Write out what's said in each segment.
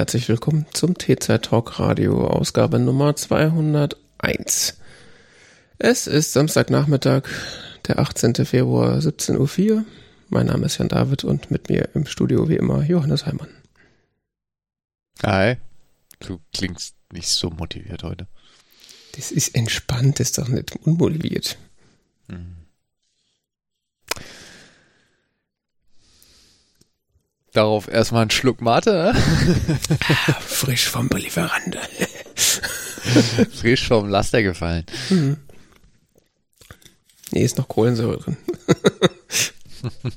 Herzlich willkommen zum T-Zeit Talk Radio, Ausgabe Nummer 201. Es ist Samstagnachmittag, der 18. Februar, 17.04 Uhr. Mein Name ist Jan David und mit mir im Studio wie immer Johannes Heimann. Hi. Du klingst nicht so motiviert heute. Das ist entspannt, ist doch nicht unmotiviert. Hm. Darauf erstmal einen Schluck Mate. ah, frisch vom Lieferando. frisch vom Laster gefallen. Mhm. Nee, ist noch Kohlensäure drin.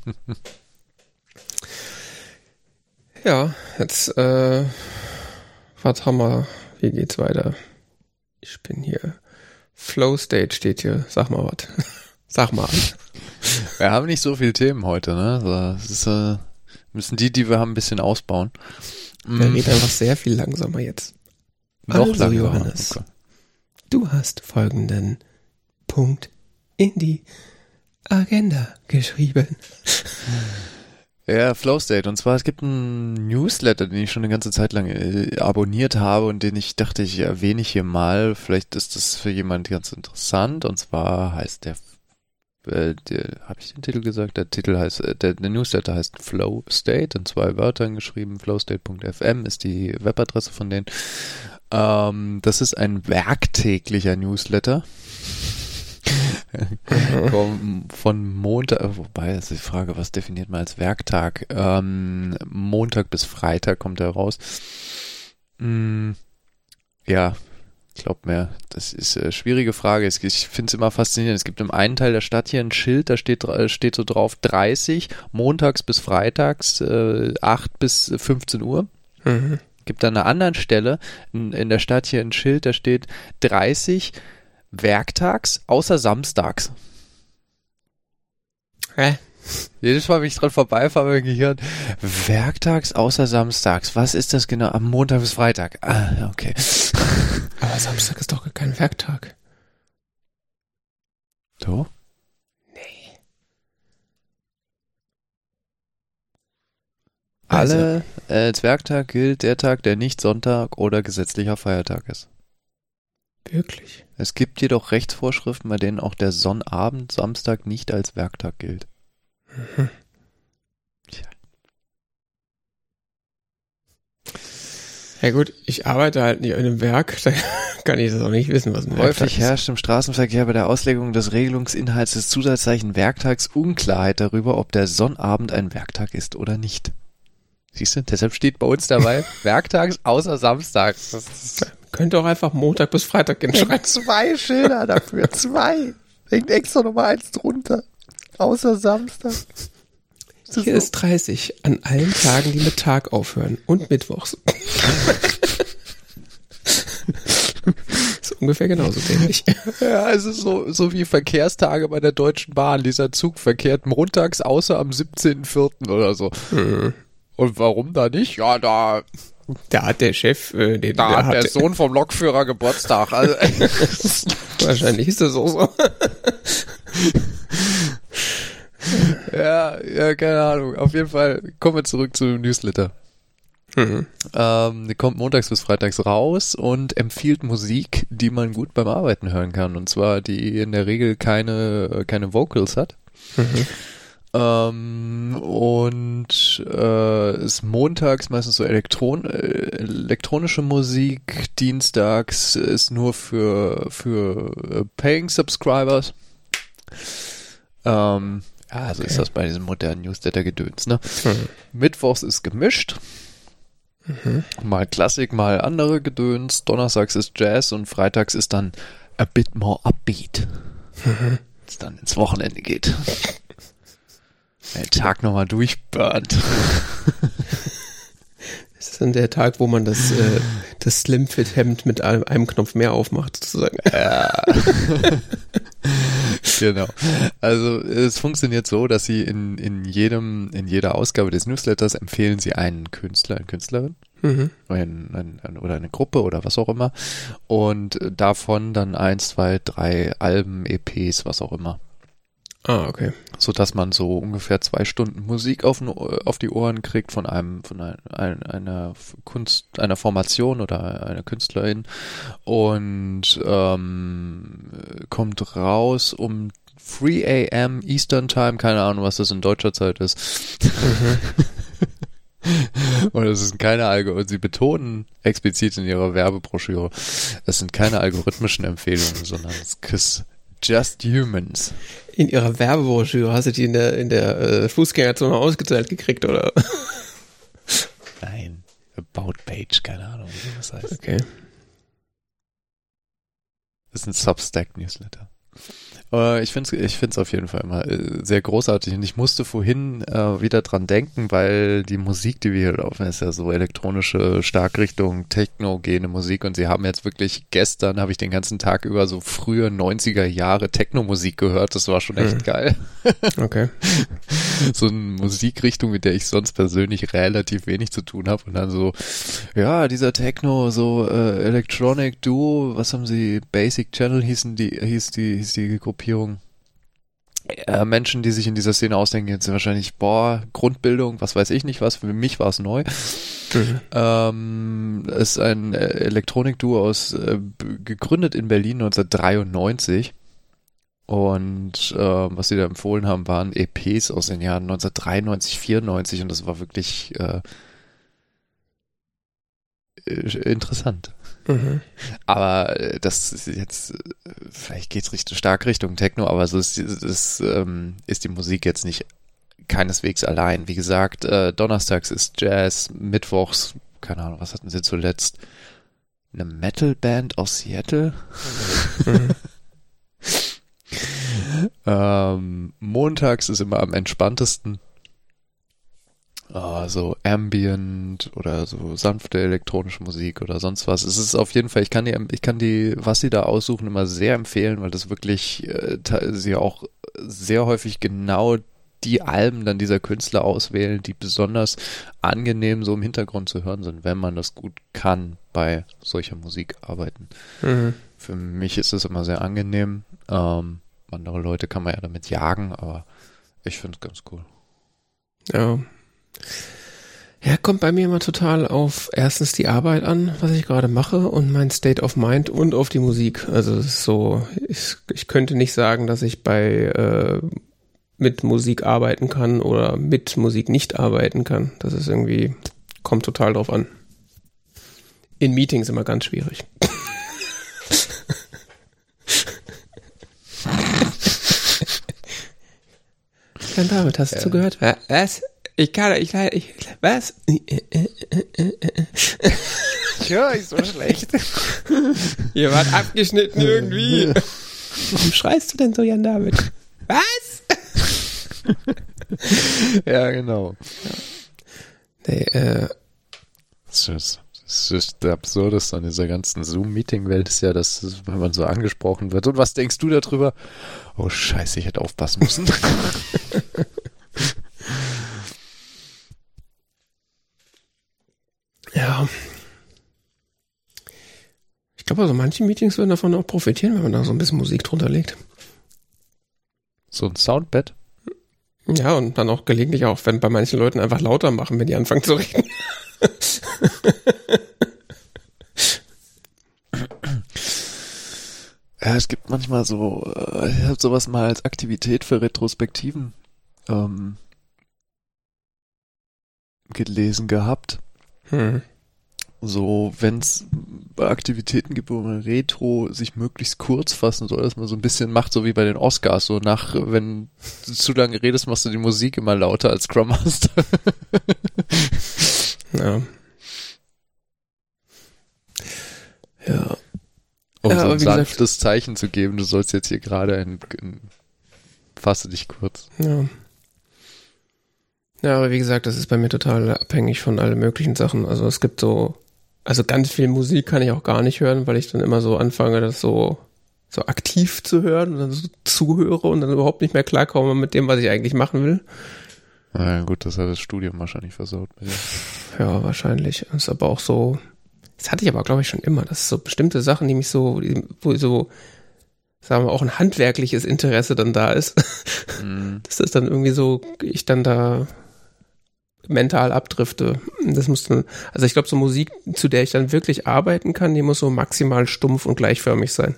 ja, jetzt, äh, was haben wir? Wie geht's weiter? Ich bin hier. Flow State steht hier. Sag mal was. Sag mal. Wir haben nicht so viele Themen heute, ne? Das ist, äh, müssen die, die wir haben, ein bisschen ausbauen. Wir mm. reden einfach sehr viel langsamer jetzt. Noch also, langsamer. Johannes. Okay. Du hast folgenden Punkt in die Agenda geschrieben. Ja, Flow State. Und zwar, es gibt einen Newsletter, den ich schon eine ganze Zeit lang äh, abonniert habe und den ich dachte, ich erwähne ich hier mal. Vielleicht ist das für jemand ganz interessant. Und zwar heißt der, äh, habe ich den Titel gesagt? Der Titel heißt, äh, der, der Newsletter heißt Flow State in zwei Wörtern geschrieben. Flowstate.fm ist die Webadresse von denen. Ähm, das ist ein werktäglicher Newsletter von Montag, wobei ist die Frage, was definiert man als Werktag? Ähm, Montag bis Freitag kommt er raus. Hm, ja, glaub mir, das ist eine schwierige Frage. Ich finde es immer faszinierend. Es gibt im einen Teil der Stadt hier ein Schild, da steht, steht so drauf 30, montags bis freitags, äh, 8 bis 15 Uhr. Mhm. Gibt an einer anderen Stelle in, in der Stadt hier ein Schild, da steht 30, werktags, außer samstags. Hä? Jedes Mal, wenn ich dran vorbeifahre, mein Gehirn, werktags außer samstags. Was ist das genau? Am Montag bis Freitag. Ah, okay. Aber Samstag ist doch kein Werktag. Doch? Nee. Alle, also. äh, als Werktag gilt der Tag, der nicht Sonntag oder gesetzlicher Feiertag ist. Wirklich? Es gibt jedoch Rechtsvorschriften, bei denen auch der Sonnabend Samstag nicht als Werktag gilt. Mhm. Tja. Ja gut, ich arbeite halt nicht in einem Werk, da kann ich das auch nicht wissen, was ein Häufig Werktag ist. herrscht im Straßenverkehr bei der Auslegung des Regelungsinhalts des Zusatzzeichen Werktags Unklarheit darüber, ob der Sonnabend ein Werktag ist oder nicht. Siehst du, deshalb steht bei uns dabei Werktags außer Samstags. Könnte auch einfach Montag bis Freitag gehen. Schreibt zwei Schilder dafür. Zwei. Hängt extra Nummer eins drunter. Außer Samstag. Hier ist 30 an allen Tagen, die mit Tag aufhören. Und Mittwochs. ist ungefähr genauso dämlich. Ja, es ist so, so wie Verkehrstage bei der Deutschen Bahn. Dieser Zug verkehrt montags außer am 17.04. oder so. Mhm. Und warum da nicht? Ja, da da hat der Chef, äh, den, da der hat der Sohn vom Lokführer Geburtstag. Also, wahrscheinlich ist das auch so. Ja, ja, keine Ahnung. Auf jeden Fall kommen wir zurück zu dem Newsletter. Mhm. Ähm, die kommt montags bis freitags raus und empfiehlt Musik, die man gut beim Arbeiten hören kann. Und zwar die in der Regel keine, keine Vocals hat. Mhm. Ähm, und äh, ist montags meistens so Elektron elektronische Musik, dienstags ist nur für, für äh, Paying Subscribers. Ähm, ja, so okay. ist das bei diesem modernen Newsletter-Gedöns, ne? Mhm. Mittwochs ist gemischt. Mhm. Mal Klassik, mal andere Gedöns. Donnerstags ist Jazz und freitags ist dann a bit more upbeat. Mhm. Es dann ins Wochenende geht. Den Tag nochmal durchburnt. Das ist dann der Tag, wo man das, äh, das Slimfit-Hemd mit einem, einem, Knopf mehr aufmacht, sozusagen. Ja. genau. Also es funktioniert so, dass sie in, in jedem, in jeder Ausgabe des Newsletters empfehlen sie einen Künstler, eine Künstlerin. Mhm. Ein, ein, oder eine Gruppe oder was auch immer. Und davon dann eins, zwei, drei Alben, EPs, was auch immer. Ah, okay. so dass man so ungefähr zwei Stunden Musik auf, auf die Ohren kriegt von einem von ein, ein, einer Kunst einer Formation oder einer Künstlerin und ähm, kommt raus um 3 a.m. Eastern Time, keine Ahnung, was das in deutscher Zeit ist. Und es sind keine Algo und sie betonen explizit in ihrer Werbebroschüre, es sind keine algorithmischen Empfehlungen, sondern es ist just humans. In ihrer Werbebroschüre hast du die in der, in der äh, Fußgängerzone ausgeteilt gekriegt, oder? Nein, About Page, keine Ahnung, wie das heißt. Okay. Das ist ein Substack-Newsletter. Äh, ich finde es ich find's auf jeden Fall immer äh, sehr großartig und ich musste vorhin äh, wieder dran denken, weil die Musik, die wir hier laufen, ist ja so elektronische Starkrichtung, Techno-gene Musik und sie haben jetzt wirklich gestern, habe ich den ganzen Tag über so frühe 90er Jahre Techno-Musik gehört, das war schon echt Mhm. geil. Okay. so eine Musikrichtung, mit der ich sonst persönlich relativ wenig zu tun habe und dann so, ja, dieser Techno, so äh, Electronic Duo, was haben sie, Basic Channel hießen die, hieß die, hieß die Gruppierung. Äh, Menschen, die sich in dieser Szene ausdenken, jetzt wahrscheinlich, boah, Grundbildung, was weiß ich nicht was, für mich war es neu. Mhm. Ähm, ist ein äh, Elektronikduo aus, äh, gegründet in Berlin 1993. Und äh, was sie da empfohlen haben, waren EPs aus den Jahren 1993, 94 und das war wirklich äh, äh, interessant. Mhm. Aber äh, das ist jetzt, äh, vielleicht geht's richtig stark Richtung Techno, aber so ist, ist, ähm, ist die Musik jetzt nicht keineswegs allein. Wie gesagt, äh, donnerstags ist Jazz, mittwochs, keine Ahnung, was hatten sie zuletzt? Eine Metalband aus Seattle? Mhm. Ähm, montags ist immer am entspanntesten. Ah, so Ambient oder so sanfte elektronische Musik oder sonst was. Es ist auf jeden Fall, ich kann die, ich kann die, was sie da aussuchen, immer sehr empfehlen, weil das wirklich, äh, sie auch sehr häufig genau die Alben dann dieser Künstler auswählen, die besonders angenehm so im Hintergrund zu hören sind, wenn man das gut kann bei solcher Musik arbeiten. Mhm. Für mich ist es immer sehr angenehm. Ähm, andere Leute kann man ja damit jagen, aber ich finde es ganz cool. Ja. Ja, kommt bei mir immer total auf erstens die Arbeit an, was ich gerade mache und mein State of Mind und auf die Musik. Also es ist so, ich, ich könnte nicht sagen, dass ich bei äh, mit Musik arbeiten kann oder mit Musik nicht arbeiten kann. Das ist irgendwie, kommt total drauf an. In Meetings immer ganz schwierig. Dann David, hast du zugehört? Wa- Was? Ich kann, ich, ich, was? Ich höre euch so schlecht. Ihr wart abgeschnitten irgendwie. Warum schreist du denn so, Jan David? Was? ja, genau. Nee, äh, Das ist, das ist absurdes an dieser ganzen Zoom-Meeting-Welt ist ja, dass wenn man so angesprochen wird. Und was denkst du darüber? Oh scheiße, ich hätte aufpassen müssen. ja. Ich glaube, also manche Meetings würden davon auch profitieren, wenn man da so ein bisschen Musik drunter legt. so ein Soundbed. Ja, und dann auch gelegentlich auch, wenn bei manchen Leuten einfach lauter machen, wenn die anfangen zu reden. Ja, es gibt manchmal so, äh, ich habe sowas mal als Aktivität für Retrospektiven ähm, gelesen gehabt. Hm. So, wenn es Aktivitäten gibt, wo man Retro sich möglichst kurz fassen soll, dass man so ein bisschen macht, so wie bei den Oscars, so nach, wenn du zu lange redest, machst du die Musik immer lauter als Scrum Master. Ja. Ja. um Ja, so aber ein sanftes Zeichen zu geben, du sollst jetzt hier gerade ein, ein fasse dich kurz. Ja. Ja, aber wie gesagt, das ist bei mir total abhängig von allen möglichen Sachen. Also es gibt so, also ganz viel Musik kann ich auch gar nicht hören, weil ich dann immer so anfange, das so, so aktiv zu hören und dann so zuhöre und dann überhaupt nicht mehr klarkomme mit dem, was ich eigentlich machen will. Na ja, gut, das hat das Studium wahrscheinlich versaut. Ja, wahrscheinlich. Das ist aber auch so, das hatte ich aber, glaube ich, schon immer. Das ist so bestimmte Sachen, die mich so, wo so, sagen wir auch ein handwerkliches Interesse dann da ist, Mhm. dass das dann irgendwie so, ich dann da mental abdrifte. Das muss dann, also ich glaube, so Musik, zu der ich dann wirklich arbeiten kann, die muss so maximal stumpf und gleichförmig sein.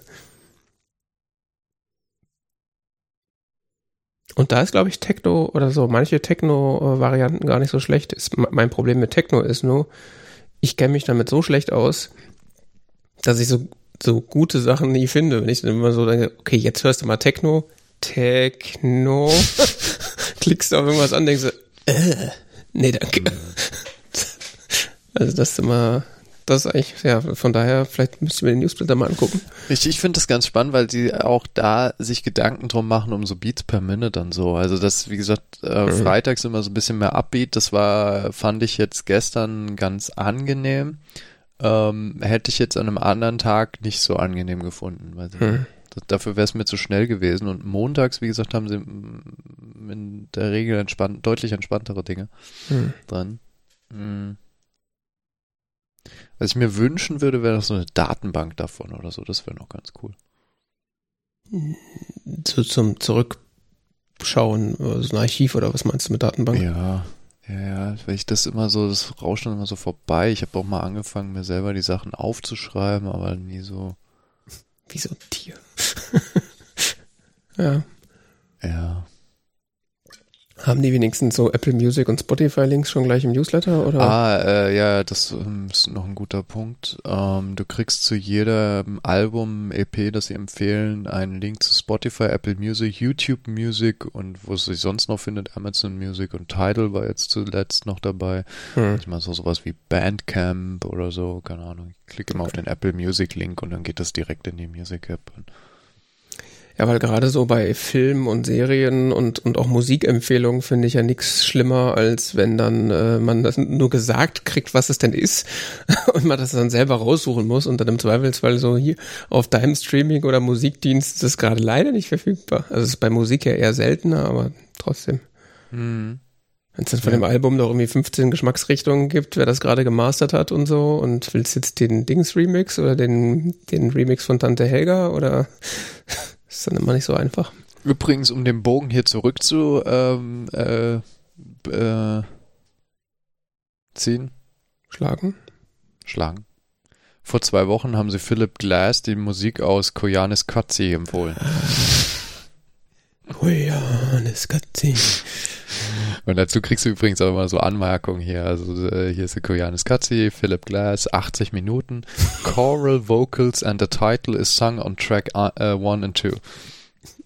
Und da ist, glaube ich, Techno oder so, manche Techno-Varianten gar nicht so schlecht. Ist, mein Problem mit Techno ist nur, ich kenne mich damit so schlecht aus, dass ich so, so gute Sachen nie finde. Wenn ich dann immer so denke, okay, jetzt hörst du mal Techno, Techno, klickst auf irgendwas an, denkst du, äh, nee, danke. Also das ist immer, das ist eigentlich, ja, von daher, vielleicht müsst ihr mir den Newsletter mal angucken. Ich, ich finde das ganz spannend, weil die auch da sich Gedanken drum machen, um so Beats per Minute und so. Also das, wie gesagt, äh, Mhm. freitags immer so ein bisschen mehr Upbeat. Das war, fand ich jetzt gestern ganz angenehm. Ähm, hätte ich jetzt an einem anderen Tag nicht so angenehm gefunden. Weil Hm. Das, dafür wäre es mir zu schnell gewesen. Und montags, wie gesagt, haben sie in der Regel entspannt, deutlich entspanntere Dinge Hm. dran. Mm. Was ich mir wünschen würde, wäre noch so eine Datenbank davon oder so. Das wäre noch ganz cool. So zum Zurückschauen, so ein Archiv oder was meinst du mit Datenbank? Ja, ja, ja, weil ich das immer so, das rauscht dann immer so vorbei. Ich habe auch mal angefangen, mir selber die Sachen aufzuschreiben, aber nie so. Wie so ein Tier. ja. Ja. Haben die wenigstens so Apple Music und Spotify-Links schon gleich im Newsletter? Oder? Ah, äh, ja, das ähm, ist noch ein guter Punkt. Ähm, du kriegst zu jedem Album, EP, das sie empfehlen, einen Link zu Spotify, Apple Music, YouTube Music und wo es sich sonst noch findet, Amazon Music und Tidal war jetzt zuletzt noch dabei. Hm. Manchmal so sowas wie Bandcamp oder so, keine Ahnung. Ich klicke immer auf den Apple Music Link und dann geht das direkt in die Music App. Ja, weil gerade so bei Filmen und Serien und, und auch Musikempfehlungen finde ich ja nichts schlimmer, als wenn dann äh, man das nur gesagt kriegt, was es denn ist und man das dann selber raussuchen muss und dann im Zweifelsfall so hier auf deinem Streaming oder Musikdienst ist das gerade leider nicht verfügbar. Also es ist bei Musik ja eher seltener, aber trotzdem. Mhm. Wenn es dann von Ja. dem Album noch irgendwie 15 Geschmacksrichtungen gibt, wer das gerade gemastert hat und so und willst jetzt den Dings-Remix oder den, den Remix von Tante Helga oder ist dann immer nicht so einfach. Übrigens, um den Bogen hier zurück zu ähm, äh, äh, ziehen, Schlagen. schlagen. Vor zwei Wochen haben sie Philip Glass die Musik aus Koyanis Katzi empfohlen. Johannes Katzin. Und dazu kriegst du übrigens auch immer so Anmerkungen hier. Also äh, hier ist Koyanis Katzi, Philip Glass, 80 Minuten. Choral Vocals and the title is sung on track 1 and 2.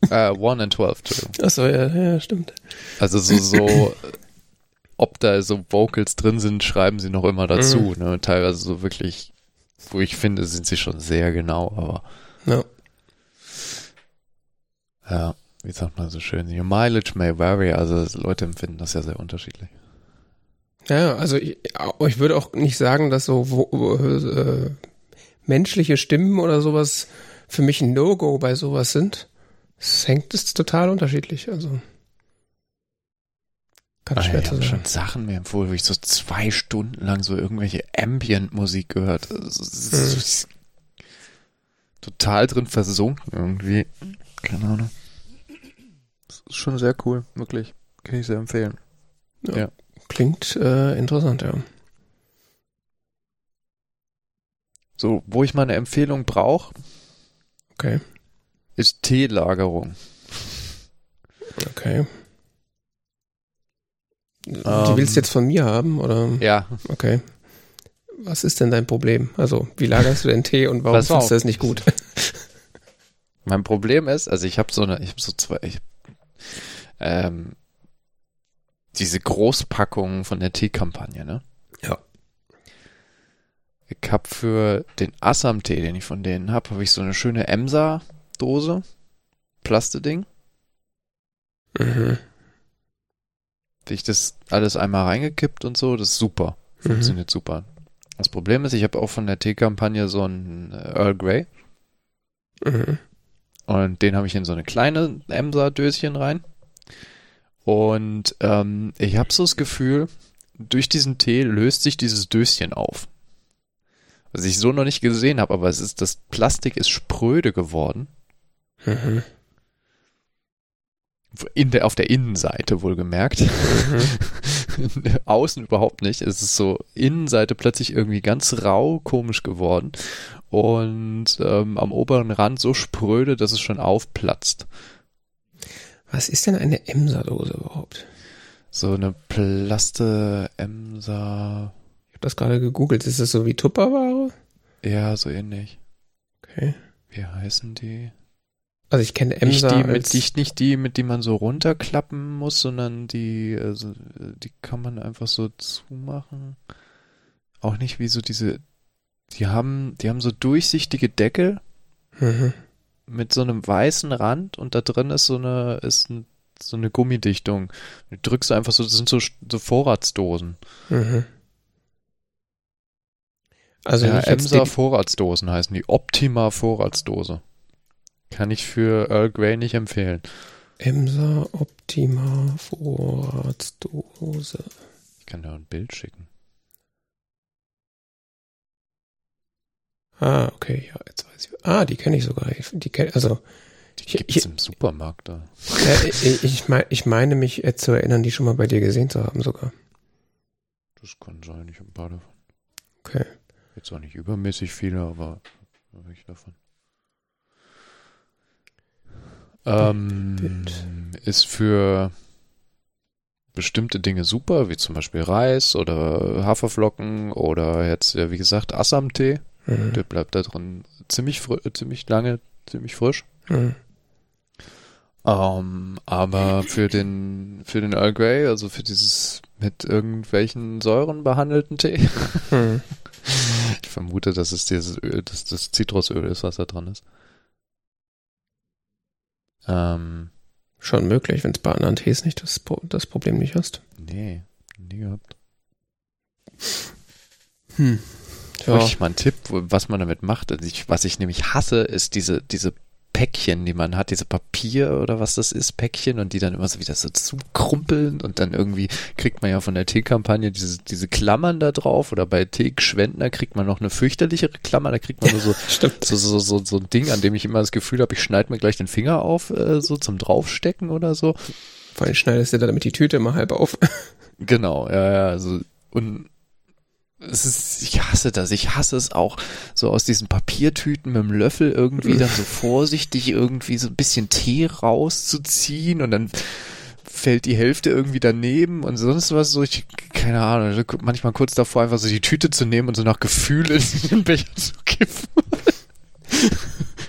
Äh, 1 and 12, Entschuldigung. Achso, ja, ja, stimmt. Also so, so ob da so Vocals drin sind, schreiben sie noch immer dazu. Ne? Teilweise so wirklich, wo ich finde, sind sie schon sehr genau, aber Ja. ja, wie sagt man so schön, your mileage may vary, also Leute empfinden das ja sehr unterschiedlich. Ja, also ich, ich würde auch nicht sagen, dass so wo, äh, menschliche Stimmen oder sowas für mich ein No-Go bei sowas sind. Es hängt es total unterschiedlich. Also ganz Ah, schwer ich zu habe sagen. schon Sachen mir empfohlen, wo ich so zwei Stunden lang so irgendwelche Ambient-Musik gehört. Also, ist Total drin versunken irgendwie. Keine Ahnung. Ist schon sehr cool, wirklich. Kann ich sehr empfehlen. Klingt äh, interessant, ja. So, wo ich meine Empfehlung brauche, Okay, ist Teelagerung. okay. Die Ähm. willst du jetzt von mir haben, oder? Ja, Okay. Was ist denn dein Problem? Also, wie lagerst du den Tee und warum findest du das nicht gut? mein Problem ist, also ich habe so eine, ich habe so zwei, ich, ähm, diese Großpackungen von der Teekampagne, ne? Ja. Ich habe für den Assam-Tee, den ich von denen habe, habe ich so eine schöne Emsa-Dose, Plasteding. Mhm. Wie ich das alles einmal reingekippt und so, das ist super. Mhm. Funktioniert super. Das Problem ist, ich habe auch von der Teekampagne so einen äh, Earl Grey Mhm. und den habe ich in so eine kleine Emsa-Döschen rein. Und ähm, ich habe so das Gefühl, durch diesen Tee löst sich dieses Döschen auf. Was ich so noch nicht gesehen habe, aber es ist, das Plastik ist spröde geworden. Mhm. In der, auf der Innenseite wohlgemerkt. Mhm. Außen überhaupt nicht. Es ist so Innenseite plötzlich irgendwie ganz rau, komisch geworden. Und ähm, am oberen Rand so spröde, dass es schon aufplatzt. Was ist denn eine Emser-Dose überhaupt? So eine Plaste Emser. Ich habe das gerade gegoogelt. Ist das so wie Tupperware? Ja, so ähnlich. Okay. Wie heißen die? Also ich kenne Nicht Emser die, mit, als, nicht, nicht die, mit die man so runterklappen muss, sondern die, also, die kann man einfach so zumachen. Auch nicht wie so diese, die haben, die haben so durchsichtige Deckel Mhm. Mit so einem weißen Rand und da drin ist so eine, ist ein, so eine Gummidichtung. Du drückst einfach so, das sind so, so Vorratsdosen. Mhm. Also ja, Emser Vorratsdosen heißen die. Optima Vorratsdose. Kann ich für Earl Grey nicht empfehlen. Emser Optima Vorratsdose. Ich kann dir ein Bild schicken. Ah, okay, ja, jetzt weiß ich. Ah, die kenne ich sogar. Die kenn, also Die gibt's im Supermarkt da. äh, ich, ich, mein, ich meine mich äh, zu erinnern, die schon mal bei dir gesehen zu haben sogar. Das kann sein, ich habe ein paar davon. Okay. Jetzt auch nicht übermäßig viele, aber habe ich davon. Ähm, ist für bestimmte Dinge super, wie zum Beispiel Reis oder Haferflocken oder jetzt, ja, wie gesagt, Assam-Tee. Mhm. Der bleibt da drin ziemlich, fri- ziemlich lange, ziemlich frisch. Mhm. Ähm, aber für den, für den Earl Grey, also für dieses mit irgendwelchen Säuren behandelten Tee, Mhm. ich vermute, dass es dieses Öl, dass das Zitrusöl ist, was da dran ist. Ähm, Schon möglich, wenn es bei anderen Tees nicht das, das Problem nicht hast. nee, nie gehabt. Hm. Ja. Ich mal einen Tipp, was man damit macht. Also ich, was ich nämlich hasse, ist diese, diese Päckchen, die man hat, diese Papier oder was das ist, Päckchen und die dann immer so wieder so zukrumpeln und dann irgendwie kriegt man ja von der Teekampagne diese, diese Klammern da drauf oder bei Teeschwendner kriegt man noch eine fürchterlichere Klammer, da kriegt man nur so, so, so, so, so ein Ding, an dem ich immer das Gefühl habe, ich schneide mir gleich den Finger auf, äh, so zum Draufstecken oder so. Vor allem schneidest du da damit die Tüte immer halb auf. Genau, ja, ja, also und ist, ich hasse das, ich hasse es auch, so aus diesen Papiertüten mit dem Löffel irgendwie dann so vorsichtig irgendwie so ein bisschen Tee rauszuziehen und dann fällt die Hälfte irgendwie daneben und sonst was so, ich, keine Ahnung, manchmal kurz davor einfach so die Tüte zu nehmen und so nach Gefühl in den Becher zu kippen.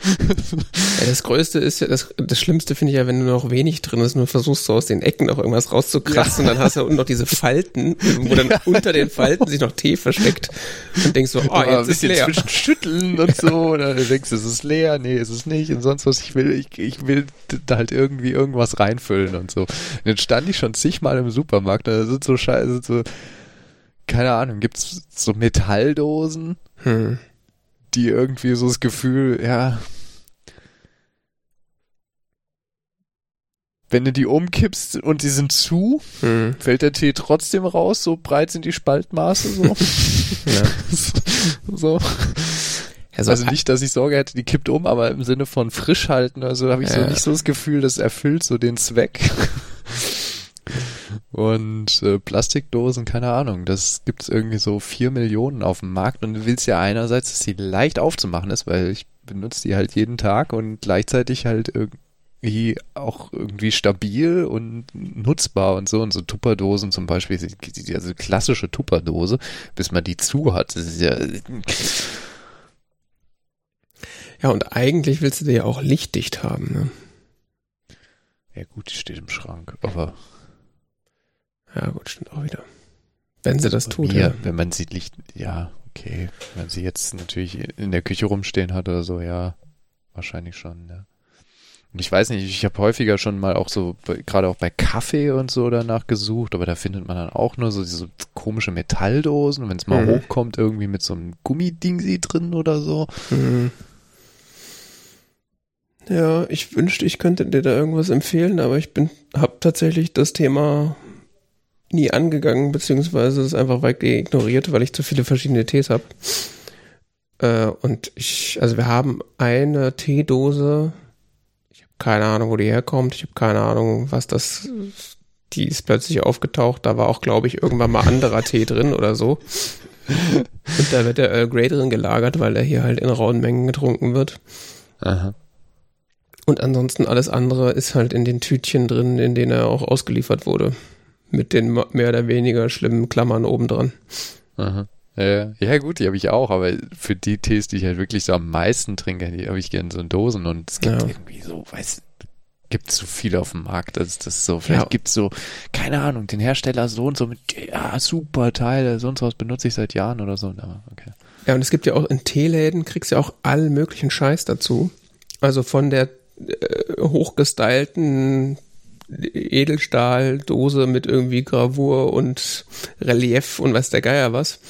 Ja, das Größte ist ja, das, das Schlimmste finde ich ja, wenn nur noch wenig drin ist, nur versuchst so aus den Ecken noch irgendwas rauszukratzen und dann hast du unten noch diese Falten, wo dann unter den Falten sich noch Tee versteckt und denkst so, oh, ein jetzt ist leer. zwischen schütteln und so. Und dann denkst du, es ist leer, nee, es ist nicht und sonst was. Ich will, ich, ich will da halt irgendwie irgendwas reinfüllen und so. Und dann stand ich schon zigmal im Supermarkt und da sind so scheiße, so, keine Ahnung, gibt's so Metalldosen, Hm. Die irgendwie so das Gefühl, ja, wenn du die umkippst und die sind zu, Hm. fällt der Tee trotzdem raus, so breit sind die Spaltmaße so. Ja. so. Also, Also nicht, dass ich Sorge hätte, die kippt um, aber im Sinne von frisch halten, also habe ich so Ja. nicht so das Gefühl, das erfüllt so den Zweck. Und äh, Plastikdosen, keine Ahnung, das gibt's irgendwie so vier Millionen auf dem Markt und du willst ja einerseits, dass sie leicht aufzumachen ist, weil ich benutze die halt jeden Tag und gleichzeitig halt irgendwie auch irgendwie stabil und nutzbar und so und so Tupperdosen zum Beispiel, die, die, also klassische Tupperdose, bis man die zu hat, das ist ja ja, und eigentlich willst du die ja auch lichtdicht haben, ne? Ja gut, die steht im Schrank, aber Ja, gut, stimmt auch wieder. Wenn sie das tut, mir, ja. wenn man sie Licht, ja, okay, wenn sie jetzt natürlich in der Küche rumstehen hat oder so, ja, wahrscheinlich schon, ja. Und ich weiß nicht, ich habe häufiger schon mal auch so, gerade auch bei Kaffee und so danach gesucht, aber da findet man dann auch nur so diese komische Metalldosen, wenn es mal Mhm. hochkommt, irgendwie mit so einem Gummidingsi drin oder so. Hm. Ja, ich wünschte, ich könnte dir da irgendwas empfehlen, aber ich bin, hab tatsächlich das Thema nie angegangen, beziehungsweise es einfach weit ignoriert, weil ich zu viele verschiedene Tees habe. Äh, und ich, also wir haben eine Teedose, keine Ahnung, wo die herkommt. Ich habe keine Ahnung, was das. Die ist plötzlich aufgetaucht. Da war auch, glaube ich, irgendwann mal anderer Tee drin oder so. Und da wird der Earl Grey drin gelagert, weil er hier halt in rauen Mengen getrunken wird. Aha. Und ansonsten alles andere ist halt in den Tütchen drin, in denen er auch ausgeliefert wurde. Mit den mehr oder weniger schlimmen Klammern obendran. Aha. Ja, ja, gut, die habe ich auch, aber für die Tees, die ich halt wirklich so am meisten trinke, die habe ich gerne so in Dosen und es gibt Ja. irgendwie so, weiß, gibt so viel auf dem Markt, dass das so, vielleicht Ja. gibt's so, keine Ahnung, den Hersteller so und so mit, ja, super Teile, sonst was benutze ich seit Jahren oder so, aber okay. Ja, und es gibt ja auch in Teeläden, kriegst du ja auch allen möglichen Scheiß dazu. Also von der äh, hochgestylten Edelstahldose mit irgendwie Gravur und Relief und weiß der Geier was.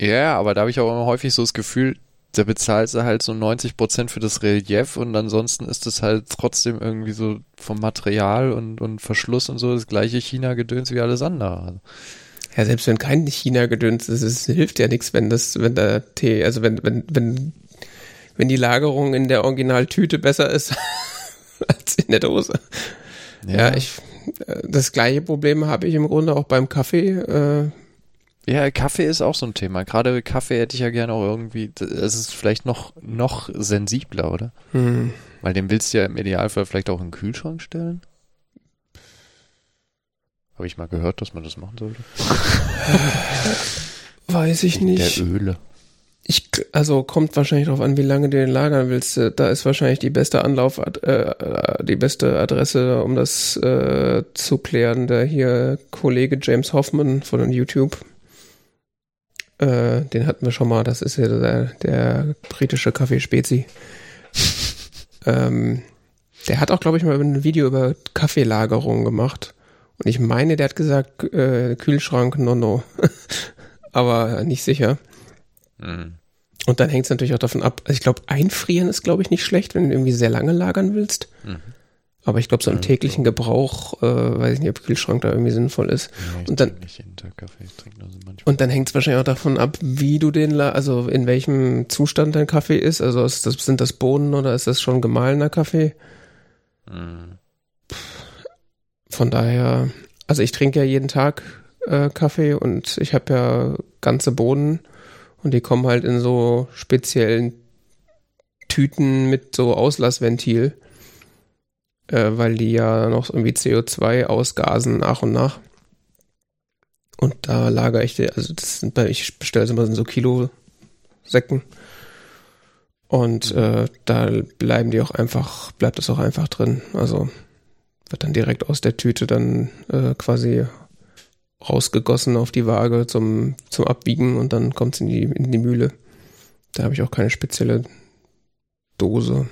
Ja, aber da habe ich auch immer häufig so das Gefühl, da bezahlst du halt so 90 Prozent für das Relief und ansonsten ist es halt trotzdem irgendwie so vom Material und, und Verschluss und so das gleiche China-Gedöns wie alles andere. Ja, selbst wenn kein China-Gedöns ist, es hilft ja nichts, wenn das, wenn der Tee, also wenn, wenn, wenn, wenn die Lagerung in der Originaltüte besser ist als in der Dose. Ja, ich, äh, das gleiche Problem habe ich im Grunde auch beim Kaffee. Äh, Ja, Kaffee ist auch so ein Thema. Gerade Kaffee hätte ich ja gerne auch irgendwie, es ist vielleicht noch, noch sensibler, oder? hm, Weil den willst du ja im Idealfall vielleicht auch in den Kühlschrank stellen. Habe ich mal gehört, dass man das machen sollte. weiß ich Wegen nicht. Der Öle. Ich, also kommt wahrscheinlich darauf an, wie lange du den lagern willst. Äh, Da ist wahrscheinlich die beste Anlauf, äh, äh, die beste Adresse, um das äh, zu klären. Der hier Kollege James Hoffman von YouTube. Äh, den hatten wir schon mal. Das ist ja der, der britische Kaffeespezi. ähm, der hat auch, glaube ich, mal ein Video über Kaffeelagerung gemacht. Und ich meine, der hat gesagt, äh, Kühlschrank, no, no. Aber nicht sicher. Mhm. Und dann hängt es natürlich auch davon ab. Also ich glaube, einfrieren ist, glaube ich, nicht schlecht, wenn du irgendwie sehr lange lagern willst. Mhm. Aber ich glaube, so im Ja, täglichen Gebrauch, äh, weiß ich nicht, ob Kühlschrank da irgendwie sinnvoll ist. Ja, Und dann- Kaffee, ich trinke nur so manchmal. Und dann hängt es wahrscheinlich auch davon ab, wie du den, la also in welchem Zustand dein Kaffee ist. Also ist das, sind das Bohnen oder ist das schon gemahlener Kaffee? Mhm. Von daher, also ich trinke ja jeden Tag äh, Kaffee und ich habe ja ganze Bohnen und die kommen halt in so speziellen Tüten mit so Auslassventil, äh, weil die ja noch irgendwie CO2 ausgasen nach und nach. Und da lagere ich, die, also das sind ich bestelle es immer in so Kilo-Säcken. Und äh, da bleiben die auch einfach, bleibt es auch einfach drin. Also wird dann direkt aus der Tüte dann äh, quasi rausgegossen auf die Waage zum, zum Abwiegen und dann kommt es in die, in die Mühle. Da habe ich auch keine spezielle Dose.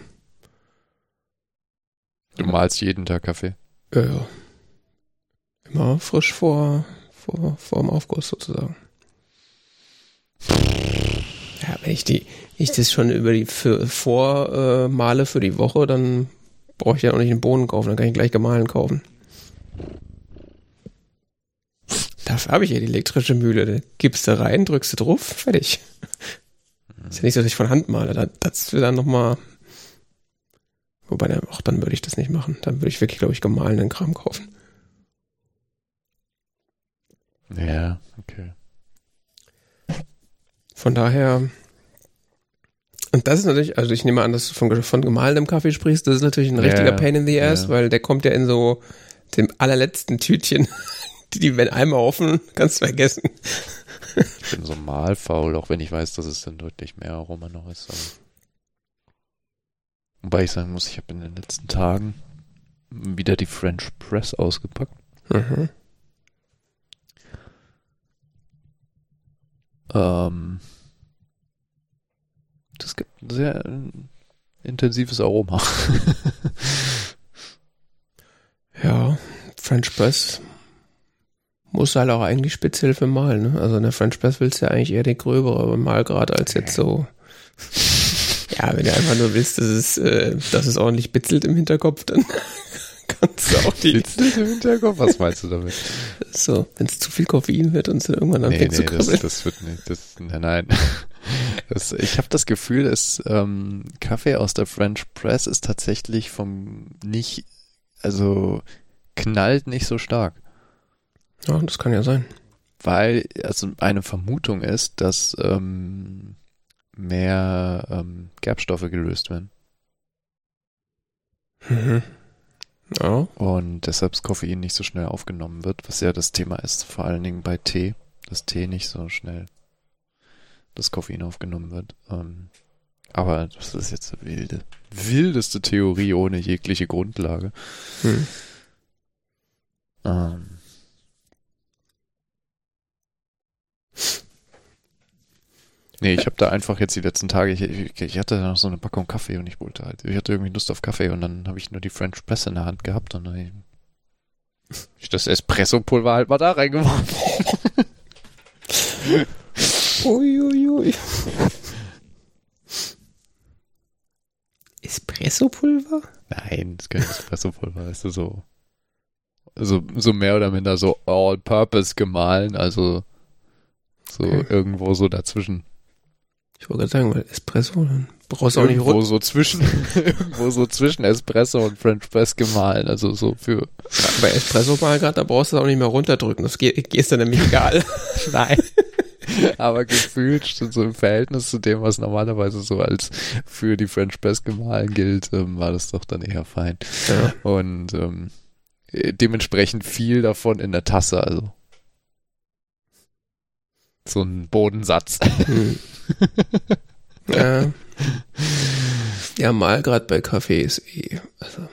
Du malst jeden Tag Kaffee. Ja, ja. Immer frisch vor, vor, vor dem Aufguss sozusagen. Ja, wenn ich die, ich das schon über die für, vormale äh, für die Woche, dann brauche ich ja auch nicht einen Bohnen kaufen, dann kann ich gleich gemahlen kaufen. Dafür habe ich ja die elektrische Mühle. Da gibst du rein, drückst du drauf, fertig. Ist ja nicht so, dass ich von Hand male. Da, das wird dann nochmal. Wobei, dann- auch dann würde ich das nicht machen. Dann würde ich wirklich, glaube ich, gemahlenen Kram kaufen. Ja, okay. Von daher. Und das ist natürlich, also ich nehme an, dass du von, von gemahlenem Kaffee sprichst. Das ist natürlich ein Ja, richtiger Pain in the Ass, ja. weil der kommt ja in so dem allerletzten Tütchen. Die, werden einmal offen, kannst du vergessen. Ich bin so malfaul, auch wenn ich weiß, dass es dann deutlich mehr Aroma noch ist. Aber Wobei ich sagen muss, ich habe in den letzten Tagen wieder die French Press ausgepackt. Mhm. Ähm, das gibt ein sehr äh, intensives Aroma. Ja, French Press muss halt auch eigentlich für Malen. Ne? Also in der French Press willst du ja eigentlich eher die gröbere Malgrad als jetzt so. Ja, wenn du einfach nur willst, dass es, äh, dass es ordentlich bitzelt im Hinterkopf, dann kannst du auch die. Das im Hinterkopf? Was meinst du damit? So, wenn es zu viel Koffein wird und es dann irgendwann nee, anfängt nee, zu das, kribbeln. das wird nicht. Das, nein, nein. Das, ich habe das Gefühl, dass ähm, Kaffee aus der French Press ist tatsächlich vom nicht, also knallt nicht so stark. Ja, das kann ja sein. Weil, also eine Vermutung ist, dass ähm, mehr ähm, Gerbstoffe gelöst werden. Mhm. Ja. Und deshalb das Koffein nicht so schnell aufgenommen wird, was ja das Thema ist, vor allen Dingen bei Tee, dass Tee nicht so schnell das Koffein aufgenommen wird. Ähm, aber das ist jetzt eine wilde, wildeste Theorie ohne jegliche Grundlage. Hm. Ähm, Nee, ich habe da einfach jetzt die letzten Tage, ich, ich, ich hatte da noch so eine Packung Kaffee und ich wollte halt, ich hatte irgendwie Lust auf Kaffee und dann habe ich nur die French Press in der Hand gehabt und dann ich das Espresso-Pulver halt mal da reingeworfen. Uiuiui. Espresso-Pulver? Nein, das ist kein Espresso-Pulver, das ist so, so, so mehr oder minder so all-purpose gemahlen, also so Okay. irgendwo so dazwischen. Ich wollte gerade sagen, weil Espresso, dann brauchst du auch nicht rund. so zwischen, irgendwo so zwischen Espresso und French Press gemahlen, also so für, Bei Espresso mal gerade, da brauchst du es auch nicht mehr runterdrücken. Das geht, geht dann nämlich egal. Nein. Aber gefühlt so im Verhältnis zu dem, was normalerweise so als für die French Press gemahlen gilt, ähm, war das doch dann eher fein. Ja. Und ähm, äh, dementsprechend viel davon in der Tasse, also so ein Bodensatz. Ja. ja, mal gerade bei Kaffee ist eh, also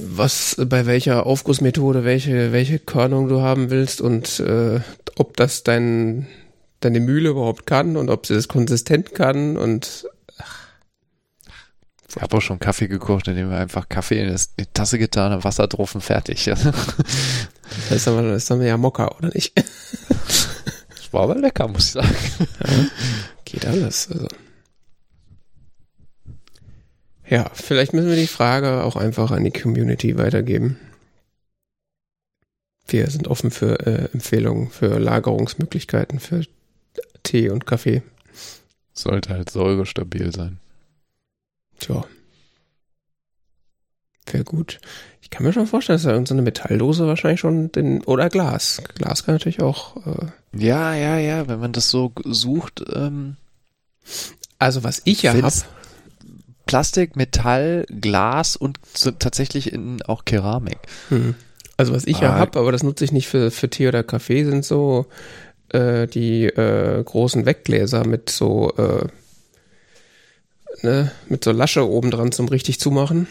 was bei welcher Aufgussmethode, welche welche Körnung du haben willst und äh, ob das dein deine Mühle überhaupt kann und ob sie das konsistent kann und Ich habe auch schon Kaffee gekocht, indem wir einfach Kaffee in das- in die Tasse getan haben, Wasser drauf und fertig. das ist das ist dann ja Mokka, oder nicht? War aber lecker, muss ich sagen. Geht alles. Also. Ja, vielleicht müssen wir die Frage auch einfach an die Community weitergeben. Wir sind offen für äh, Empfehlungen, für Lagerungsmöglichkeiten, für Tee und Kaffee. Sollte halt säurestabil sein. Tja. Wäre gut. Ich kann mir schon vorstellen, dass da irgendeine Metalldose wahrscheinlich schon den. Oder Glas. Glas kann natürlich auch. Äh, Ja, ja, ja, wenn man das so sucht, ähm, also was ich ja habe. Findest- Plastik, Metall, Glas und so, tatsächlich in auch Keramik. Hm. Also was ich ja Ah. hab, aber das nutze ich nicht für, für Tee oder Kaffee, sind so äh, die äh, großen Weggläser mit so äh, ne, mit so Lasche oben dran zum richtig zumachen,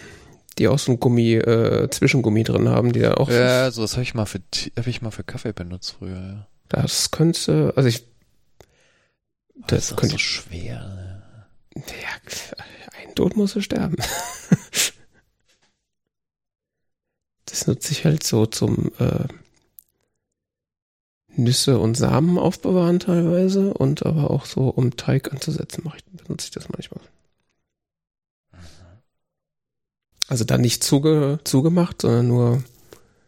die auch so ein Gummi, äh, Zwischengummi drin haben, die da auch Ja, so das habe ich mal für Tee- hab ich mal für Kaffee benutzt früher, ja. das könnte, also ich Das ist auch könnte so schwer. ne? ja, ein Tod muss er sterben. das nutze ich halt so zum äh, Nüsse und Samen aufbewahren teilweise und aber auch so um Teig anzusetzen, mache ich, benutze ich das manchmal. Also dann nicht zuge, zugemacht, sondern nur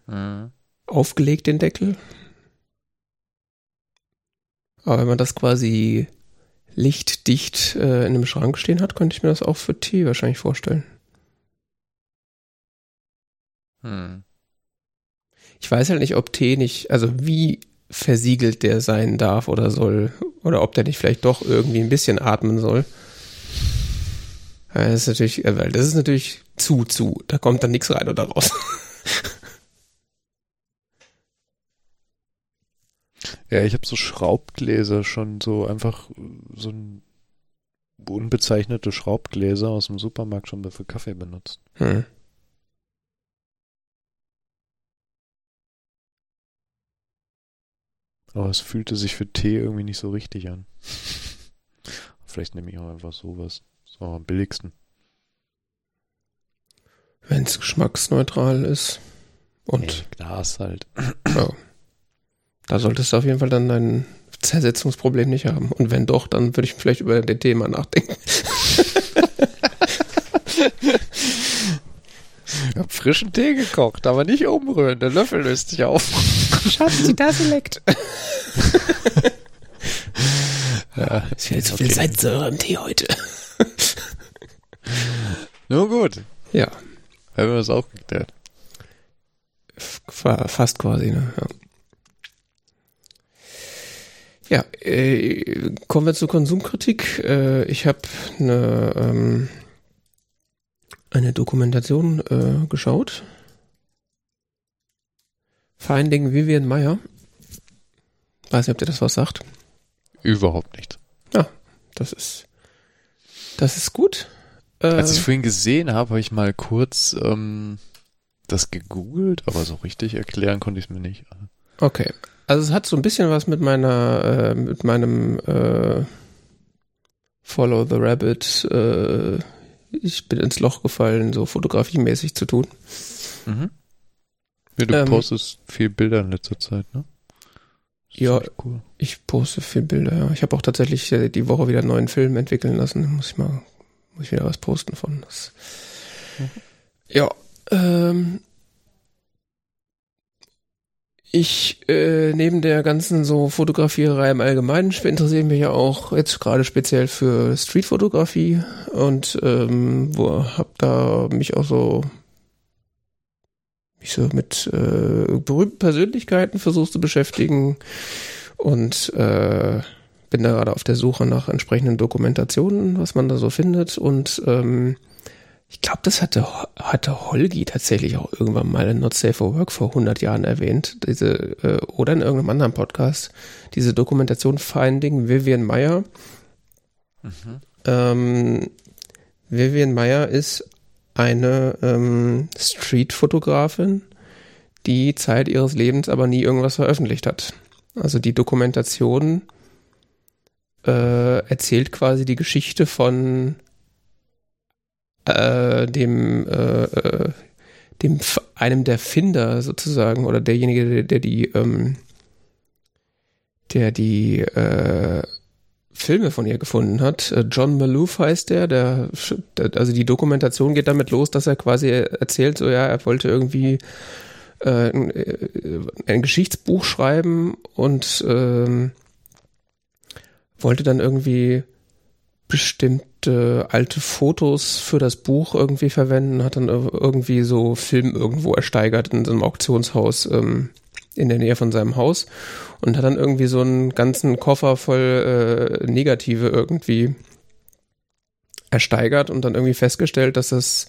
Mhm. aufgelegt den Deckel. Aber wenn man das quasi lichtdicht äh, in einem Schrank stehen hat, könnte ich mir das auch für Tee wahrscheinlich vorstellen. Hm. Ich weiß halt nicht, ob Tee nicht, also wie versiegelt der sein darf oder soll, oder ob der nicht vielleicht doch irgendwie ein bisschen atmen soll. Ja, Das ist natürlich, äh, weil das ist natürlich zu, zu. Da kommt dann nichts rein oder raus. Ja, ich habe so Schraubgläser schon so einfach äh, so ein unbezeichnete Schraubgläser aus dem Supermarkt schon für Kaffee benutzt. Hm. Aber es fühlte sich für Tee irgendwie nicht so richtig an. Vielleicht nehme ich auch einfach sowas. So am billigsten. Wenn es geschmacksneutral ist. Und Nee, Glas halt. ja, da solltest du auf jeden Fall dann dein Zersetzungsproblem nicht haben. Und wenn doch, dann würde ich vielleicht über den Thema nachdenken. Ich habe frischen Tee gekocht, aber nicht umrühren. Der Löffel löst sich auf. Schatz, die Tasse leckt. Ja, ist jetzt so viel okay. Salzsäure im Tee heute. Nur gut. Ja. Haben wir das auch geklärt. Fast quasi, ne? Ja. Ja, äh, kommen wir zur Konsumkritik. Äh, ich habe eine, ähm, eine Dokumentation äh, geschaut. Finding Vivian Meyer. Weiß nicht, ob dir das was sagt. Überhaupt nicht. Ja, das ist, das ist gut. Als ich äh, vorhin gesehen habe, habe ich mal kurz ähm, das gegoogelt, aber so richtig erklären konnte ich es mir nicht. Okay. Also es hat so ein bisschen was mit meiner, äh, mit meinem äh, Follow the Rabbit, äh, ich bin ins Loch gefallen, so fotografiemäßig zu tun. Mhm. Ja, du ähm, postest viel Bilder in letzter Zeit, ne? ja, cool. ich poste viel Bilder, ja. Ich habe auch tatsächlich äh, die Woche wieder einen neuen Film entwickeln lassen. Muss ich mal, muss ich wieder was posten von. Das. Mhm. Ja, ähm, ich, äh, neben der ganzen so Fotografierei im Allgemeinen, interessiere mich ja auch jetzt gerade speziell für Streetfotografie und ähm, wo hab da mich auch so mich so mit äh, berühmten Persönlichkeiten versucht zu beschäftigen und äh, bin da gerade auf der Suche nach entsprechenden Dokumentationen, was man da so findet und ähm, ich glaube, das hatte, hatte Holgi tatsächlich auch irgendwann mal in Not Safe for Work vor 100 Jahren erwähnt, diese, äh, oder in irgendeinem anderen Podcast, diese Dokumentation Finding Vivian Meyer. Mhm. Ähm, Vivian Meyer ist eine ähm, Street-Fotografin, die Zeit ihres Lebens aber nie irgendwas veröffentlicht hat. Also die Dokumentation äh, erzählt quasi die Geschichte von äh, dem, äh, äh, dem einem der Finder sozusagen oder derjenige, der, der die, ähm, der die äh, Filme von ihr gefunden hat. Äh, John Maloof heißt der, der, also die Dokumentation geht damit los, dass er quasi erzählt, so ja, er wollte irgendwie äh, ein, äh, ein Geschichtsbuch schreiben und ähm, wollte dann irgendwie bestimmte alte Fotos für das Buch irgendwie verwenden, hat dann irgendwie so Film irgendwo ersteigert in so einem Auktionshaus ähm, in der Nähe von seinem Haus und hat dann irgendwie so einen ganzen Koffer voll äh, Negative irgendwie ersteigert und dann irgendwie festgestellt, dass das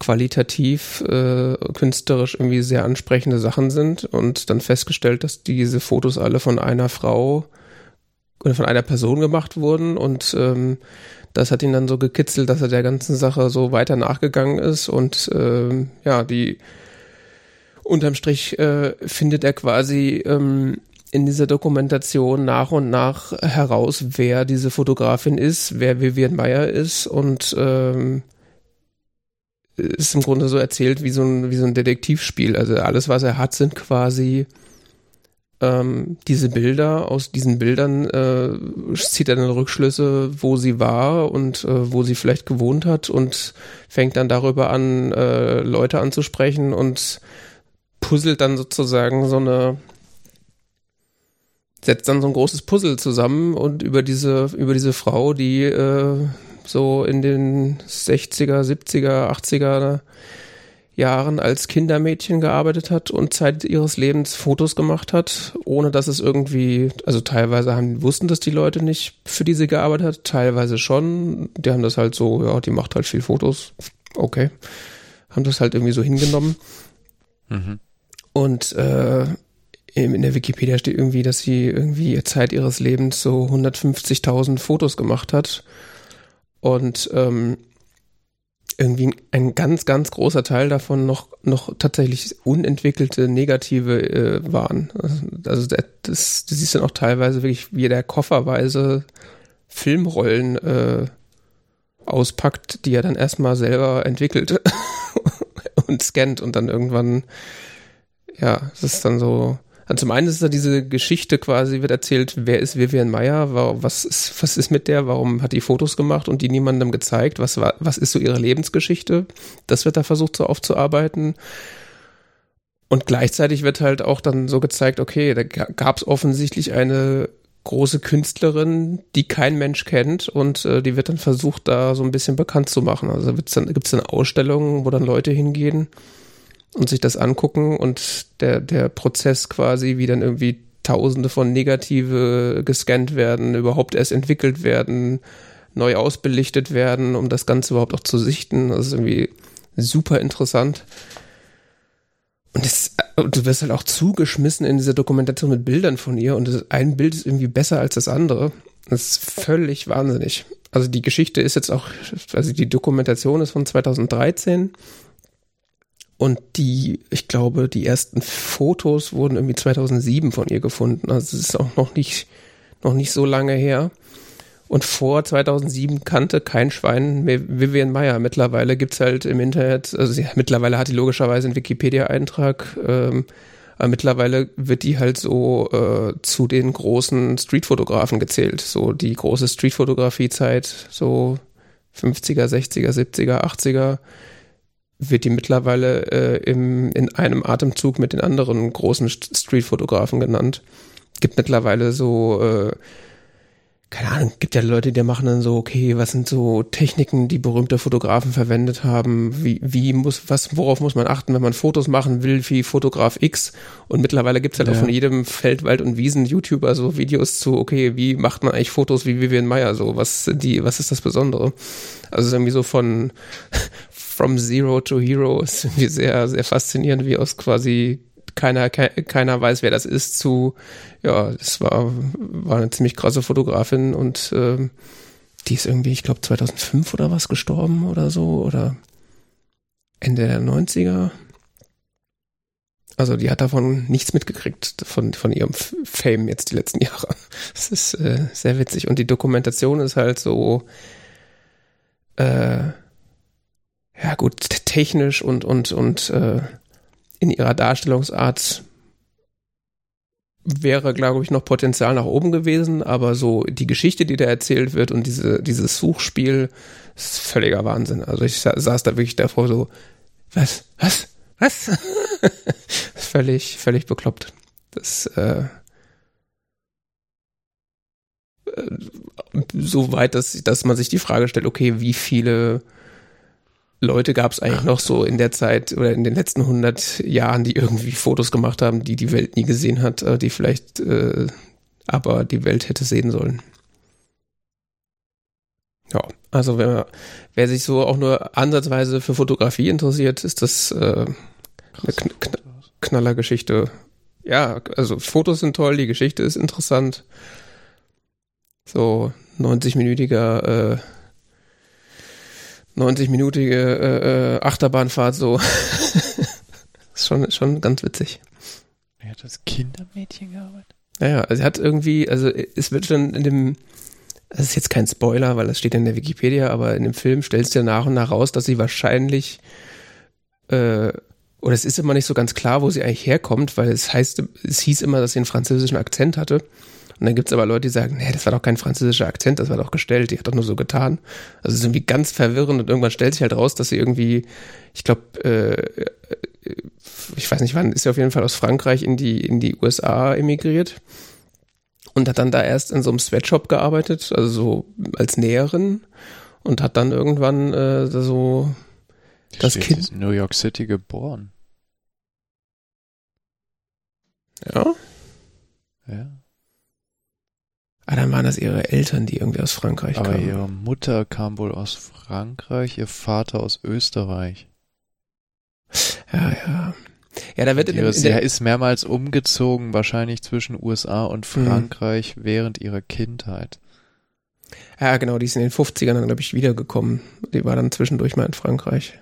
qualitativ äh, künstlerisch irgendwie sehr ansprechende Sachen sind und dann festgestellt, dass diese Fotos alle von einer Frau oder von einer Person gemacht wurden und ähm, das hat ihn dann so gekitzelt, dass er der ganzen Sache so weiter nachgegangen ist und ähm, ja, die unterm Strich äh, findet er quasi ähm, in dieser Dokumentation nach und nach heraus, wer diese Fotografin ist, wer Vivian Meyer ist und ähm, ist im Grunde so erzählt wie so ein, wie so ein Detektivspiel. Also alles, was er hat, sind quasi ähm, diese Bilder, aus diesen Bildern äh, zieht er dann Rückschlüsse, wo sie war und äh, wo sie vielleicht gewohnt hat und fängt dann darüber an, äh, Leute anzusprechen und puzzelt dann sozusagen so eine setzt dann so ein großes Puzzle zusammen und über diese über diese Frau, die äh, so in den 60er, 70er, 80er Jahren als Kindermädchen gearbeitet hat und Zeit ihres Lebens Fotos gemacht hat, ohne dass es irgendwie, also teilweise haben, wussten das die Leute nicht, für die sie gearbeitet hat, teilweise schon. Die haben das halt so, ja, die macht halt viel Fotos. Okay. Haben das halt irgendwie so hingenommen. Mhm. Und äh, in der Wikipedia steht irgendwie, dass sie irgendwie Zeit ihres Lebens so 150.000 Fotos gemacht hat. Und ähm, irgendwie ein ganz, ganz großer Teil davon noch, noch tatsächlich unentwickelte Negative äh, waren. Also das, das, du siehst dann auch teilweise wirklich, wie der kofferweise Filmrollen äh, auspackt, die er dann erstmal selber entwickelt und scannt und dann irgendwann, ja, es ist dann so, also zum einen ist da diese Geschichte quasi, wird erzählt, wer ist Vivian Meyer, was ist, was ist mit der, warum hat die Fotos gemacht und die niemandem gezeigt, was, was ist so ihre Lebensgeschichte. Das wird da versucht so aufzuarbeiten. Und gleichzeitig wird halt auch dann so gezeigt, okay, da gab es offensichtlich eine große Künstlerin, die kein Mensch kennt und äh, die wird dann versucht, da so ein bisschen bekannt zu machen. Also gibt's dann, gibt's dann Ausstellungen, wo dann Leute hingehen und sich das angucken und der, der Prozess quasi, wie dann irgendwie Tausende von Negative gescannt werden, überhaupt erst entwickelt werden, neu ausbelichtet werden, um das Ganze überhaupt auch zu sichten. Das ist irgendwie super interessant. Und das, du wirst halt auch zugeschmissen in diese Dokumentation mit Bildern von ihr und das, ein Bild ist irgendwie besser als das andere. Das ist völlig wahnsinnig. Also die Geschichte ist jetzt auch, also die Dokumentation ist von 2013 und die, ich glaube, die ersten Fotos wurden irgendwie 2007 von ihr gefunden. Also es ist auch noch nicht, noch nicht so lange her. Und vor 2007 kannte kein Schwein mehr Vivian Meyer. Mittlerweile gibt's halt im Internet, also sie, mittlerweile hat die logischerweise einen Wikipedia-Eintrag, ähm, aber mittlerweile wird die halt so äh, zu den großen Streetfotografen gezählt. So die große Streetfotografie-Zeit, so 50er, 60er, 70er, 80er, wird die mittlerweile äh, im, in einem Atemzug mit den anderen großen Streetfotografen genannt. Gibt mittlerweile so äh, keine Ahnung, gibt ja Leute, die machen dann so, okay, was sind so Techniken, die berühmte Fotografen verwendet haben? Wie, wie muss, was, worauf muss man achten, wenn man Fotos machen will, wie Fotograf X? Und mittlerweile gibt's halt ja. auch von jedem Feld, Wald und Wiesen YouTuber so Videos zu, okay, wie macht man eigentlich Fotos wie Vivian Meyer so? Was die, was ist das Besondere? Also irgendwie so von From Zero to Hero ist irgendwie sehr, sehr faszinierend, wie aus quasi keiner, keiner weiß, wer das ist, zu, ja, das war, war eine ziemlich krasse Fotografin und ähm, die ist irgendwie, ich glaube, 2005 oder was gestorben oder so oder Ende der 90er. Also die hat davon nichts mitgekriegt, von, von ihrem Fame jetzt die letzten Jahre. Das ist äh, sehr witzig. Und die Dokumentation ist halt so, äh, ja gut, technisch und, und, und äh, in ihrer Darstellungsart wäre, glaube ich, noch Potenzial nach oben gewesen, aber so die Geschichte, die da erzählt wird und diese, dieses Suchspiel ist völliger Wahnsinn. Also ich saß da wirklich davor so, was, was, was? völlig, völlig bekloppt. Das, äh, äh, so weit, dass, dass man sich die Frage stellt, okay, wie viele Leute gab es eigentlich noch so in der Zeit oder in den letzten 100 Jahren, die irgendwie Fotos gemacht haben, die die Welt nie gesehen hat, äh, die vielleicht äh, aber die Welt hätte sehen sollen. Ja, also wer, wer sich so auch nur ansatzweise für Fotografie interessiert, ist das äh, eine kn kn Knallergeschichte. Ja, also Fotos sind toll, die Geschichte ist interessant. So 90-minütiger äh, 90-minütige äh, äh, Achterbahnfahrt so. ist schon, schon ganz witzig. Er hat als Kindermädchen gearbeitet? Ja, ja, also er hat irgendwie, also es wird schon in dem, das ist jetzt kein Spoiler, weil das steht in der Wikipedia, aber in dem Film stellst du ja nach und nach raus, dass sie wahrscheinlich, äh, oder es ist immer nicht so ganz klar, wo sie eigentlich herkommt, weil es heißt, es hieß immer, dass sie einen französischen Akzent hatte. Und dann gibt's aber Leute, die sagen, nee, das war doch kein französischer Akzent, das war doch gestellt, die hat doch nur so getan. Also es ist irgendwie ganz verwirrend und irgendwann stellt sich halt raus, dass sie irgendwie, ich glaube, äh, ich weiß nicht wann, ist sie auf jeden Fall aus Frankreich in die, in die USA emigriert und hat dann da erst in so einem Sweatshop gearbeitet, also so als Näherin und hat dann irgendwann äh, so das Kind. In New York City geboren. Ja. Ah, dann waren das ihre Eltern, die irgendwie aus Frankreich Aber kamen. Ihre Mutter kam wohl aus Frankreich, ihr Vater aus Österreich. Ja, ja. Ja, da wird in, in der, ist mehrmals umgezogen, wahrscheinlich zwischen USA und mhm. Frankreich mhm. während ihrer Kindheit. Ja, genau, die ist in den 50ern dann, glaube ich, wiedergekommen. Die war dann zwischendurch mal in Frankreich.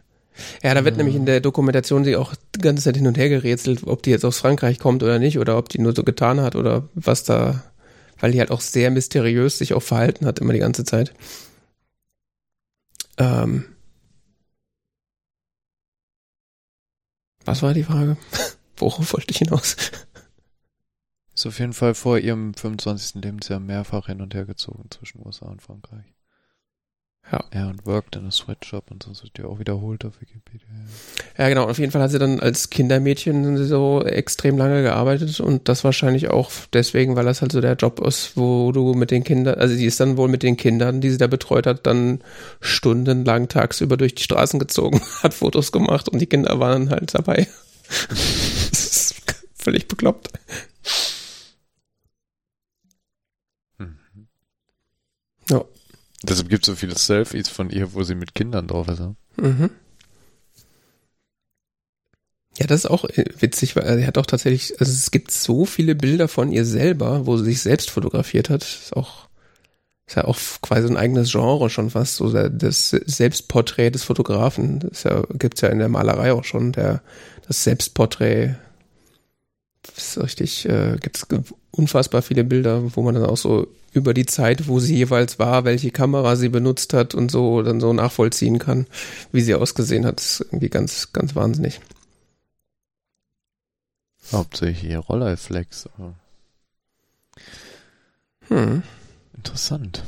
Ja, da wird ja. nämlich in der Dokumentation sie auch die ganze Zeit hin und her gerätselt, ob die jetzt aus Frankreich kommt oder nicht, oder ob die nur so getan hat oder was da weil die halt auch sehr mysteriös sich auch verhalten hat, immer die ganze Zeit. Ähm, was war die Frage? Worauf wollte ich hinaus? Ist auf jeden Fall vor ihrem 25. Lebensjahr mehrfach hin und her gezogen zwischen USA und Frankreich. Ja. Ja, und worked in a sweatshop und so, das wird ja auch wiederholt auf Wikipedia. Ja, genau. Auf jeden Fall hat sie dann als Kindermädchen so extrem lange gearbeitet und das wahrscheinlich auch deswegen, weil das halt so der Job ist, wo du mit den Kindern, also sie ist dann wohl mit den Kindern, die sie da betreut hat, dann stundenlang tagsüber durch die Straßen gezogen, hat Fotos gemacht und die Kinder waren halt dabei. das ist völlig bekloppt. Mhm. Ja. Deshalb gibt es so viele Selfies von ihr, wo sie mit Kindern drauf ist. Mhm. Ja, das ist auch äh, witzig, weil sie hat auch tatsächlich, also es gibt so viele Bilder von ihr selber, wo sie sich selbst fotografiert hat. Ist auch, ist ja auch quasi ein eigenes Genre schon fast, so das Selbstporträt des Fotografen. Das ja, gibt's ja in der Malerei auch schon, der, das Selbstporträt. Ist richtig, äh, gibt's unfassbar viele Bilder, wo man dann auch so über die Zeit, wo sie jeweils war, welche Kamera sie benutzt hat und so dann so nachvollziehen kann, wie sie ausgesehen hat. Das ist irgendwie ganz, ganz wahnsinnig. Hauptsächlich Rolleiflex. Hm. Interessant.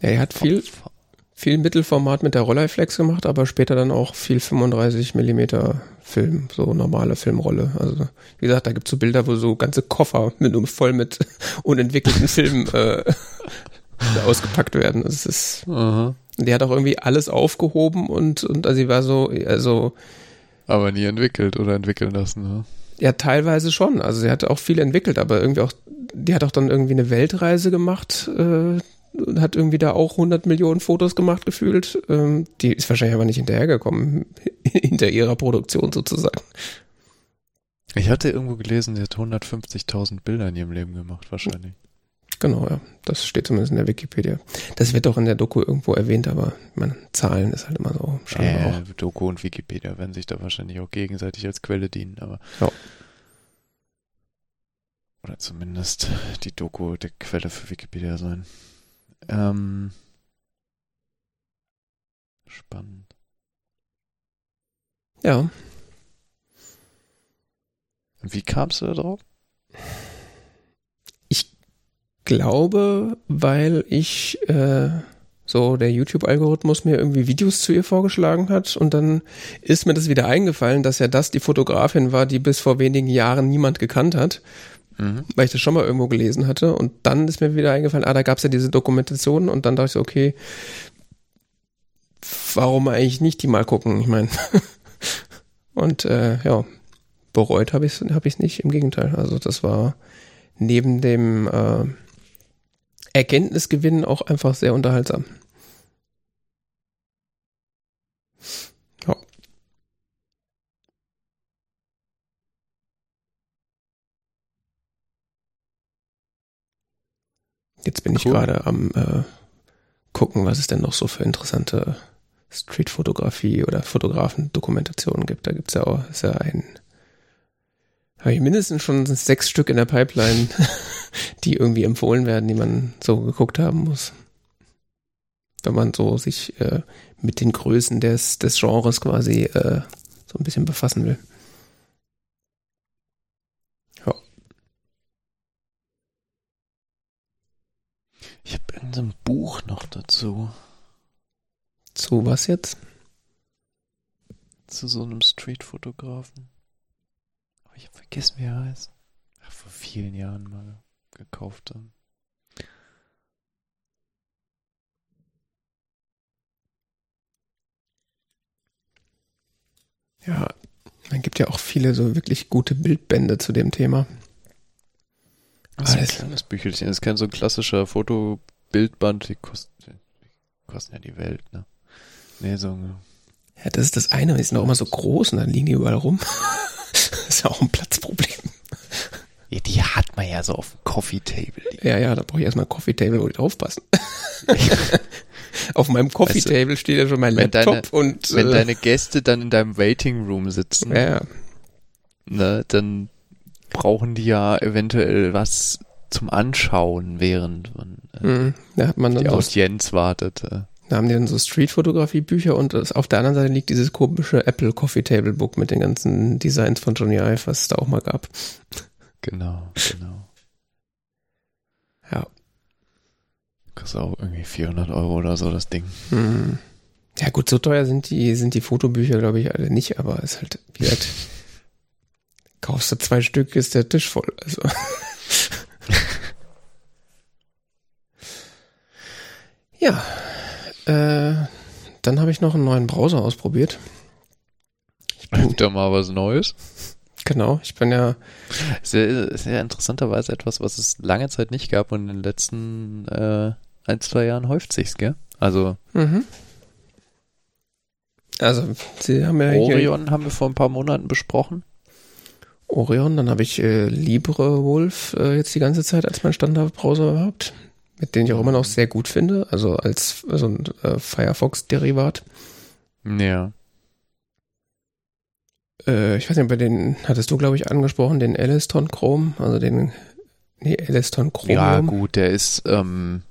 Ja, er hat viel, viel Mittelformat mit der Rolleiflex gemacht, aber später dann auch viel 35 Millimeter Film, so normale Filmrolle. Also wie gesagt, da gibt's so Bilder, wo so ganze Koffer mit, voll mit unentwickelten Filmen äh, ausgepackt werden. Das ist, Aha. die hat auch irgendwie alles aufgehoben und und also sie war so, also aber nie entwickelt oder entwickeln lassen, ne? Ja, teilweise schon. Also sie hat auch viel entwickelt, aber irgendwie auch, die hat auch dann irgendwie eine Weltreise gemacht, äh, hat irgendwie da auch 100 Millionen Fotos gemacht gefühlt. Ähm, die ist wahrscheinlich aber nicht hinterhergekommen, hinter ihrer Produktion sozusagen. Ich hatte irgendwo gelesen, sie hat 150.000 Bilder in ihrem Leben gemacht, wahrscheinlich. Genau, ja. Das steht zumindest in der Wikipedia. Das wird auch in der Doku irgendwo erwähnt, aber meine, Zahlen ist halt immer so scheinbar äh, Doku und Wikipedia werden sich da wahrscheinlich auch gegenseitig als Quelle dienen, aber. Ja. Oder zumindest die Doku der Quelle für Wikipedia sein. Ähm, spannend. Ja. Und wie kamst du da drauf? glaube, weil ich äh, so der YouTube-Algorithmus mir irgendwie Videos zu ihr vorgeschlagen hat und dann ist mir das wieder eingefallen, dass ja das die Fotografin war, die bis vor wenigen Jahren niemand gekannt hat, mhm. weil ich das schon mal irgendwo gelesen hatte und dann ist mir wieder eingefallen, ah, da gab's ja diese Dokumentation und dann dachte ich so, okay, warum eigentlich nicht die mal gucken? Ich meine, und äh, ja, bereut habe ich es hab ich's nicht, im Gegenteil. Also das war neben dem äh, Erkenntnisgewinn auch einfach sehr unterhaltsam. Jetzt bin cool. ich gerade am äh, gucken, was es denn noch so für interessante Streetfotografie oder Fotografendokumentationen gibt. Da gibt es ja auch ist ja ein habe ich mindestens schon sechs Stück in der Pipeline, die irgendwie empfohlen werden, die man so geguckt haben muss. Wenn man so sich äh, mit den Größen des, des Genres quasi äh, so ein bisschen befassen will. Ich habe irgendein Buch noch dazu. Zu was jetzt? Zu so einem Streetfotografen. Ich habe vergessen, wie er heißt. Ach, vor vielen Jahren mal gekauft dann. Ja, man gibt ja auch viele so wirklich gute Bildbände zu dem Thema. Das ist ein kleines Büchelchen. Das ist kein so ein klassischer Fotobildband. Die kosten, die kosten ja die Welt, ne? Nee, so. Ja, das ist das eine. Die sind auch immer so groß und dann liegen die überall rum. Das ist ja auch ein Platzproblem. Ja, die hat man ja so auf dem Coffee Table. Ja, ja, da brauche ich erstmal ein Coffee Table, wo die draufpassen. auf meinem Coffee Table weißt du, steht ja schon mein Laptop deine, und. Wenn äh, deine Gäste dann in deinem Waiting Room sitzen, ja. ne, dann brauchen die ja eventuell was zum Anschauen, während man, äh, mhm, da hat man die Audienz wartet. Äh. Da haben die dann so Street-Fotografie-Bücher und das, auf der anderen Seite liegt dieses komische Apple Coffee Table Book mit den ganzen Designs von Johnny Ive, was es da auch mal gab. Genau, genau. Ja. kostet auch irgendwie 400 Euro oder so, das Ding. Hm. Ja gut, so teuer sind die, sind die Fotobücher, glaube ich, alle nicht, aber es ist halt, wie halt, kaufst du zwei Stück, ist der Tisch voll. Also. ja, äh, dann habe ich noch einen neuen Browser ausprobiert. Ich bin da mal was Neues. Genau, ich bin ja. Sehr, sehr interessanterweise etwas, was es lange Zeit nicht gab und in den letzten äh, ein, zwei Jahren häuft sich's, gell? Also. Mhm. Also, sie haben ja. Orion hier, haben wir vor ein paar Monaten besprochen. Orion, dann habe ich äh, LibreWolf äh, jetzt die ganze Zeit als mein Standardbrowser überhaupt, mit dem ich auch immer noch sehr gut finde, also als so ein äh, Firefox-Derivat. Ja. Äh, ich weiß nicht, bei den hattest du, glaube ich, angesprochen, den Elaston Chrome, also den, nee, Elaston Chromium. Ja, gut, der ist, ähm,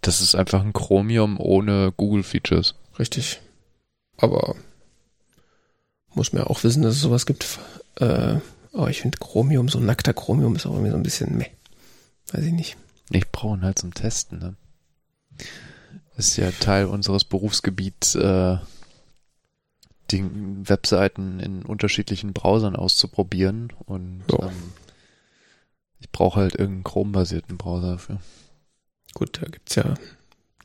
das ist einfach ein Chromium ohne Google-Features. Richtig. Aber muss man ja auch wissen, dass es sowas gibt. Äh, aber ich finde Chromium, so nackter Chromium ist auch irgendwie so ein bisschen meh. Weiß ich nicht. Ich brauche ihn halt zum Testen, ne? ist ja Teil unseres Berufsgebiets, äh, die Webseiten in unterschiedlichen Browsern auszuprobieren und ja. ähm, ich brauche halt irgendeinen Chrome-basierten Browser dafür. Gut, da gibt's ja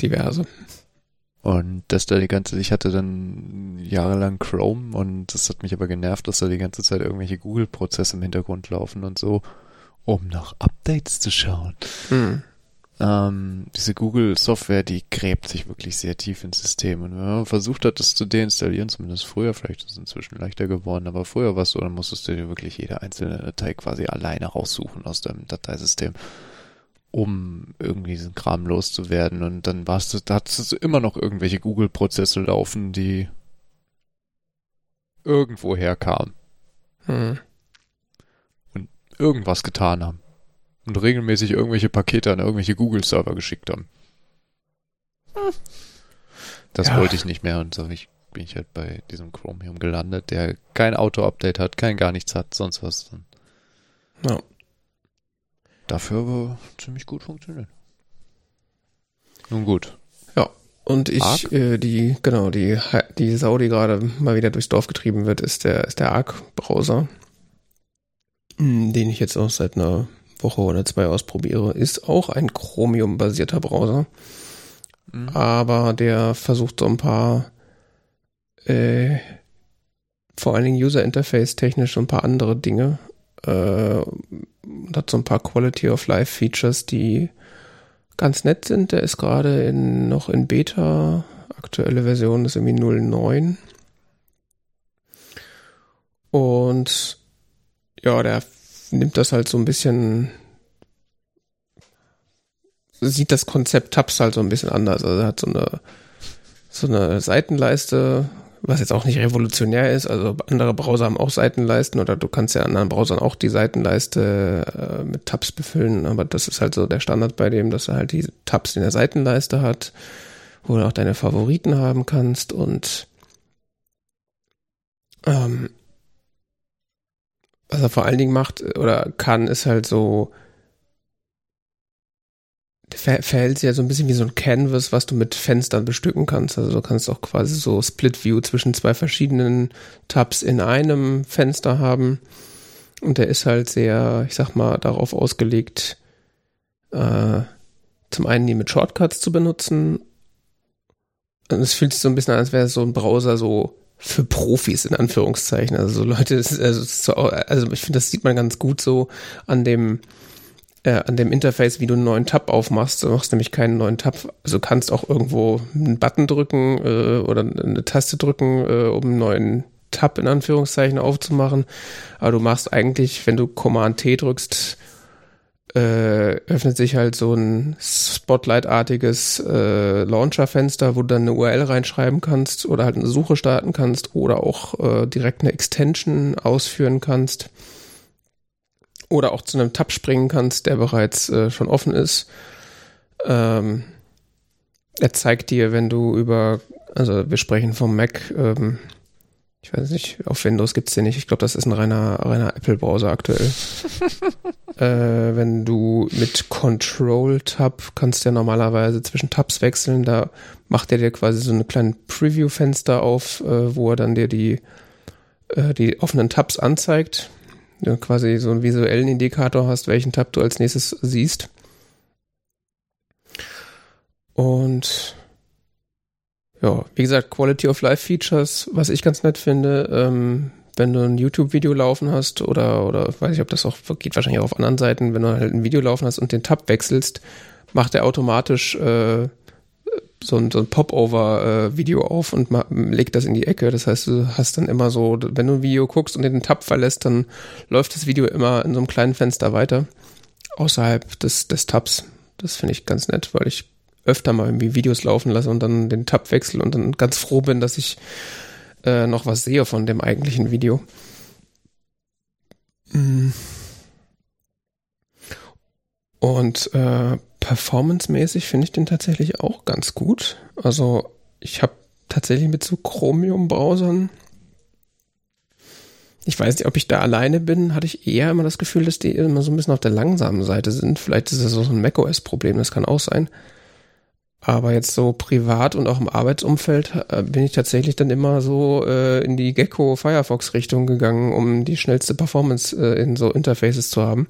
diverse. Und das da die ganze, ich hatte dann jahrelang Chrome und das hat mich aber genervt, dass da die ganze Zeit irgendwelche Google-Prozesse im Hintergrund laufen und so, um nach Updates zu schauen. Hm. Ähm, diese Google-Software, die gräbt sich wirklich sehr tief ins System. Und wenn man versucht hat, das zu deinstallieren, zumindest früher, vielleicht ist es inzwischen leichter geworden, aber früher war es so, dann musstest du dir wirklich jede einzelne Datei quasi alleine raussuchen aus deinem Dateisystem um irgendwie diesen Kram loszuwerden. Und dann warst du, da hattest du immer noch irgendwelche Google-Prozesse laufen, die irgendwo herkamen. Hm. Und irgendwas getan haben. Und regelmäßig irgendwelche Pakete an irgendwelche Google-Server geschickt haben. Hm. Das ja. wollte ich nicht mehr und so ich, bin ich halt bei diesem Chromium gelandet, der kein Auto-Update hat, kein gar nichts hat, sonst was. Ja dafür aber ziemlich gut funktioniert. Nun gut. Ja, und ich, äh, die, genau, die, die Sau, die gerade mal wieder durchs Dorf getrieben wird, ist der, ist der Arc-Browser, hm, den ich jetzt auch seit einer Woche oder zwei ausprobiere. Ist auch ein Chromium-basierter Browser. Mhm. Aber der versucht so ein paar, äh, vor allen Dingen User Interface technisch so ein paar andere Dinge äh, hat so ein paar Quality of Life Features, die ganz nett sind. Der ist gerade in, noch in Beta. Aktuelle Version ist irgendwie 09. Und ja, der nimmt das halt so ein bisschen, sieht das Konzept Tabs halt so ein bisschen anders. Also er hat so eine, so eine Seitenleiste, was jetzt auch nicht revolutionär ist. Also andere Browser haben auch Seitenleisten oder du kannst ja anderen Browsern auch die Seitenleiste äh, mit Tabs befüllen, aber das ist halt so der Standard bei dem, dass er halt die Tabs in der Seitenleiste hat, wo du auch deine Favoriten haben kannst und ähm, was er vor allen Dingen macht oder kann, ist halt so verhält sich ja so ein bisschen wie so ein Canvas, was du mit Fenstern bestücken kannst. Also du kannst auch quasi so Split View zwischen zwei verschiedenen Tabs in einem Fenster haben. Und der ist halt sehr, ich sag mal, darauf ausgelegt, äh, zum einen die mit Shortcuts zu benutzen. Und es fühlt sich so ein bisschen an, als wäre so ein Browser so für Profis in Anführungszeichen. Also so Leute, also, also ich finde, das sieht man ganz gut so an dem äh, an dem Interface, wie du einen neuen Tab aufmachst. Du machst nämlich keinen neuen Tab. Also kannst auch irgendwo einen Button drücken äh, oder eine Taste drücken, äh, um einen neuen Tab in Anführungszeichen aufzumachen. Aber du machst eigentlich, wenn du Command T drückst, äh, öffnet sich halt so ein Spotlight-artiges äh, Launcher-Fenster, wo du dann eine URL reinschreiben kannst oder halt eine Suche starten kannst oder auch äh, direkt eine Extension ausführen kannst oder auch zu einem Tab springen kannst, der bereits äh, schon offen ist. Ähm, er zeigt dir, wenn du über, also wir sprechen vom Mac, ähm, Ich weiß nicht, auf Windows gibt's den nicht. Ich glaube, das ist ein reiner, reiner Apple-Browser aktuell. äh, wenn du mit Control-Tab kannst ja normalerweise zwischen Tabs wechseln, da macht er dir quasi so ein kleines Preview-Fenster auf, äh, wo er dann dir die, äh, die offenen Tabs anzeigt. Du quasi so einen visuellen Indikator hast, welchen Tab du als nächstes siehst. Und ja, wie gesagt, Quality of Life Features, was ich ganz nett finde, ähm, wenn du ein YouTube-Video laufen hast oder, oder weiß ich, ob das auch geht wahrscheinlich auch auf anderen Seiten, wenn du halt ein Video laufen hast und den Tab wechselst, macht er automatisch äh, so ein, so ein Pop-Over-Video auf und legt das in die Ecke. Das heißt, du hast dann immer so, wenn du ein Video guckst und den Tab verlässt, dann läuft das Video immer in so einem kleinen Fenster weiter, außerhalb des, des Tabs. Das finde ich ganz nett, weil ich öfter mal irgendwie Videos laufen lasse und dann den Tab wechsle und dann ganz froh bin, dass ich äh, noch was sehe von dem eigentlichen Video. Mm. Und äh, performancemäßig finde ich den tatsächlich auch ganz gut. Also ich habe tatsächlich mit so Chromium-Browsern, ich weiß nicht, ob ich da alleine bin, hatte ich eher immer das Gefühl, dass die immer so ein bisschen auf der langsamen Seite sind. Vielleicht ist das so ein macOS-Problem, das kann auch sein. Aber jetzt so privat und auch im Arbeitsumfeld äh, bin ich tatsächlich dann immer so äh, in die Gecko Firefox Richtung gegangen, um die schnellste Performance äh, in so Interfaces zu haben.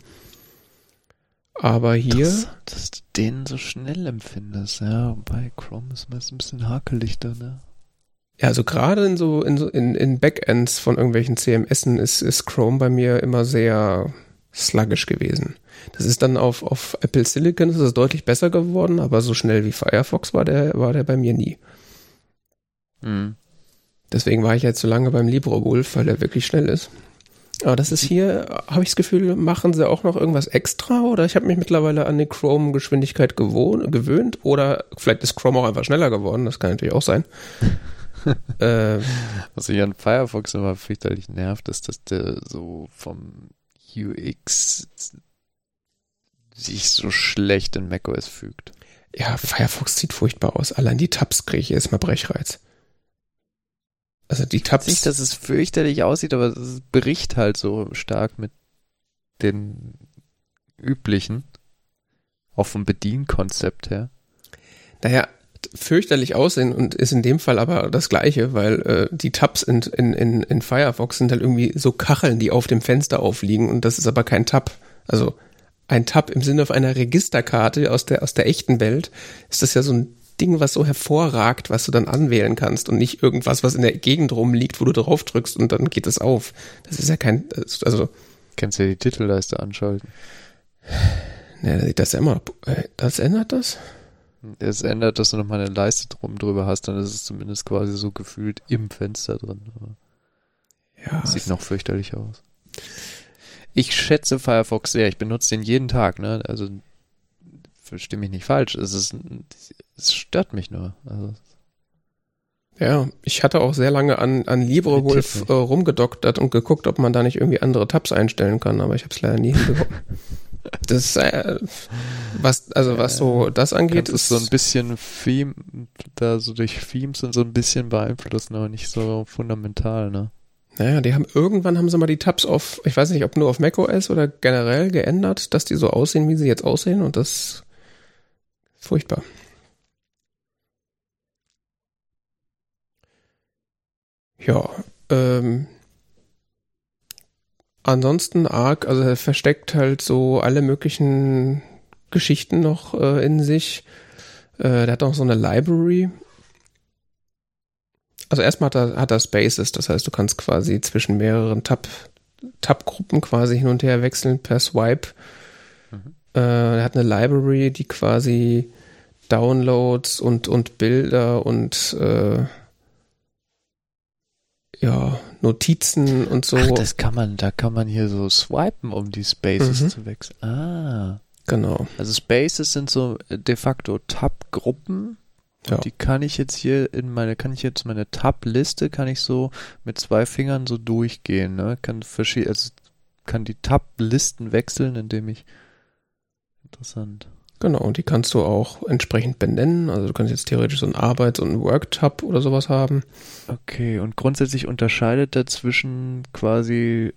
Aber hier. Das, dass du den so schnell empfindest, ja. Bei Chrome ist meist ein bisschen hakelig da, ne? Ja, also gerade in so, in so, in, in Backends von irgendwelchen CMSen ist, ist Chrome bei mir immer sehr sluggish gewesen. Das ist dann auf, auf Apple Silicon ist es deutlich besser geworden, aber so schnell wie Firefox war der, war der bei mir nie. Mhm. Deswegen war ich jetzt so lange beim LibreWolf, weil er wirklich schnell ist. Aber das ist hier, habe ich das Gefühl, machen sie auch noch irgendwas extra oder ich habe mich mittlerweile an die Chrome-Geschwindigkeit gewöhnt oder vielleicht ist Chrome auch einfach schneller geworden, das kann natürlich auch sein. äh, Was mich an Firefox immer fürchterlich nervt, ist, dass der so vom UX sich so schlecht in macOS fügt. Ja, Firefox sieht furchtbar aus. Allein die Tabs kriege ich jetzt mal Brechreiz. Also die Tabs. Nicht, dass es fürchterlich aussieht, aber es bricht halt so stark mit den üblichen. Auch vom Bedienkonzept her. Naja, fürchterlich aussehen und ist in dem Fall aber das gleiche, weil äh, die Tabs in, in, in, in Firefox sind halt irgendwie so Kacheln, die auf dem Fenster aufliegen und das ist aber kein Tab. Also ein Tab im Sinne einer Registerkarte aus der, aus der echten Welt, ist das ja so ein Ding, was so hervorragt, was du dann anwählen kannst und nicht irgendwas, was in der Gegend rumliegt, wo du drauf drückst und dann geht es auf. Das ist ja kein, also. Kannst ja die Titelleiste anschalten. Ne, das immer, äh, das ändert das? Es ändert, dass du nochmal eine Leiste drum drüber hast, dann ist es zumindest quasi so gefühlt im Fenster drin. ja. Sieht noch fürchterlich aus. Ich schätze Firefox sehr. Ich benutze den jeden Tag. Ne? Also verstehe mich nicht falsch. Es, ist, es stört mich nur. Also, ja, ich hatte auch sehr lange an, an LibreWolf äh, rumgedoktert und geguckt, ob man da nicht irgendwie andere Tabs einstellen kann, aber ich habe es leider nie hinbekommen. das äh, was also was so das angeht, ist so ein bisschen Theme, da so durch Themes und so ein bisschen beeinflussen, aber nicht so fundamental, ne? Naja, die haben irgendwann haben sie mal die Tabs auf, ich weiß nicht, ob nur auf macOS oder generell geändert, dass die so aussehen, wie sie jetzt aussehen und das furchtbar. Ja, ähm, ansonsten arg, also er versteckt halt so alle möglichen Geschichten noch äh, in sich. Äh, der hat auch so eine Library, also erstmal hat er, hat er Spaces, das heißt, du kannst quasi zwischen mehreren Tab, Tab-Gruppen quasi hin und her wechseln per Swipe. Mhm. Äh, er hat eine Library, die quasi Downloads und, und Bilder und äh, ja, Notizen und so. Ach, das kann man, da kann man hier so swipen, um die Spaces mhm. zu wechseln. Ah. Genau. Also Spaces sind so de facto Tab-Gruppen, ja. die kann ich jetzt hier in meine, kann ich jetzt meine Tab-Liste, kann ich so mit zwei Fingern so durchgehen, ne? Kann verschiedene, also kann die Tab-Listen wechseln, indem ich, interessant. Genau, und die kannst du auch entsprechend benennen. Also du kannst jetzt theoretisch so einen Arbeits- und einen Work-Tab oder sowas haben. Okay, und grundsätzlich unterscheidet dazwischen quasi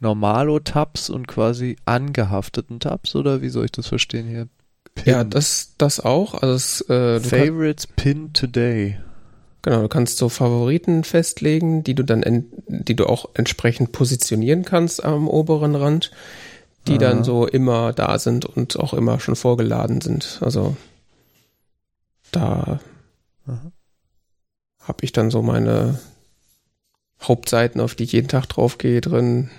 Normalo-Tabs und quasi angehafteten Tabs oder wie soll ich das verstehen hier? Pin. Ja, das, das auch. Also es, äh, Favorites kann, Pin Today. Genau, du kannst so Favoriten festlegen, die du dann, die du auch entsprechend positionieren kannst am oberen Rand die dann so immer da sind und auch immer schon vorgeladen sind. Also da habe ich dann so meine Hauptseiten, auf die ich jeden Tag drauf gehe, drin.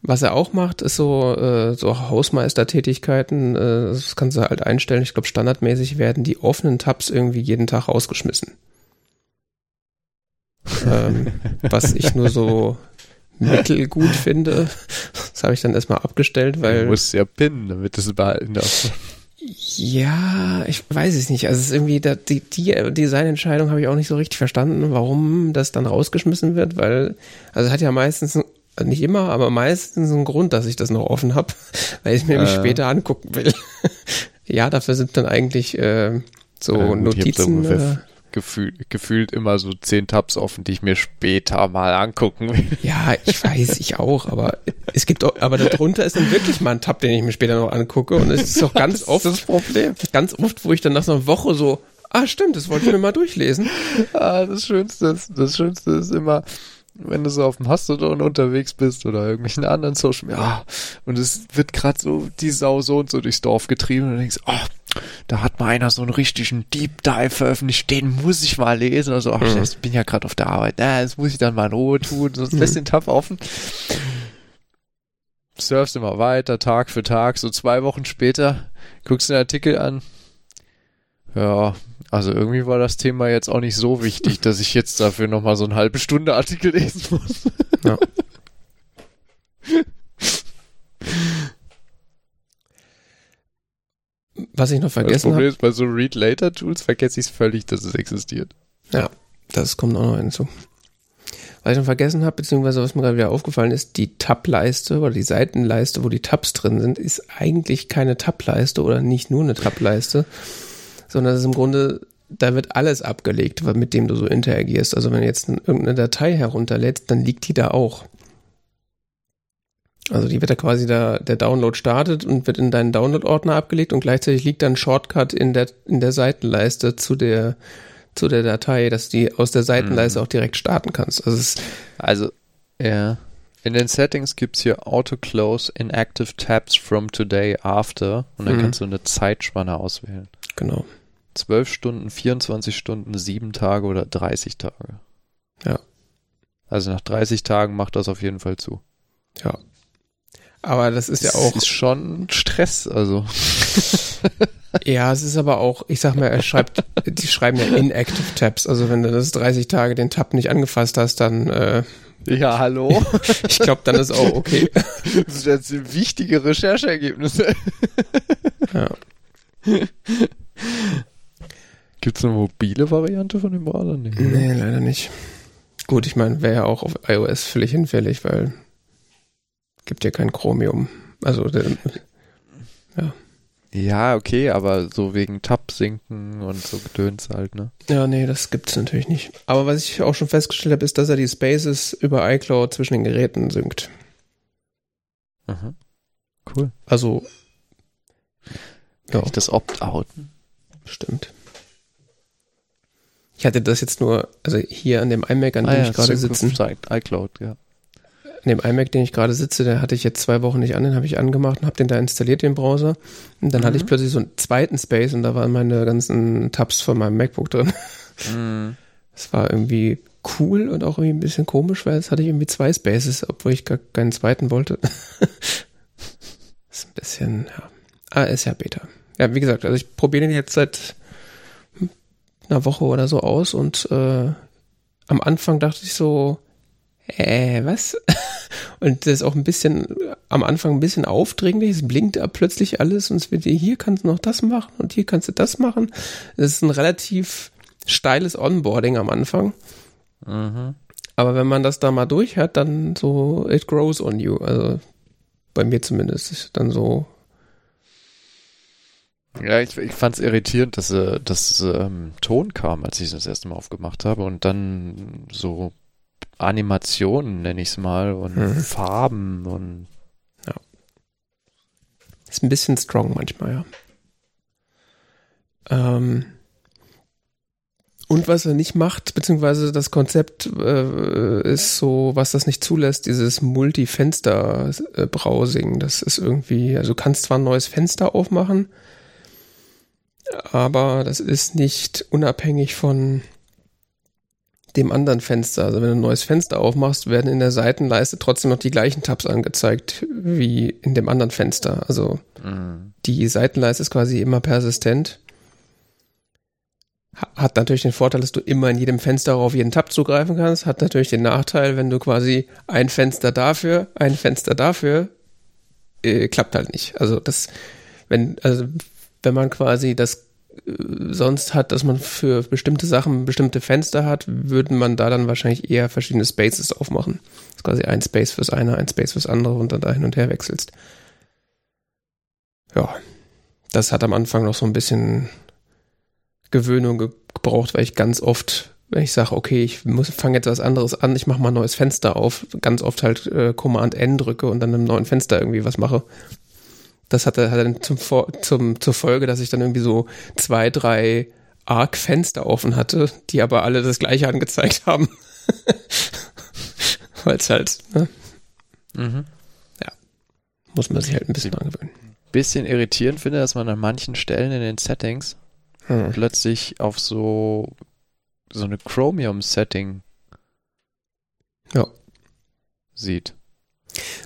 Was er auch macht, ist so, äh, so Hausmeistertätigkeiten. Äh, das kannst du halt einstellen. Ich glaube, standardmäßig werden die offenen Tabs irgendwie jeden Tag rausgeschmissen. ähm, was ich nur so mittelgut finde. Das habe ich dann erstmal abgestellt, weil. Du musst ja pinnen, damit es behalten darf. Ja, ich weiß es nicht. Also es ist irgendwie, die, die Designentscheidung habe ich auch nicht so richtig verstanden, warum das dann rausgeschmissen wird, weil, also es hat ja meistens, nicht immer, aber meistens einen Grund, dass ich das noch offen habe, weil ich mir äh. später angucken will. ja, dafür sind dann eigentlich äh, so ja, gut, Notizen gefühlt, gefühlt immer so zehn Tabs offen, die ich mir später mal angucken will. Ja, ich weiß, ich auch, aber es gibt auch, aber darunter ist dann wirklich mal ein Tab, den ich mir später noch angucke und es ist auch ganz oft das Problem. Ganz oft, wo ich dann nach so einer Woche so, ah stimmt, das wollte ich mir mal durchlesen. Ah, das Schönste ist, das Schönste ist immer, wenn du so auf dem Mastodon unterwegs bist oder irgendwelchen anderen Social Media und es wird gerade so die Sau so und so durchs Dorf getrieben und du denkst, oh, da hat mal einer so einen richtigen Deep Dive veröffentlicht, den muss ich mal lesen. Also, ach, mhm. ich bin ja gerade auf der Arbeit, na, das muss ich dann mal in Ruhe tun, sonst mhm. lässt den Tab offen. Surfst immer weiter, Tag für Tag, so zwei Wochen später, guckst du den Artikel an. Ja, also irgendwie war das Thema jetzt auch nicht so wichtig, dass ich jetzt dafür nochmal so eine halbe Stunde Artikel lesen muss. Ja. Was ich noch vergessen habe. Das Problem ist, bei so Read-Later-Tools vergesse ich es völlig, dass es existiert. Ja, das kommt auch noch hinzu. Was ich noch vergessen habe, beziehungsweise was mir gerade wieder aufgefallen ist, die Tab-Leiste oder die Seitenleiste, wo die Tabs drin sind, ist eigentlich keine Tab-Leiste oder nicht nur eine Tab-Leiste, sondern es ist im Grunde, da wird alles abgelegt, mit dem du so interagierst. Also wenn du jetzt irgendeine Datei herunterlädst, dann liegt die da auch. Also die wird da quasi da, der Download startet und wird in deinen Download-Ordner abgelegt und gleichzeitig liegt dann Shortcut in der, in der Seitenleiste zu der, zu der Datei, dass du die aus der Seitenleiste mhm. auch direkt starten kannst. Also, es also, ja. In den Settings gibt's hier Auto Close Inactive Tabs from Today After und dann mhm. kannst du eine Zeitspanne auswählen. Genau. 12 Stunden, 24 Stunden, 7 Tage oder 30 Tage. Ja. Also nach 30 Tagen macht das auf jeden Fall zu. Ja. Aber das ist das ja auch. ist schon Stress, also. ja, es ist aber auch, ich sag mal, er schreibt, die schreiben ja inactive Tabs. Also wenn du das 30 Tage den Tab nicht angefasst hast, dann. Äh, ja, hallo. ich glaube, dann ist auch okay. Das sind jetzt wichtige Rechercheergebnisse. ja. Gibt es eine mobile Variante von dem Browser? Nee, nee leider nicht. Gut, ich meine, wäre ja auch auf iOS völlig hinfällig, weil gibt ja kein Chromium. Also, ja. Ja, okay, aber so wegen Tab-Sinken und so Gedöns halt, ne? Ja, nee, das gibt's natürlich nicht. Aber was ich auch schon festgestellt habe, ist, dass er die Spaces über iCloud zwischen den Geräten synkt. Aha. Cool. Also. Kann ja. ich das opt-outen? Stimmt. Ich hatte das jetzt nur, also hier an dem iMac, an ah, dem ja, ich gerade sitze. iCloud, ja in dem iMac, den ich gerade sitze, der hatte ich jetzt zwei Wochen nicht an, den habe ich angemacht und habe den da installiert, den Browser. Und dann mhm. hatte ich plötzlich so einen zweiten Space und da waren meine ganzen Tabs von meinem MacBook drin. Mhm. Das war irgendwie cool und auch irgendwie ein bisschen komisch, weil jetzt hatte ich irgendwie zwei Spaces, obwohl ich gar keinen zweiten wollte. ist ein bisschen, ja. Ah, ist ja Beta. Ja, wie gesagt, also ich probiere den jetzt seit einer Woche oder so aus und äh, am Anfang dachte ich so, äh, was? Und das ist auch ein bisschen, am Anfang ein bisschen aufdringlich. Es blinkt da plötzlich alles und es wird dir, hier kannst du noch das machen und hier kannst du das machen. Das ist ein relativ steiles Onboarding am Anfang. Mhm. Aber wenn man das da mal durch hat, dann so, it grows on you. Also bei mir zumindest ist dann so, Ja, ich, ich fand es irritierend, dass, äh, ähm, Ton kam, als ich es das erste Mal aufgemacht habe und dann so Animationen, nenne ich es mal, und mhm. Farben und ja. Ist ein bisschen strong manchmal, ja. Ähm, und was er nicht macht, beziehungsweise das Konzept äh, ist so, was das nicht zulässt, dieses Multi-Fenster-Browsing. Das ist irgendwie, also du kannst zwar ein neues Fenster aufmachen, aber das ist nicht unabhängig von dem anderen Fenster. Also wenn du ein neues Fenster aufmachst, werden in der Seitenleiste trotzdem noch die gleichen Tabs angezeigt wie in dem anderen Fenster. Also mhm. die Seitenleiste ist quasi immer persistent hat natürlich den Vorteil, dass du immer in jedem Fenster auf jeden Tab zugreifen kannst. Hat natürlich den Nachteil, wenn du quasi ein Fenster dafür, ein Fenster dafür, äh, klappt halt nicht. Also das, wenn, also wenn man quasi das sonst hat, dass man für bestimmte Sachen bestimmte Fenster hat, würde man da dann wahrscheinlich eher verschiedene Spaces aufmachen. Das ist quasi ein Space fürs eine, ein Space fürs andere und dann da hin und her wechselst. Ja, das hat am Anfang noch so ein bisschen Gewöhnung gebraucht, weil ich ganz oft, wenn ich sage, okay, ich fange jetzt was anderes an, ich mache mal ein neues Fenster auf, ganz oft halt äh, Command N drücke und dann im neuen Fenster irgendwie was mache. Das hatte hat dann zum, zum, zur Folge, dass ich dann irgendwie so zwei, drei Arc-Fenster offen hatte, die aber alle das gleiche angezeigt haben. Weil es halt, ne? Mhm. Ja. Muss man sich halt ein bisschen angewöhnen. Bisschen irritierend finde, dass man an manchen Stellen in den Settings hm. plötzlich auf so, so eine Chromium-Setting ja. sieht.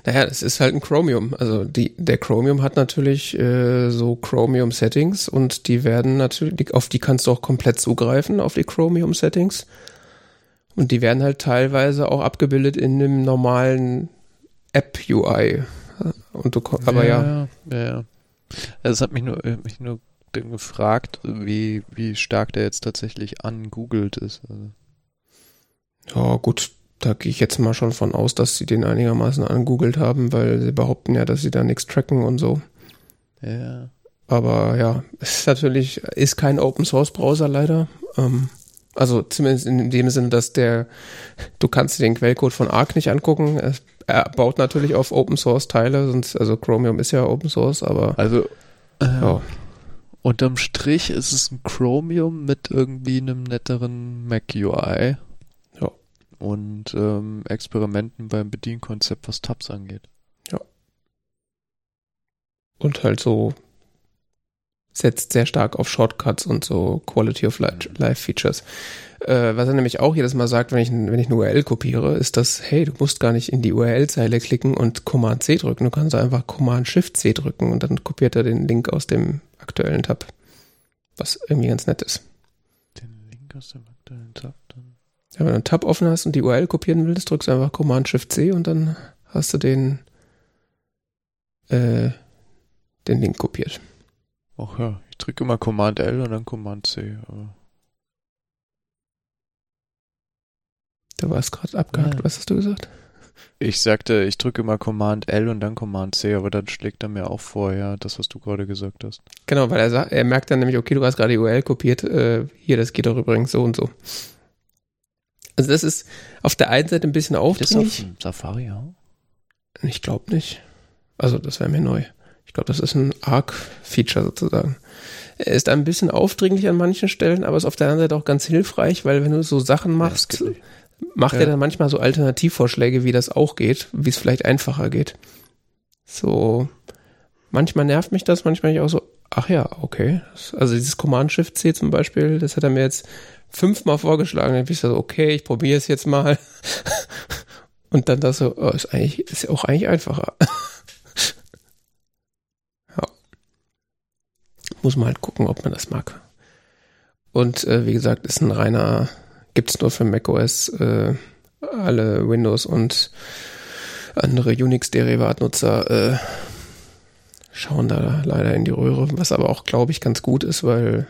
Naja, es ist halt ein Chromium. Also die, der Chromium hat natürlich äh, so Chromium-Settings und die werden natürlich, auf die kannst du auch komplett zugreifen, auf die Chromium-Settings. Und die werden halt teilweise auch abgebildet in einem normalen App-UI. Und du, aber ja. Ja, ja. Das hat mich nur, mich nur gefragt, wie, wie stark der jetzt tatsächlich angoogelt ist. Also. Ja, gut, da gehe ich jetzt mal schon von aus, dass sie den einigermaßen angoogelt haben, weil sie behaupten ja, dass sie da nichts tracken und so. Ja. Aber ja, es ist natürlich, ist kein Open Source Browser leider. Ähm, also zumindest in dem Sinne, dass der, du kannst dir den Quellcode von Arc nicht angucken. Er, er baut natürlich auf Open Source Teile, sonst, also Chromium ist ja Open Source, aber. Also, äh, ja. Unterm Strich ist es ein Chromium mit irgendwie einem netteren Mac UI. Und ähm, Experimenten beim Bedienkonzept, was Tabs angeht. Ja. Und halt so setzt sehr stark auf Shortcuts und so Quality of Life, mhm. Features. Äh, was er nämlich auch jedes Mal sagt, wenn ich, wenn ich eine URL kopiere, ist das, hey, du musst gar nicht in die URL-Zeile klicken und Command C drücken. Du kannst einfach Command Shift C drücken und dann kopiert er den Link aus dem aktuellen Tab. Was irgendwie ganz nett ist. Den Link aus dem aktuellen Tab? Ja, wenn du einen Tab offen hast und die URL kopieren willst, drückst du einfach Command Shift C und dann hast du den, äh, den Link kopiert. Ach ja, ich drücke immer Command L und dann Command C. Aber du warst gerade abgehakt. Ja. Was hast du gesagt? Ich sagte, ich drücke immer Command L und dann Command C, aber dann schlägt er mir auch vor, ja, das, was du gerade gesagt hast. Genau, weil er sagt, er merkt dann nämlich, okay, du hast gerade die URL kopiert, äh, hier, das geht doch übrigens so und so. Also das ist auf der einen Seite ein bisschen aufdringlich. Das auf Safari auch? Ich glaube nicht. Also das wäre mir neu. Ich glaube, das ist ein Arc-Feature sozusagen. Er ist ein bisschen aufdringlich an manchen Stellen, aber ist auf der anderen Seite auch ganz hilfreich, weil wenn du so Sachen machst, ja, macht ja. er dann manchmal so Alternativvorschläge, wie das auch geht, wie es vielleicht einfacher geht. So, manchmal nervt mich das, manchmal ich auch so, ach ja, okay. Also dieses Command-Shift-C zum Beispiel, das hat er mir jetzt fünfmal vorgeschlagen. Dann bin ich so, okay, ich probiere es jetzt mal. Und dann das so, oh, ist eigentlich, ist ja auch eigentlich einfacher. ja. Muss man halt gucken, ob man das mag. Und äh, wie gesagt, ist ein reiner gibt es nur für macOS. Äh, alle Windows und andere Unix-Derivatnutzer äh, schauen da leider in die Röhre, was aber auch, glaube ich, ganz gut ist, weil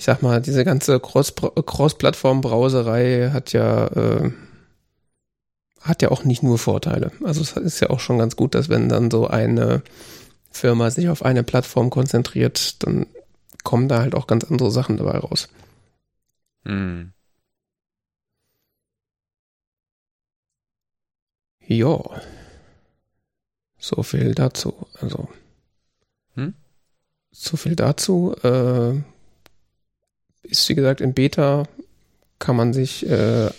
ich sag mal, diese ganze Cross-Plattform-Browserei hat ja äh, hat ja auch nicht nur Vorteile. Also es ist ja auch schon ganz gut, dass wenn dann so eine Firma sich auf eine Plattform konzentriert, dann kommen da halt auch ganz andere Sachen dabei raus. Hm. Ja. So viel dazu. Also. Hm? So viel dazu. Äh, ist wie gesagt in Beta kann man sich äh,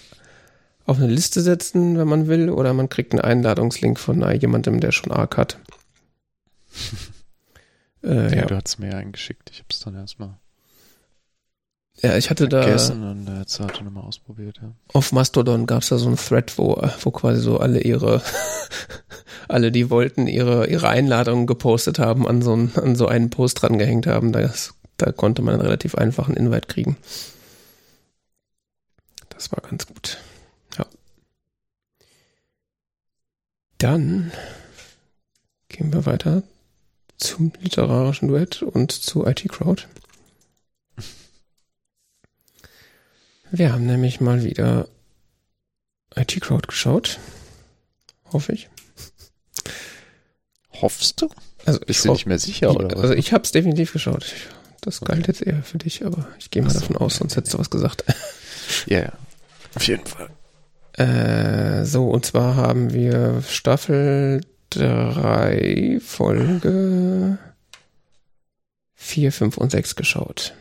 auf eine Liste setzen, wenn man will, oder man kriegt einen Einladungslink von äh, jemandem, der schon Arc hat. äh, ja, ja, du hast mir ja eingeschickt. Ich habe es dann erstmal ja, ich hatte da. Und jetzt heute nochmal ausprobiert, ja. Auf Mastodon gab es da so einen Thread, wo, wo quasi so alle ihre, alle, die wollten, ihre, ihre Einladungen gepostet haben, an so, einen, an so einen Post dran gehängt haben. Das, da konnte man einen relativ einfachen Invite kriegen. Das war ganz gut. Ja. Dann gehen wir weiter zum literarischen Duett und zu IT Crowd. Wir haben nämlich mal wieder IT Crowd geschaut. Hoffe ich. Hoffst du? Also Bist du nicht mehr sicher, oder was? Also ich habe es definitiv geschaut. Das galt jetzt eher für dich, aber ich gehe mal so, davon aus, sonst hättest du was gesagt. Ja, yeah, auf jeden Fall. Äh, so, und zwar haben wir Staffel 3, Folge 4, 5 und 6 geschaut.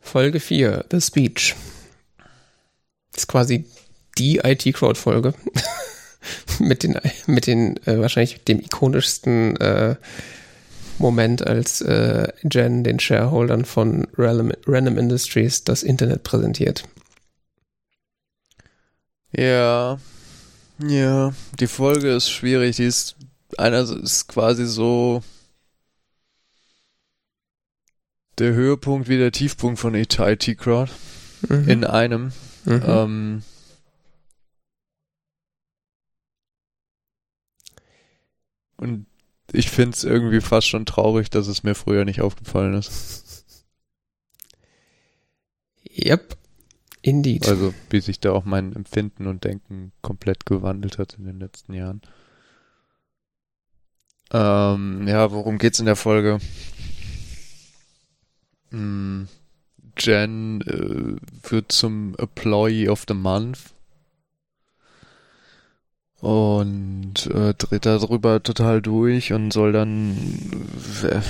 Folge 4, The Speech. Ist quasi die IT-Crowd-Folge. mit den, mit den äh, wahrscheinlich dem ikonischsten äh, Moment, als äh, Jen den Shareholdern von Random, Random Industries das Internet präsentiert. Ja, ja, die Folge ist schwierig. Die ist einer ist quasi so der Höhepunkt wie der Tiefpunkt von IT Crowd mhm. in einem. Mhm. Ähm, und ich finde es irgendwie fast schon traurig, dass es mir früher nicht aufgefallen ist. Yep, indeed. Also wie sich da auch mein Empfinden und Denken komplett gewandelt hat in den letzten Jahren. Ähm, ja, worum geht's in der Folge? Hm, Jen äh, wird zum Employee of the Month und äh, dreht darüber total durch und soll dann äh,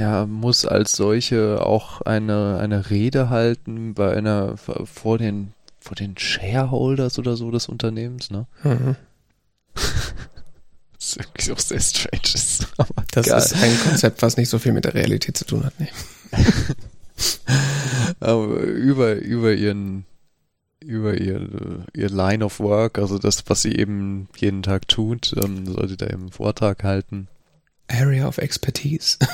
ja muss als solche auch eine eine Rede halten bei einer vor den vor den Shareholders oder so des Unternehmens ne mhm. das ist irgendwie auch sehr strange ist, das geil. ist ein Konzept was nicht so viel mit der Realität zu tun hat nee. Aber über, über ihren, über ihr, ihr Line of Work, also das, was sie eben jeden Tag tut, ähm, soll sie da eben einen Vortrag halten. Area of Expertise.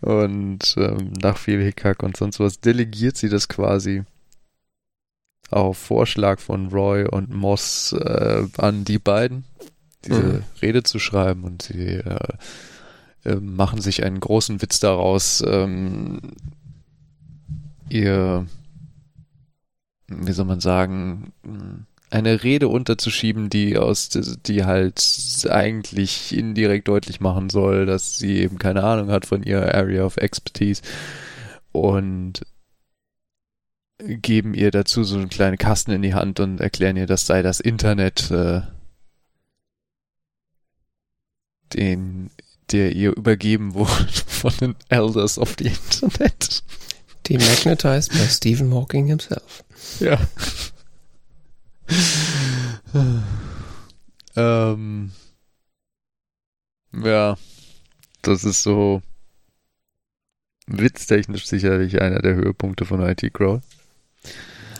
und ähm, nach viel Hickhack und sonst was delegiert sie das quasi auf Vorschlag von Roy und Moss äh, an die beiden, diese mhm. Rede zu schreiben und sie äh, ähm, machen sich einen großen Witz daraus, ähm, ihr, wie soll man sagen, eine Rede unterzuschieben, die aus, die halt eigentlich indirekt deutlich machen soll, dass sie eben keine Ahnung hat von ihrer Area of Expertise und geben ihr dazu so einen kleinen Kasten in die Hand und erklären ihr, das sei das Internet, äh, den der ihr übergeben wurde von den Elders of the Internet. Demagnetized by Stephen Hawking himself. Ja. ähm, ja, das ist so witztechnisch sicherlich einer der Höhepunkte von IT Crawl.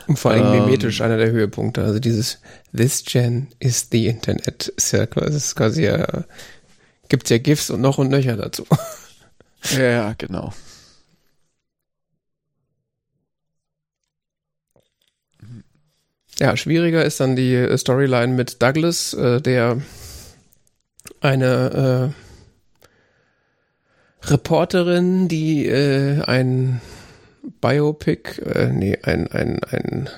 Und vor allem ähm, mimetisch einer der Höhepunkte. Also dieses This Gen is the Internet ist ja quasi, ist quasi ja Gibt's ja GIFs und noch und nöcher dazu. Ja, genau. Ja, schwieriger ist dann die äh, Storyline mit Douglas, äh, der eine äh, Reporterin, die äh, ein Biopic, äh, nee, ein, ein, ein,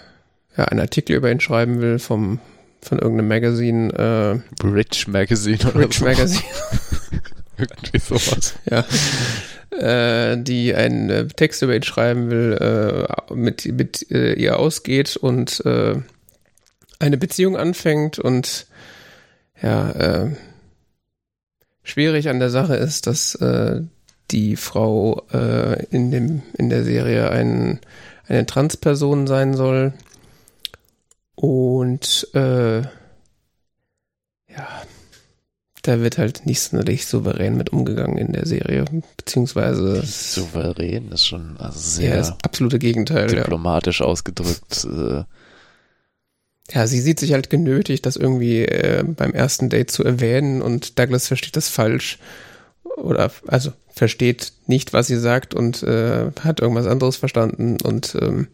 ja, ein Artikel über ihn schreiben will vom von irgendeinem Magazine. Äh, Rich Magazine oder Rich so. Magazine. Irgendwie sowas. Ja. Äh, die einen äh, Text über ihn schreiben will, äh, mit, mit äh, ihr ausgeht und äh, eine Beziehung anfängt und ja, äh, schwierig an der Sache ist, dass die Frau in dem in der Serie ein, eine Transperson sein soll und da wird halt nicht sonderlich souverän mit umgegangen in der Serie, beziehungsweise souverän ist schon also sehr ja, das absolute Gegenteil, diplomatisch ja. ausgedrückt. Äh, ja, sie sieht sich halt genötigt, das irgendwie äh, beim ersten Date zu erwähnen und Douglas versteht das falsch oder also versteht nicht, was sie sagt und äh, hat irgendwas anderes verstanden und ähm,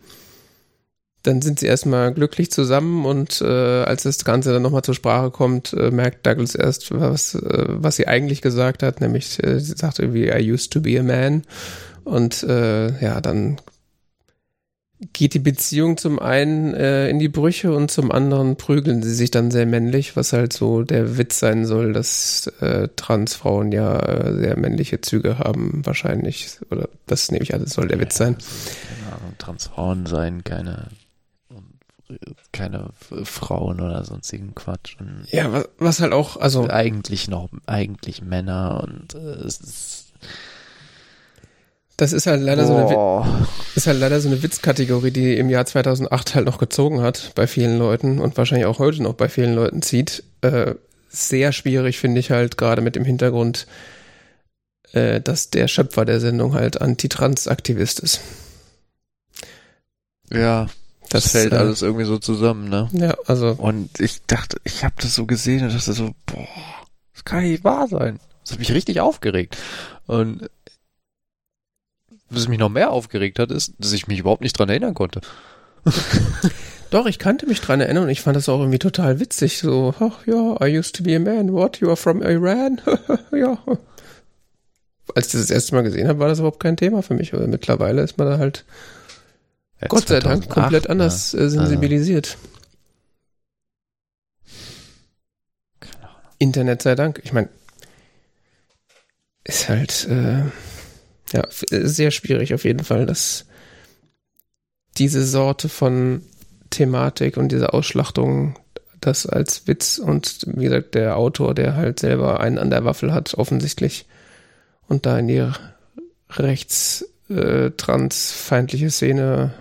dann sind sie erstmal glücklich zusammen und äh, als das Ganze dann nochmal zur Sprache kommt, äh, merkt Douglas erst, was, äh, was sie eigentlich gesagt hat, nämlich äh, sie sagt irgendwie, I used to be a man und äh, ja, dann geht die Beziehung zum einen äh, in die Brüche und zum anderen prügeln sie sich dann sehr männlich, was halt so der Witz sein soll, dass äh, Transfrauen ja äh, sehr männliche Züge haben, wahrscheinlich. Oder das nehme ich an, das soll der Witz sein. Keine Ahnung, Transfrauen sein, keine keine Frauen oder sonstigen Quatsch. Und ja, was, was halt auch, also eigentlich noch eigentlich Männer und äh, es ist das ist halt leider oh. so eine, ist halt leider so eine Witzkategorie, die im Jahr 2008 halt noch gezogen hat bei vielen Leuten und wahrscheinlich auch heute noch bei vielen Leuten zieht. Äh, sehr schwierig finde ich halt gerade mit dem Hintergrund, äh, dass der Schöpfer der Sendung halt Antitrans-Aktivist ist. Ja, das, das fällt äh, alles irgendwie so zusammen, ne? Ja, also. Und ich dachte, ich habe das so gesehen und dachte so, boah, das kann nicht wahr sein. Das hat mich richtig aufgeregt. Und was mich noch mehr aufgeregt hat, ist, dass ich mich überhaupt nicht dran erinnern konnte. Doch, ich kannte mich dran erinnern und ich fand das auch irgendwie total witzig. So, ach ja, I used to be a man. What? You are from Iran? ja. Als ich das, das erste Mal gesehen habe, war das überhaupt kein Thema für mich. Aber mittlerweile ist man da halt, ja, Gott sei Dank, komplett anders. Äh, sensibilisiert. Also. Internet sei Dank. Ich meine, ist halt, äh, ja, sehr schwierig auf jeden Fall, dass diese Sorte von Thematik und diese Ausschlachtung das als Witz und wie gesagt, der Autor, der halt selber einen an der Waffel hat, offensichtlich und da in die rechts äh, transfeindliche Szene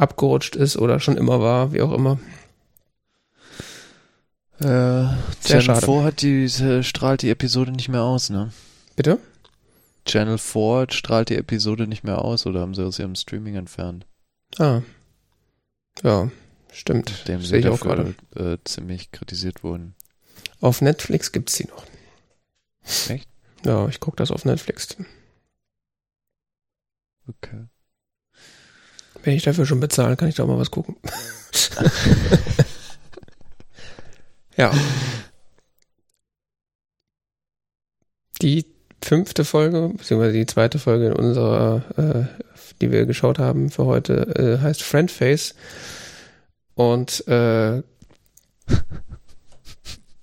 abgerutscht ist oder schon immer war, wie auch immer. Äh, Sehr schade. Vor hat die, strahlt die Episode nicht mehr aus, ne? Bitte? Channel 4 strahlt die Episode nicht mehr aus oder haben sie aus ihrem Streaming entfernt? Ah. Ja, stimmt. Nachdem sie auch gerade äh, ziemlich kritisiert wurden. Auf Netflix gibt's sie noch. Echt? Ja, ich gucke das auf Netflix. Okay. Wenn ich dafür schon bezahle, kann ich da mal was gucken. ja. Die fünfte Folge, beziehungsweise die zweite Folge in unserer, äh, die wir geschaut haben für heute, äh, heißt Friendface. Und äh,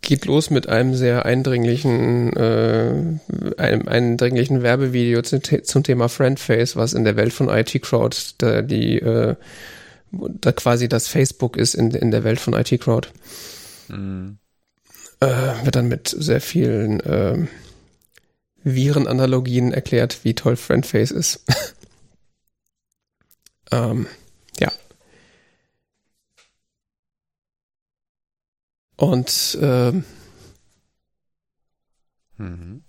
geht los mit einem sehr eindringlichen, äh, einem eindringlichen Werbevideo zum, zum Thema Friendface, was in der Welt von IT Crowd da die äh, da quasi das Facebook ist in, in der Welt von IT Crowd. Mhm. Äh, wird dann mit sehr vielen äh, Virenanalogien erklärt, wie toll Friendface ist. ähm, ja. Und ähm, mhm.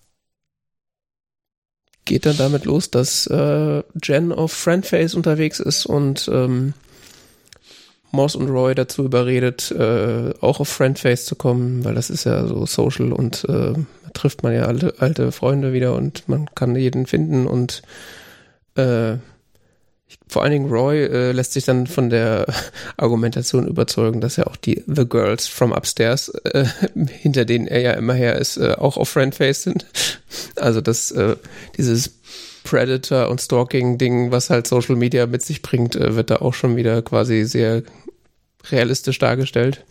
geht dann damit los, dass äh, Jen auf Friendface unterwegs ist und ähm, Moss und Roy dazu überredet, äh, auch auf Friendface zu kommen, weil das ist ja so social und äh, trifft man ja alte, alte Freunde wieder und man kann jeden finden und äh, vor allen Dingen Roy äh, lässt sich dann von der Argumentation überzeugen, dass ja auch die The Girls from Upstairs, äh, hinter denen er ja immer her ist, äh, auch auf Friendface sind. Also dass äh, dieses Predator und Stalking-Ding, was halt Social Media mit sich bringt, äh, wird da auch schon wieder quasi sehr realistisch dargestellt.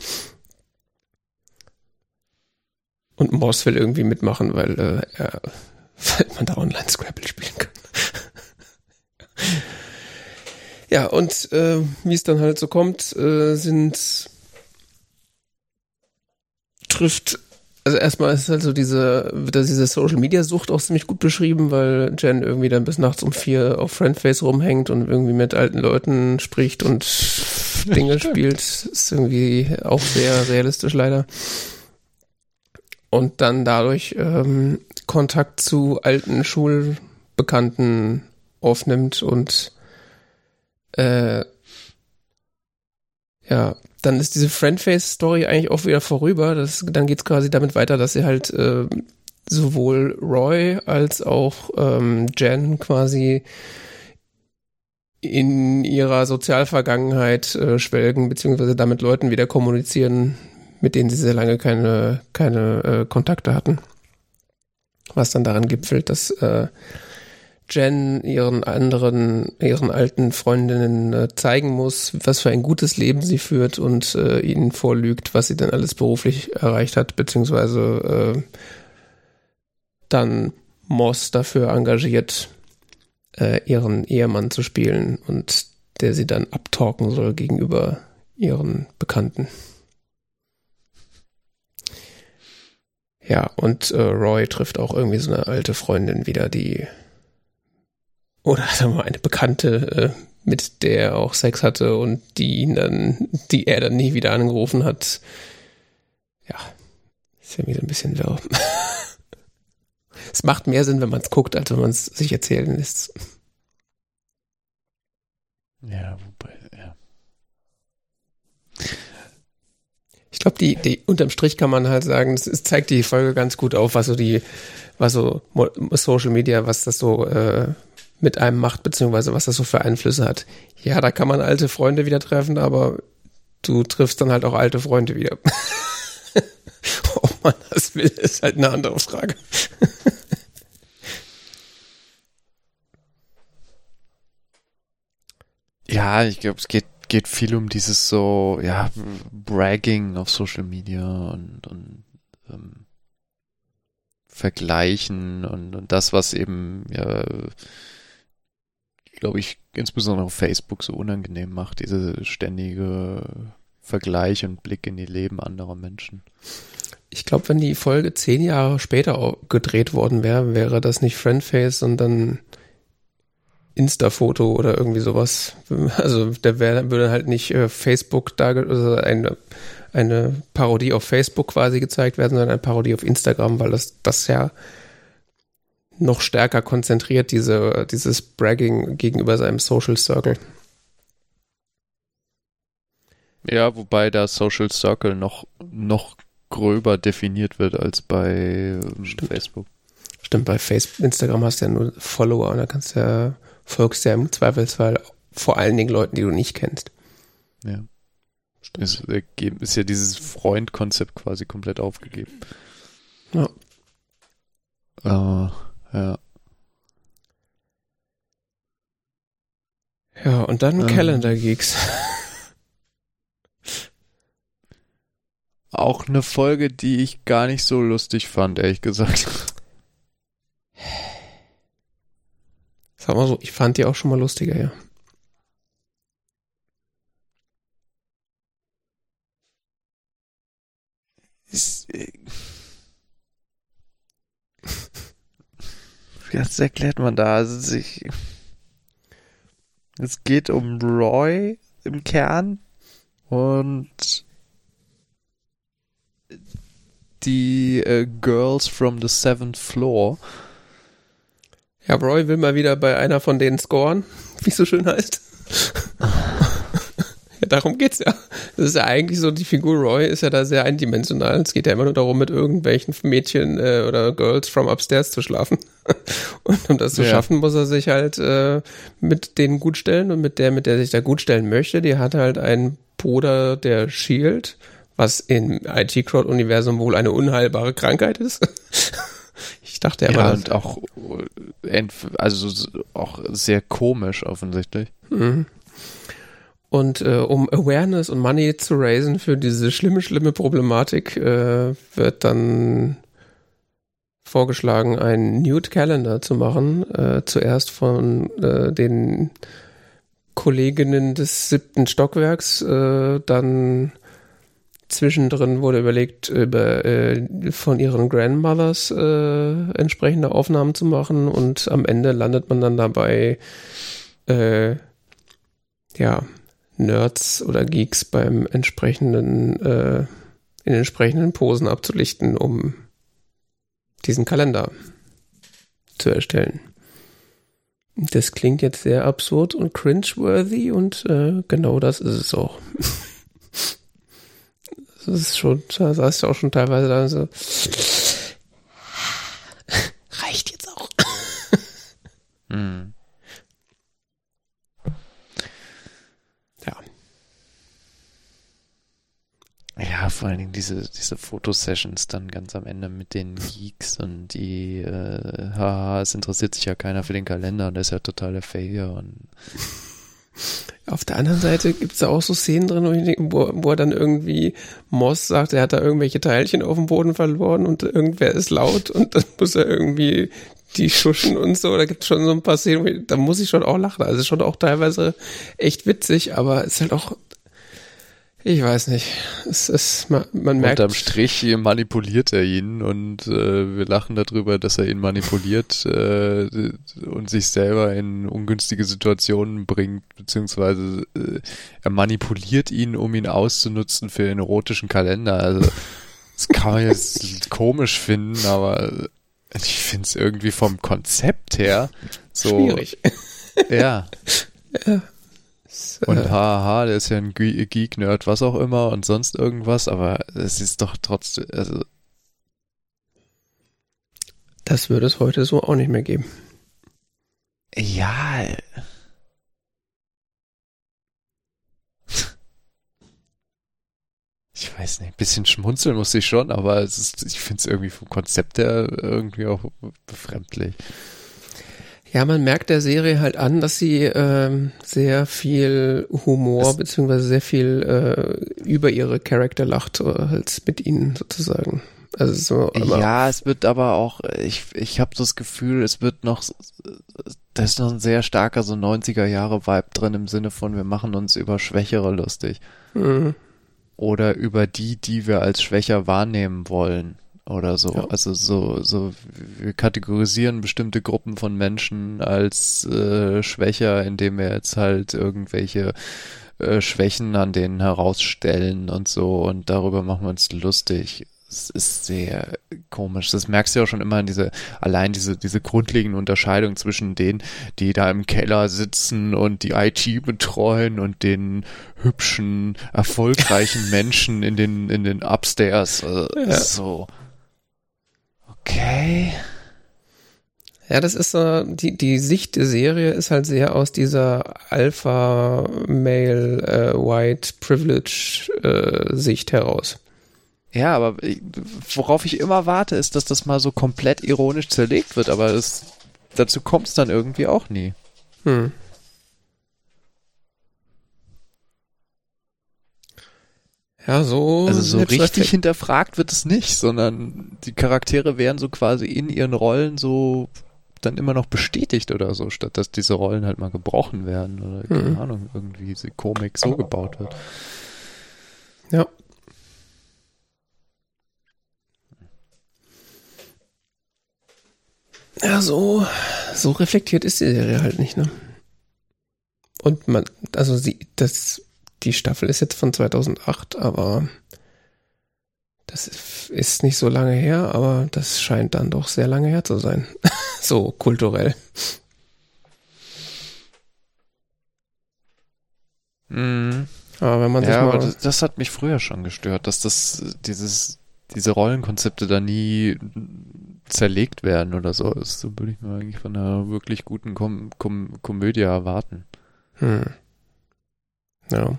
Und Moss will irgendwie mitmachen, weil, äh, er, weil man da online Scrabble spielen kann. Ja, und äh, wie es dann halt so kommt, äh, sind trifft also erstmal ist halt so diese, wird diese Social Media Sucht auch ziemlich gut beschrieben, weil Jen irgendwie dann bis nachts um vier auf Friendface rumhängt und irgendwie mit alten Leuten spricht und Dinge spielt. Ist irgendwie auch sehr realistisch leider. Und dann dadurch ähm, Kontakt zu alten Schulbekannten aufnimmt und äh, ja, dann ist diese Friendface-Story eigentlich auch wieder vorüber. Das, dann geht's quasi damit weiter, dass sie halt äh, sowohl Roy als auch ähm, Jen quasi in ihrer Sozialvergangenheit äh, schwelgen, beziehungsweise damit Leuten wieder kommunizieren, mit denen sie sehr lange keine, keine äh, Kontakte hatten. Was dann daran gipfelt, dass äh, Jen ihren anderen, ihren alten Freundinnen äh, zeigen muss, was für ein gutes Leben sie führt und äh, ihnen vorlügt, was sie denn alles beruflich erreicht hat, beziehungsweise äh, dann Moss dafür engagiert, äh, ihren Ehemann zu spielen und der sie dann abtalken soll gegenüber ihren Bekannten. Ja, und äh, Roy trifft auch irgendwie so eine alte Freundin wieder, die oder sagen wir mal eine Bekannte, äh, mit der er auch Sex hatte und die ihn dann, die er dann nie wieder angerufen hat. Ja, ist ja wieder ein bisschen wirr. es macht mehr Sinn, wenn man es guckt, als wenn man es sich erzählen lässt. Ja, wobei, ja. Ich glaube, die, die, unterm Strich kann man halt sagen, es, es, zeigt die Folge ganz gut auf, was so die, was so Social Media, was das so äh, mit einem macht, beziehungsweise was das so für Einflüsse hat. Ja, da kann man alte Freunde wieder treffen, aber du triffst dann halt auch alte Freunde wieder. Ob man das will, ist halt eine andere Frage. ja, ich glaube, es geht, geht viel um dieses so, ja, Bragging auf Social Media und, und ähm, Vergleichen und, und das, was eben ja glaube ich, insbesondere auf Facebook so unangenehm macht, diese ständige Vergleich und Blick in die Leben anderer Menschen. Ich glaube, wenn die Folge zehn Jahre später gedreht worden wäre, wäre das nicht Friendface, sondern Insta-Foto oder irgendwie sowas. Also der wäre würde halt nicht äh, Facebook da also eine eine Parodie auf Facebook quasi gezeigt werden, sondern eine Parodie auf Instagram, weil das das ja noch stärker konzentriert, diese, dieses Bragging gegenüber seinem Social Circle. Ja, wobei da Social Circle noch, noch gröber definiert wird als bei Stimmt. Facebook. Stimmt, bei Facebook, Instagram hast du ja nur Follower und da kannst du ja, folgst ja im Zweifelsfall vor allen Dingen Leuten, die du nicht kennst. Ja. Ist, ist ja dieses Freund-Konzept quasi komplett aufgegeben. Ja. Uh, ja. Ja, und dann ähm, Calendar Geeks. Auch eine Folge, die ich gar nicht so lustig fand, ehrlich gesagt. Sag mal so, ich fand die auch schon mal lustiger, ja. Ist, äh, Was erklärt man da? Also sich, es geht um Roy im Kern und die äh, Girls from the Seventh Floor. Ja, Roy will mal wieder bei einer von denen scoren, wie es so schön heißt. Ja, darum geht's ja. Das ist ja eigentlich so, die Figur Roy ist ja da sehr eindimensional. Es geht ja immer nur darum, mit irgendwelchen Mädchen äh, oder Girls from upstairs zu schlafen. Und um das zu ja. schaffen, muss er sich halt äh, mit denen gut stellen und mit der, mit der sich da gut stellen möchte, die hat halt einen Bruder, der Shield, was im IT-Crowd-Universum wohl eine unheilbare Krankheit ist. Ich dachte ja, ja und auch, äh, also auch sehr komisch offensichtlich. Mhm. Und äh, um Awareness und Money zu raisen für diese schlimme, schlimme Problematik, äh, wird dann vorgeschlagen, einen Nude Calendar zu machen. Äh, zuerst von äh, den Kolleginnen des siebten Stockwerks, äh, dann zwischendrin wurde überlegt, über, äh, von ihren Grandmothers äh, entsprechende Aufnahmen zu machen und am Ende landet man dann dabei, äh, ja, Nerds oder Geeks beim entsprechenden, äh, in entsprechenden Posen abzulichten, um diesen Kalender zu erstellen. Das klingt jetzt sehr absurd und cringeworthy und äh, genau das ist es auch. das ist schon, da saß du auch schon teilweise da so. Reicht jetzt auch. hm. Ja, vor allen Dingen diese, diese Fotosessions dann ganz am Ende mit den Geeks und die, äh, haha, es interessiert sich ja keiner für den Kalender und der ist ja totaler Failure und auf der anderen Seite gibt es da auch so Szenen drin, wo, wo er dann irgendwie Moss sagt, er hat da irgendwelche Teilchen auf dem Boden verloren und irgendwer ist laut und dann muss er irgendwie die schuschen und so. Da gibt es schon so ein paar Szenen, da muss ich schon auch lachen. Also schon auch teilweise echt witzig, aber es ist halt auch ich weiß nicht. Es ist, man, man merkt. Unterm Strich manipuliert er ihn und äh, wir lachen darüber, dass er ihn manipuliert äh, und sich selber in ungünstige Situationen bringt, beziehungsweise äh, er manipuliert ihn, um ihn auszunutzen für den erotischen Kalender. Also das kann man jetzt komisch finden, aber ich finde es irgendwie vom Konzept her so. Schwierig. Ja. ja. Und haha, der ist ja ein Geek-Nerd, was auch immer und sonst irgendwas, aber es ist doch trotzdem, also. Das würde es heute so auch nicht mehr geben. Ja. Ich weiß nicht, ein bisschen schmunzeln muss ich schon, aber es ist, ich finde es irgendwie vom Konzept her irgendwie auch befremdlich. Ja, man merkt der Serie halt an, dass sie ähm, sehr viel Humor es beziehungsweise sehr viel äh, über ihre Charakter lacht, äh, als mit ihnen sozusagen. Also so ja, es wird aber auch, ich, ich habe das Gefühl, es wird noch, da ist noch ein sehr starker so 90er Jahre Vibe drin im Sinne von, wir machen uns über Schwächere lustig. Mhm. Oder über die, die wir als schwächer wahrnehmen wollen oder so. Ja. Also so, so, wir kategorisieren bestimmte Gruppen von Menschen als äh, schwächer, indem wir jetzt halt irgendwelche äh, Schwächen an denen herausstellen und so und darüber machen wir uns lustig. Es ist sehr komisch. Das merkst du ja auch schon immer in diese, allein diese, diese grundlegende Unterscheidung zwischen denen, die da im Keller sitzen und die IT betreuen und den hübschen, erfolgreichen Menschen in den, in den Upstairs. Also, ja. So. Okay. Ja, das ist so, die, die Sicht der Serie ist halt sehr aus dieser Alpha-Male äh, White Privilege äh, Sicht heraus. Ja, aber worauf ich immer warte, ist, dass das mal so komplett ironisch zerlegt wird, aber es, dazu kommt es dann irgendwie auch nie. Hm. Ja, so. Also so richtig hinterfragt wird es nicht, sondern die Charaktere werden so quasi in ihren Rollen so dann immer noch bestätigt oder so, statt dass diese Rollen halt mal gebrochen werden oder keine mhm. Ahnung, irgendwie die Komik so gebaut wird. Ja. Ja, so, so reflektiert ist die Serie halt nicht, ne? Und man, also sie, das die Staffel ist jetzt von 2008, aber das ist nicht so lange her, aber das scheint dann doch sehr lange her zu sein. so kulturell. Mhm. Aber wenn man ja, aber das, das, hat mich früher schon gestört, dass das dieses diese Rollenkonzepte da nie zerlegt werden oder so. Das würde ich mir eigentlich von einer wirklich guten Kom Kom Komödie erwarten. Hm. Ja.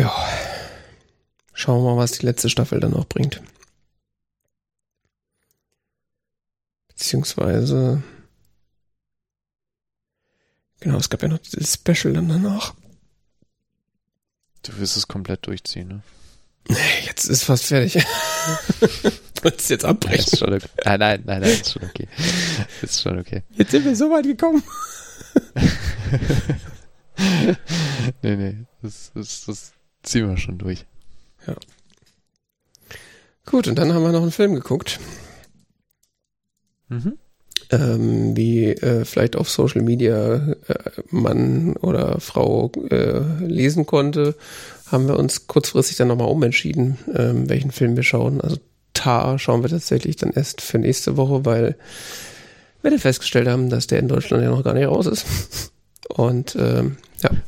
Ja. Schauen wir mal, was die letzte Staffel dann noch bringt. Beziehungsweise. Genau, es gab ja noch das Special dann danach. Du wirst es komplett durchziehen, ne? Jetzt ist fast fertig. Wolltest du jetzt abbrechen? Ist schon okay. Nein, nein, nein, nein, ist schon okay. Ist schon okay. Jetzt sind wir so weit gekommen. nee, nee, das, das, das ziehen wir schon durch. Ja. Gut, und dann haben wir noch einen Film geguckt. Mhm. Ähm, wie äh, vielleicht auf Social Media äh, Mann oder Frau äh, lesen konnte, haben wir uns kurzfristig dann nochmal umentschieden, ähm, welchen Film wir schauen. Also Tar schauen wir tatsächlich dann erst für nächste Woche, weil wir dann festgestellt haben, dass der in Deutschland ja noch gar nicht raus ist. Und ähm, ja.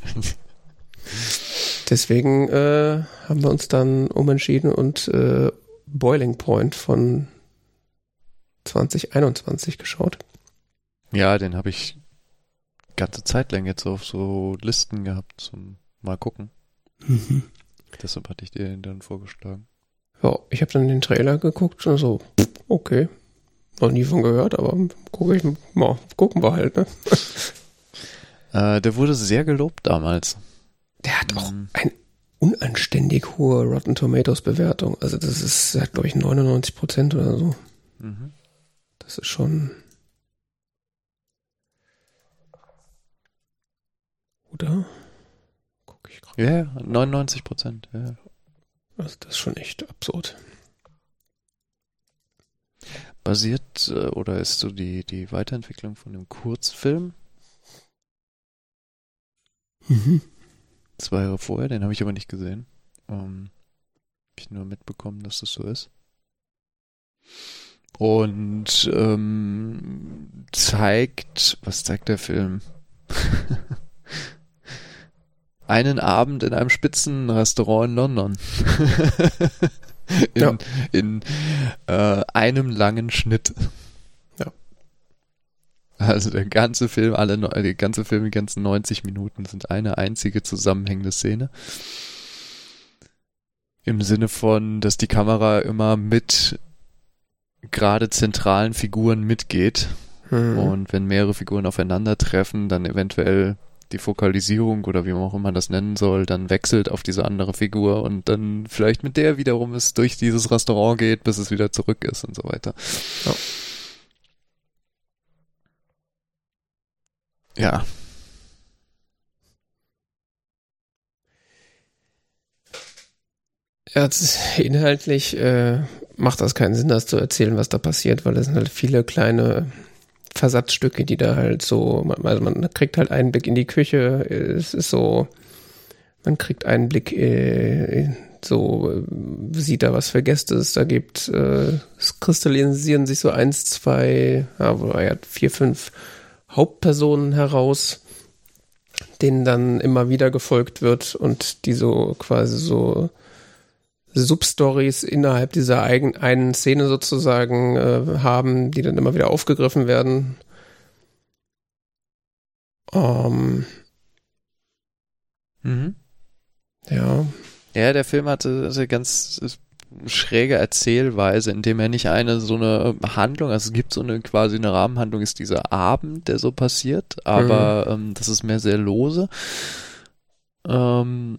Deswegen äh, haben wir uns dann umentschieden und äh, Boiling Point von 2021 geschaut. Ja, den habe ich ganze Zeit lang jetzt auf so Listen gehabt zum mal gucken. Mhm. Deshalb hatte ich dir den dann vorgeschlagen. Ja, ich habe dann den Trailer geguckt und so, okay. Noch nie von gehört, aber gucke ich mal, gucken wir halt, ne? Äh, der wurde sehr gelobt damals. Der hat auch Mhm. eine unanständig hohe Rotten Tomatoes Bewertung. Also das ist, der hat glaube ich 99 Prozent oder so. Mhm. Das ist schon. Oder? Guck ich gerade. Ja, ja, 99 Prozent. Ja. Also das ist schon echt absurd. Basiert äh, oder ist so die, die Weiterentwicklung von dem Kurzfilm Mhm. Zwei Jahre vorher, den habe ich aber nicht gesehen. Ähm, hab ich nur mitbekommen, dass das so ist. Und ähm, zeigt, was zeigt der Film? Einen Abend in einem Spitzenrestaurant in London. in Ja. in äh, einem langen Schnitt. Also der ganze Film, alle, die ganze Film, die ganzen 90 Minuten sind eine einzige zusammenhängende Szene. Im Sinne von, dass die Kamera immer mit gerade zentralen Figuren mitgeht Mhm. und wenn mehrere Figuren aufeinandertreffen, dann eventuell die Fokalisierung oder wie man auch immer das nennen soll, dann wechselt auf diese andere Figur und dann vielleicht mit der wiederum es durch dieses Restaurant geht, bis es wieder zurück ist und so weiter. Ja. Ja. Das inhaltlich äh, macht das keinen Sinn, das zu erzählen, was da passiert, weil es sind halt viele kleine Versatzstücke, die da halt so, also man kriegt halt einen Blick in die Küche, es ist so, man kriegt einen Blick, äh, so sieht da was für Gäste es da gibt, äh, es kristallisieren sich so eins, zwei, ja, er vier, fünf Hauptpersonen heraus, denen dann immer wieder gefolgt wird und die so quasi so Substories innerhalb dieser eigen, einen Szene sozusagen äh, haben, die dann immer wieder aufgegriffen werden. Ähm, Mhm. ja, Ja, der Film hatte eine ganz schräge Erzählweise, indem er nicht eine so eine Handlung, also es gibt so eine quasi eine Rahmenhandlung, ist dieser Abend, der so passiert, aber ähm, das ist mehr sehr lose. Ähm,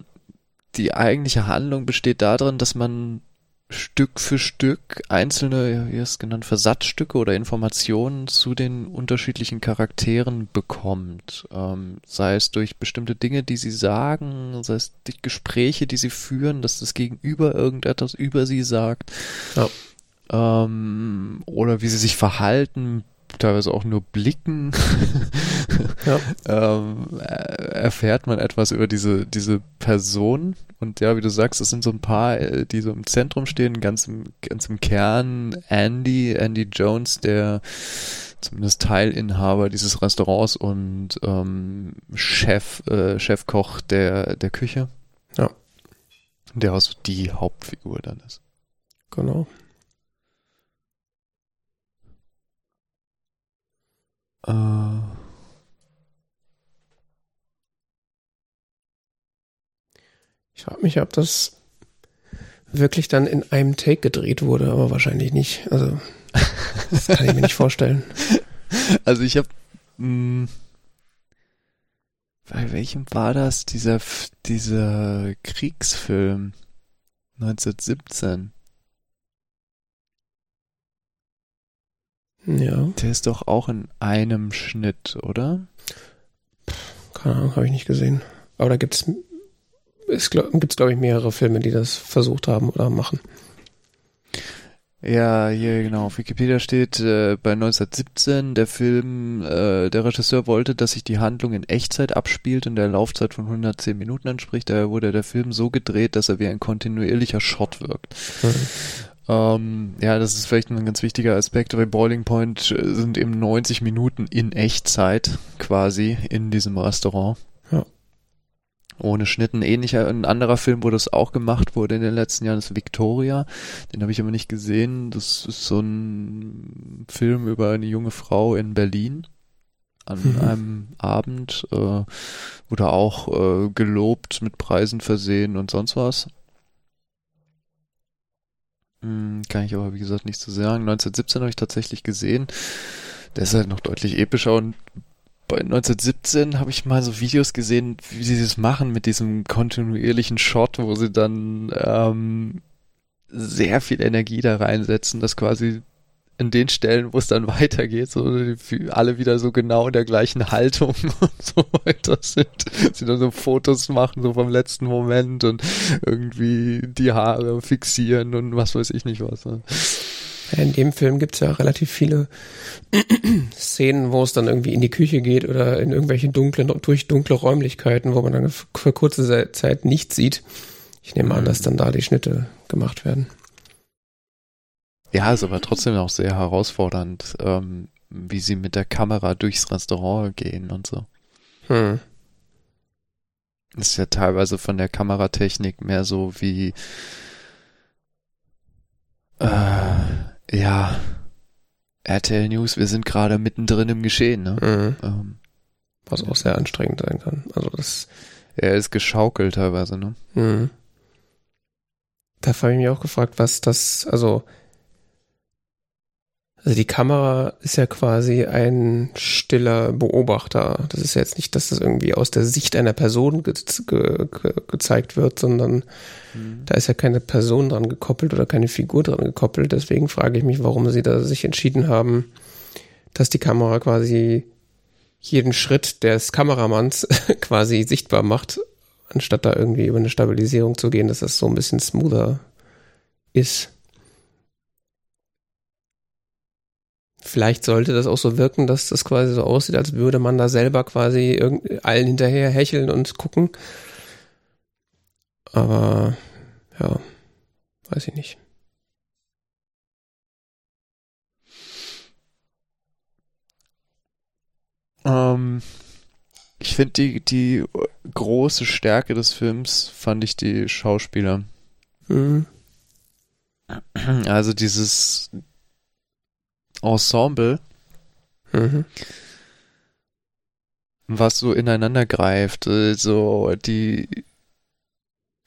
die eigentliche Handlung besteht darin, dass man Stück für Stück einzelne, wie es genannt, Versatzstücke oder Informationen zu den unterschiedlichen Charakteren bekommt. Ähm, sei es durch bestimmte Dinge, die sie sagen, sei es durch Gespräche, die sie führen, dass das Gegenüber irgendetwas über sie sagt. Ja. Ähm, oder wie sie sich verhalten, teilweise auch nur blicken. Ja. ähm, äh, erfährt man etwas über diese, diese Person. Und ja, wie du sagst, es sind so ein paar, äh, die so im Zentrum stehen, ganz im, ganz im Kern. Andy, Andy Jones, der zumindest Teilinhaber dieses Restaurants und ähm, Chef, äh, Chefkoch der, der Küche. Ja. Der auch so die Hauptfigur dann ist. genau. Äh, Ich frage mich, ob das wirklich dann in einem Take gedreht wurde, aber wahrscheinlich nicht. Also, das kann ich mir nicht vorstellen. Also ich habe bei welchem war das? Dieser, dieser Kriegsfilm 1917. Ja. Der ist doch auch in einem Schnitt, oder? Keine Ahnung, habe ich nicht gesehen. Aber da gibt's es gibt's glaube ich mehrere Filme, die das versucht haben oder machen. Ja, hier genau. Auf Wikipedia steht äh, bei 1917 der Film, äh, der Regisseur wollte, dass sich die Handlung in Echtzeit abspielt und der Laufzeit von 110 Minuten entspricht. Daher wurde der Film so gedreht, dass er wie ein kontinuierlicher Shot wirkt. Mhm. Ähm, ja, das ist vielleicht ein ganz wichtiger Aspekt. Bei Boiling Point äh, sind eben 90 Minuten in Echtzeit quasi in diesem Restaurant. Ja. Ohne Schnitten. Ähnlicher, ein anderer Film, wo das auch gemacht wurde in den letzten Jahren, ist Victoria. Den habe ich aber nicht gesehen. Das ist so ein Film über eine junge Frau in Berlin an mhm. einem Abend äh, wurde auch äh, gelobt, mit Preisen versehen und sonst was. Hm, kann ich aber, wie gesagt, nicht so sagen. 1917 habe ich tatsächlich gesehen. Der ist halt noch deutlich epischer und bei 1917 habe ich mal so Videos gesehen, wie sie das machen mit diesem kontinuierlichen Shot, wo sie dann ähm, sehr viel Energie da reinsetzen, dass quasi in den Stellen, wo es dann weitergeht, so alle wieder so genau in der gleichen Haltung und so weiter sind. Sie dann so Fotos machen, so vom letzten Moment und irgendwie die Haare fixieren und was weiß ich nicht was. Ne? In dem Film gibt's ja relativ viele Szenen, wo es dann irgendwie in die Küche geht oder in irgendwelche dunklen, durch dunkle Räumlichkeiten, wo man dann für kurze Zeit nichts sieht. Ich nehme an, dass dann da die Schnitte gemacht werden. Ja, ist aber trotzdem auch sehr herausfordernd, ähm, wie sie mit der Kamera durchs Restaurant gehen und so. Hm. Ist ja teilweise von der Kameratechnik mehr so wie äh, ja, RTL News, wir sind gerade mittendrin im Geschehen, ne? Mhm. Ähm, Was auch sehr anstrengend sein kann. Also das. Er ist geschaukelt teilweise, ne? Mhm. Da habe ich mich auch gefragt, was das, also also die Kamera ist ja quasi ein stiller Beobachter. Das ist ja jetzt nicht, dass das irgendwie aus der Sicht einer Person ge ge ge gezeigt wird, sondern mhm. da ist ja keine Person dran gekoppelt oder keine Figur dran gekoppelt. Deswegen frage ich mich, warum sie da sich entschieden haben, dass die Kamera quasi jeden Schritt des Kameramanns quasi sichtbar macht, anstatt da irgendwie über eine Stabilisierung zu gehen, dass das so ein bisschen smoother ist. Vielleicht sollte das auch so wirken, dass das quasi so aussieht, als würde man da selber quasi allen hinterher hecheln und gucken. Aber ja, weiß ich nicht. Ähm, ich finde die, die große Stärke des Films fand ich die Schauspieler. Mhm. Also dieses Ensemble, mhm. was so ineinander greift. Also die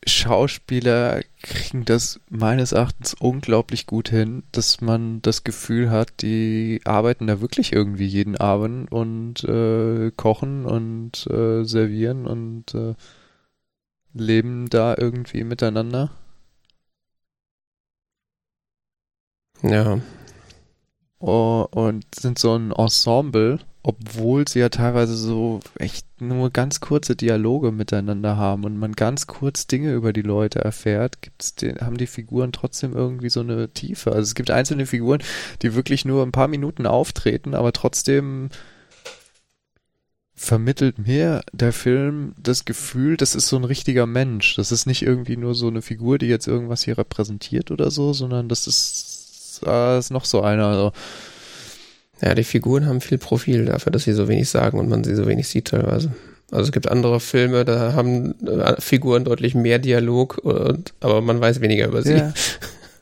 Schauspieler kriegen das meines Erachtens unglaublich gut hin, dass man das Gefühl hat, die arbeiten da wirklich irgendwie jeden Abend und äh, kochen und äh, servieren und äh, leben da irgendwie miteinander. Ja, und sind so ein Ensemble, obwohl sie ja teilweise so echt nur ganz kurze Dialoge miteinander haben und man ganz kurz Dinge über die Leute erfährt, gibt's den, haben die Figuren trotzdem irgendwie so eine Tiefe. Also es gibt einzelne Figuren, die wirklich nur ein paar Minuten auftreten, aber trotzdem vermittelt mir der Film das Gefühl, das ist so ein richtiger Mensch. Das ist nicht irgendwie nur so eine Figur, die jetzt irgendwas hier repräsentiert oder so, sondern das ist äh, ist noch so einer. Also. Ja, die Figuren haben viel Profil dafür, dass sie so wenig sagen und man sie so wenig sieht teilweise. Also es gibt andere Filme, da haben äh, Figuren deutlich mehr Dialog, und, aber man weiß weniger über sie. Ja,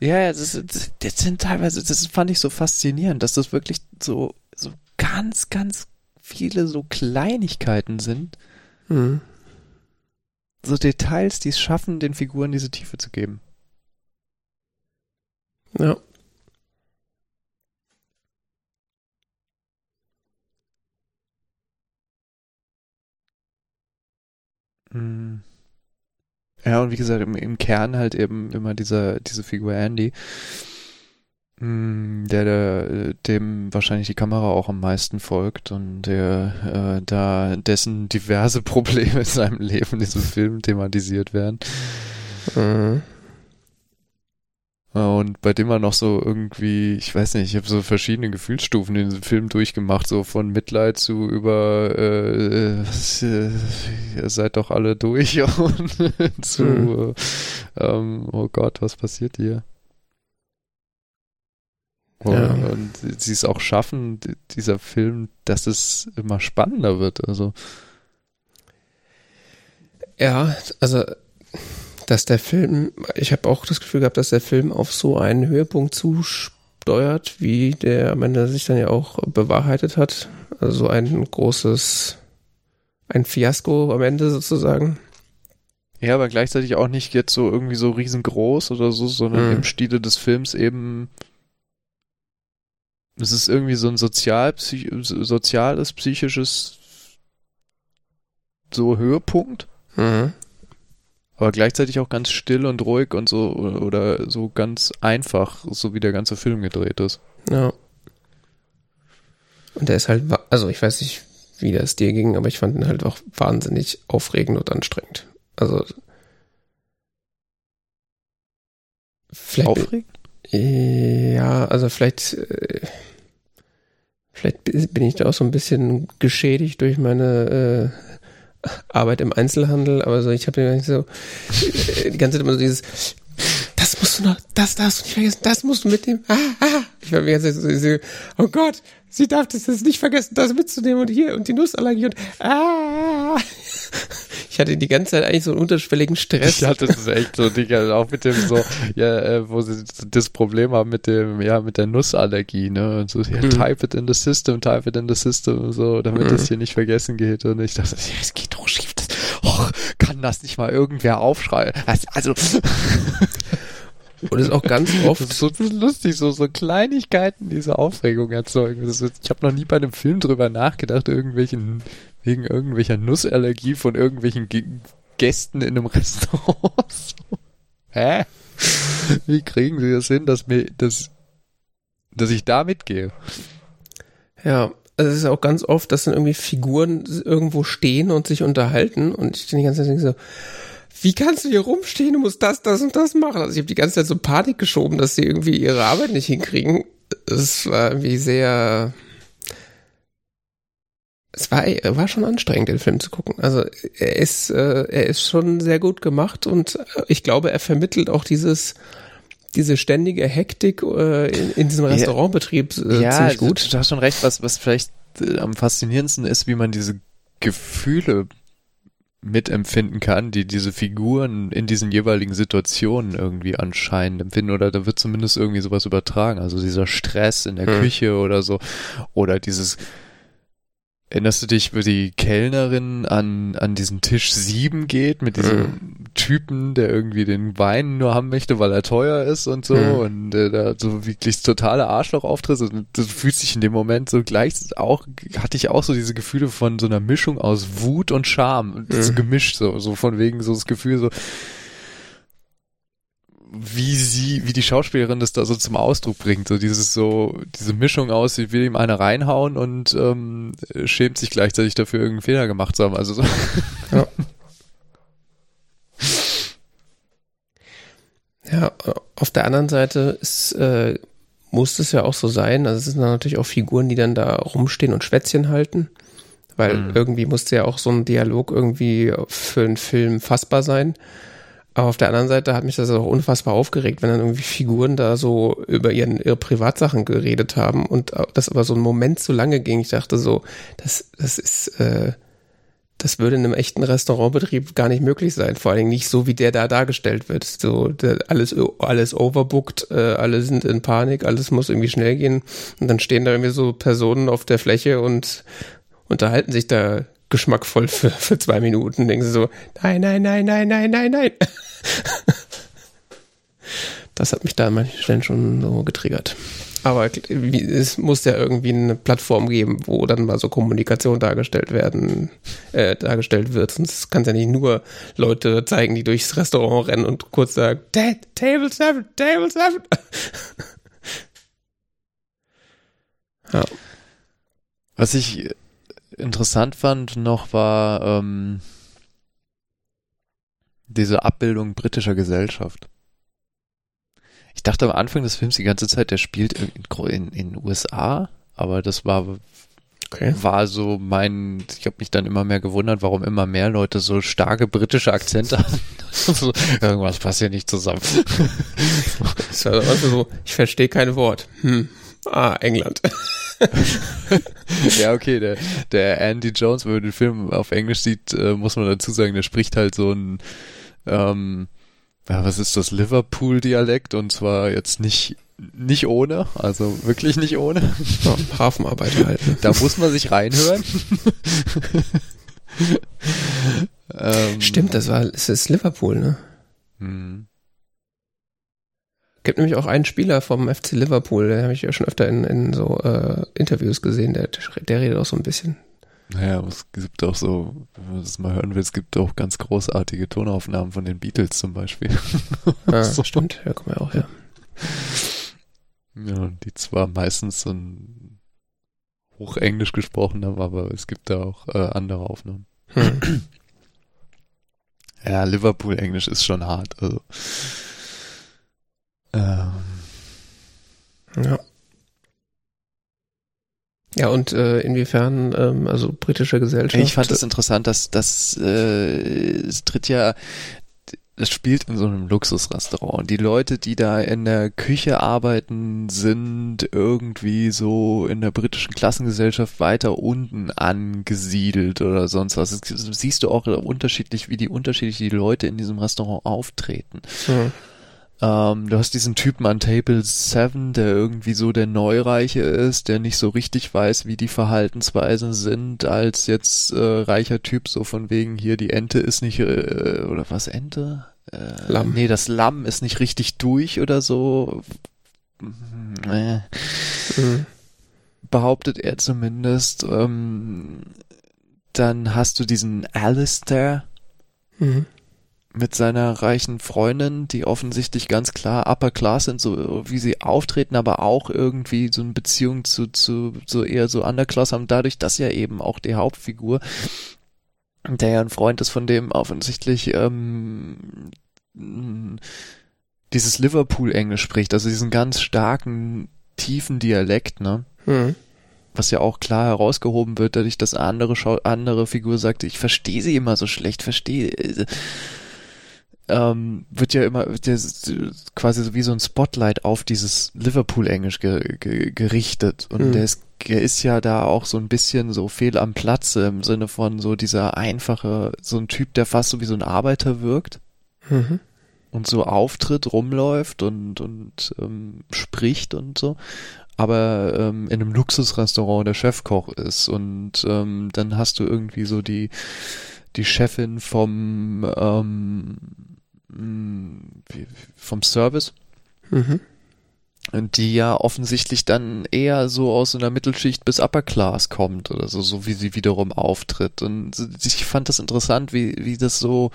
ja das, das, das sind teilweise, das fand ich so faszinierend, dass das wirklich so, so ganz, ganz viele so Kleinigkeiten sind. Mhm. So Details, die es schaffen, den Figuren diese Tiefe zu geben. Ja. Hm. Ja, und wie gesagt, im, im Kern halt eben immer dieser, diese Figur Andy, hm, der, der dem wahrscheinlich die Kamera auch am meisten folgt und der äh, da dessen diverse Probleme in seinem Leben in diesem Film thematisiert werden. Mhm. Und bei dem man noch so irgendwie, ich weiß nicht, ich habe so verschiedene Gefühlsstufen in diesem Film durchgemacht, so von Mitleid zu über, äh, äh, ihr seid doch alle durch und zu, mhm. ähm, oh Gott, was passiert hier? Ja. Und sie es auch schaffen, dieser Film, dass es immer spannender wird. Also. Ja, also dass der Film, ich habe auch das Gefühl gehabt, dass der Film auf so einen Höhepunkt zusteuert, wie der am Ende sich dann ja auch bewahrheitet hat. Also so ein großes, ein Fiasko am Ende sozusagen. Ja, aber gleichzeitig auch nicht jetzt so irgendwie so riesengroß oder so, sondern hm. im Stile des Films eben es ist irgendwie so ein sozial, psych, soziales, psychisches so Höhepunkt. Mhm. Aber gleichzeitig auch ganz still und ruhig und so oder so ganz einfach, so wie der ganze Film gedreht ist. Ja. Und der ist halt, also ich weiß nicht, wie das dir ging, aber ich fand ihn halt auch wahnsinnig aufregend und anstrengend. Also vielleicht aufregend? Ja, also vielleicht, äh, vielleicht bin ich da auch so ein bisschen geschädigt durch meine äh, Arbeit im Einzelhandel, aber so, ich habe ja so äh, die ganze Zeit immer so dieses, das musst du noch, das darfst du nicht vergessen, das musst du mitnehmen. Ah, ah. Ich war die ganze Zeit so, oh Gott, sie darf das jetzt nicht vergessen, das mitzunehmen und hier und die Nussallergie und ah. Ich hatte die ganze Zeit eigentlich so einen unterschwelligen Stress. Ich hatte das echt so, Digga, auch mit dem so, ja, äh, wo sie das Problem haben mit dem, ja, mit der Nussallergie, ne, und so, ja, mhm. type it in the system, type it in the system und so, damit mhm. das hier nicht vergessen geht und ich dachte, ja, es geht doch schief, das, oh, kann das nicht mal irgendwer aufschreiben? Also, Und ist auch ganz oft so lustig, so, so Kleinigkeiten diese Aufregung erzeugen. Ist, ich habe noch nie bei einem Film drüber nachgedacht, irgendwelchen, wegen irgendwelcher Nussallergie von irgendwelchen G Gästen in einem Restaurant. so. Hä? Wie kriegen sie das hin, dass mir, dass, dass ich da mitgehe? Ja, also es ist auch ganz oft, dass dann irgendwie Figuren irgendwo stehen und sich unterhalten und ich stehe die ganze Zeit so, wie kannst du hier rumstehen? Du musst das, das und das machen. Also ich habe die ganze Zeit so Panik geschoben, dass sie irgendwie ihre Arbeit nicht hinkriegen. Es war irgendwie sehr. Es war, war schon anstrengend, den Film zu gucken. Also er ist, äh, er ist schon sehr gut gemacht und ich glaube, er vermittelt auch dieses, diese ständige Hektik äh, in, in diesem Restaurantbetrieb äh, ja, ziemlich gut. Du hast schon recht, was, was vielleicht äh, am faszinierendsten ist, wie man diese Gefühle mitempfinden kann, die diese Figuren in diesen jeweiligen Situationen irgendwie anscheinend empfinden oder da wird zumindest irgendwie sowas übertragen, also dieser Stress in der mhm. Küche oder so oder dieses Erinnerst du dich, wie die Kellnerin an, an diesen Tisch 7 geht mit diesem mhm. Typen, der irgendwie den Wein nur haben möchte, weil er teuer ist und so mhm. und äh, da so wirklich totale Arschloch auftritt und du fühlst dich in dem Moment so gleich auch, hatte ich auch so diese Gefühle von so einer Mischung aus Wut und Scham, mhm. so gemischt so, so von wegen so das Gefühl so, wie sie, wie die Schauspielerin das da so zum Ausdruck bringt. So dieses so, diese Mischung aus, sie will ihm eine reinhauen und ähm, schämt sich gleichzeitig dafür, irgendeinen Fehler gemacht zu haben. Also so. Ja. ja, auf der anderen Seite ist, äh, muss es ja auch so sein. Also es sind natürlich auch Figuren, die dann da rumstehen und Schwätzchen halten. Weil mhm. irgendwie musste ja auch so ein Dialog irgendwie für einen Film fassbar sein. Aber auf der anderen Seite hat mich das auch unfassbar aufgeregt, wenn dann irgendwie Figuren da so über ihren, ihre Privatsachen geredet haben und das aber so ein Moment zu lange ging. Ich dachte so, das, das ist, äh, das würde in einem echten Restaurantbetrieb gar nicht möglich sein. Vor allen Dingen nicht so, wie der da dargestellt wird. So, alles, alles overbooked, äh, alle sind in Panik, alles muss irgendwie schnell gehen. Und dann stehen da irgendwie so Personen auf der Fläche und unterhalten sich da geschmackvoll für, für zwei Minuten. Denken sie so, nein, nein, nein, nein, nein, nein, nein. das hat mich da an manchen Stellen schon so getriggert. Aber es muss ja irgendwie eine Plattform geben, wo dann mal so Kommunikation dargestellt werden, äh, dargestellt wird. Sonst kann es ja nicht nur Leute zeigen, die durchs Restaurant rennen und kurz sagen, Table 7, Table 7. ja. Was ich interessant fand noch war ähm, diese Abbildung britischer Gesellschaft. Ich dachte am Anfang des Films die ganze Zeit, der spielt in, in USA, aber das war okay. war so mein, ich habe mich dann immer mehr gewundert, warum immer mehr Leute so starke britische Akzente haben. so, irgendwas passt hier nicht zusammen. also so, ich verstehe kein Wort. Hm. Ah, England. ja, okay, der, der Andy Jones, wenn man den Film auf Englisch sieht, äh, muss man dazu sagen, der spricht halt so ein ähm, ja, was ist das, Liverpool-Dialekt und zwar jetzt nicht nicht ohne, also wirklich nicht ohne. Ja, Hafenarbeiter halt. Ne? Da muss man sich reinhören. ähm, Stimmt, das war, es ist Liverpool, ne? Hm. Gibt nämlich auch einen Spieler vom FC Liverpool, den habe ich ja schon öfter in, in so äh, Interviews gesehen, der, der redet auch so ein bisschen. Naja, es gibt auch so, wenn man das mal hören will, es gibt auch ganz großartige Tonaufnahmen von den Beatles zum Beispiel. Ah, so. stimmt, ja, kommen wir auch her. Ja, die zwar meistens so ein Hochenglisch gesprochen haben, aber es gibt da auch äh, andere Aufnahmen. Hm. ja, Liverpool-Englisch ist schon hart, also. Ähm. Ja. Ja, und äh, inwiefern, ähm, also britische Gesellschaft. Ich fand es das interessant, dass das äh, es tritt ja es spielt in so einem Luxusrestaurant. Die Leute, die da in der Küche arbeiten, sind irgendwie so in der britischen Klassengesellschaft weiter unten angesiedelt oder sonst was. Das siehst du auch unterschiedlich, wie die unterschiedlich die Leute in diesem Restaurant auftreten. Mhm. Ähm, du hast diesen Typen an Table 7, der irgendwie so der Neureiche ist, der nicht so richtig weiß, wie die Verhaltensweisen sind, als jetzt äh, reicher Typ, so von wegen hier, die Ente ist nicht, äh, oder was, Ente? Äh, Lamm. Nee, das Lamm ist nicht richtig durch oder so. Äh. Mhm. Behauptet er zumindest. Ähm, dann hast du diesen Alistair. Mhm mit seiner reichen Freundin, die offensichtlich ganz klar Upper Class sind, so wie sie auftreten, aber auch irgendwie so eine Beziehung zu, zu so eher so Underclass haben, dadurch, dass ja eben auch die Hauptfigur, der ja ein Freund ist, von dem offensichtlich ähm, dieses Liverpool-Englisch spricht, also diesen ganz starken, tiefen Dialekt, ne? Mhm was ja auch klar herausgehoben wird, dadurch, dass andere Schau andere Figur sagte, ich verstehe sie immer so schlecht, verstehe ähm, wird ja immer wird ja quasi so wie so ein Spotlight auf dieses Liverpool-Englisch ge ge gerichtet. Und mhm. der, ist, der ist ja da auch so ein bisschen so fehl am Platze im Sinne von so dieser einfache, so ein Typ, der fast so wie so ein Arbeiter wirkt. Mhm. Und so auftritt, rumläuft und, und ähm, spricht und so aber ähm, in einem Luxusrestaurant der Chefkoch ist und ähm, dann hast du irgendwie so die die Chefin vom ähm, vom Service. Mhm. Die ja offensichtlich dann eher so aus einer Mittelschicht bis Upper Class kommt oder so, so wie sie wiederum auftritt. Und ich fand das interessant, wie, wie das so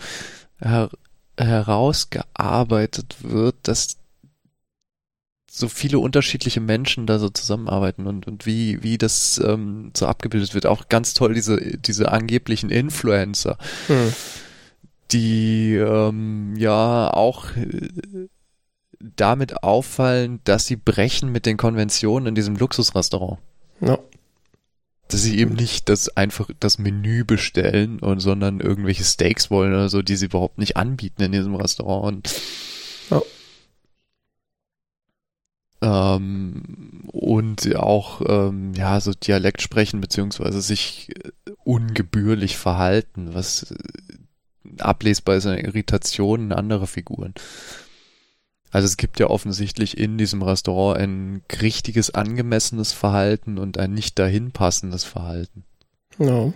her herausgearbeitet wird, dass so viele unterschiedliche Menschen da so zusammenarbeiten und, und wie, wie das ähm, so abgebildet wird. Auch ganz toll, diese, diese angeblichen Influencer. Hm die ähm, ja auch äh, damit auffallen, dass sie brechen mit den Konventionen in diesem Luxusrestaurant. Ja. Dass sie eben nicht das einfach das Menü bestellen und sondern irgendwelche Steaks wollen oder so, die sie überhaupt nicht anbieten in diesem Restaurant. Und, ja. ähm, und auch ähm, ja so Dialekt sprechen beziehungsweise sich äh, ungebührlich verhalten, was ablesbar ist eine Irritation anderer Figuren. Also es gibt ja offensichtlich in diesem Restaurant ein richtiges angemessenes Verhalten und ein nicht dahin passendes Verhalten. Ja.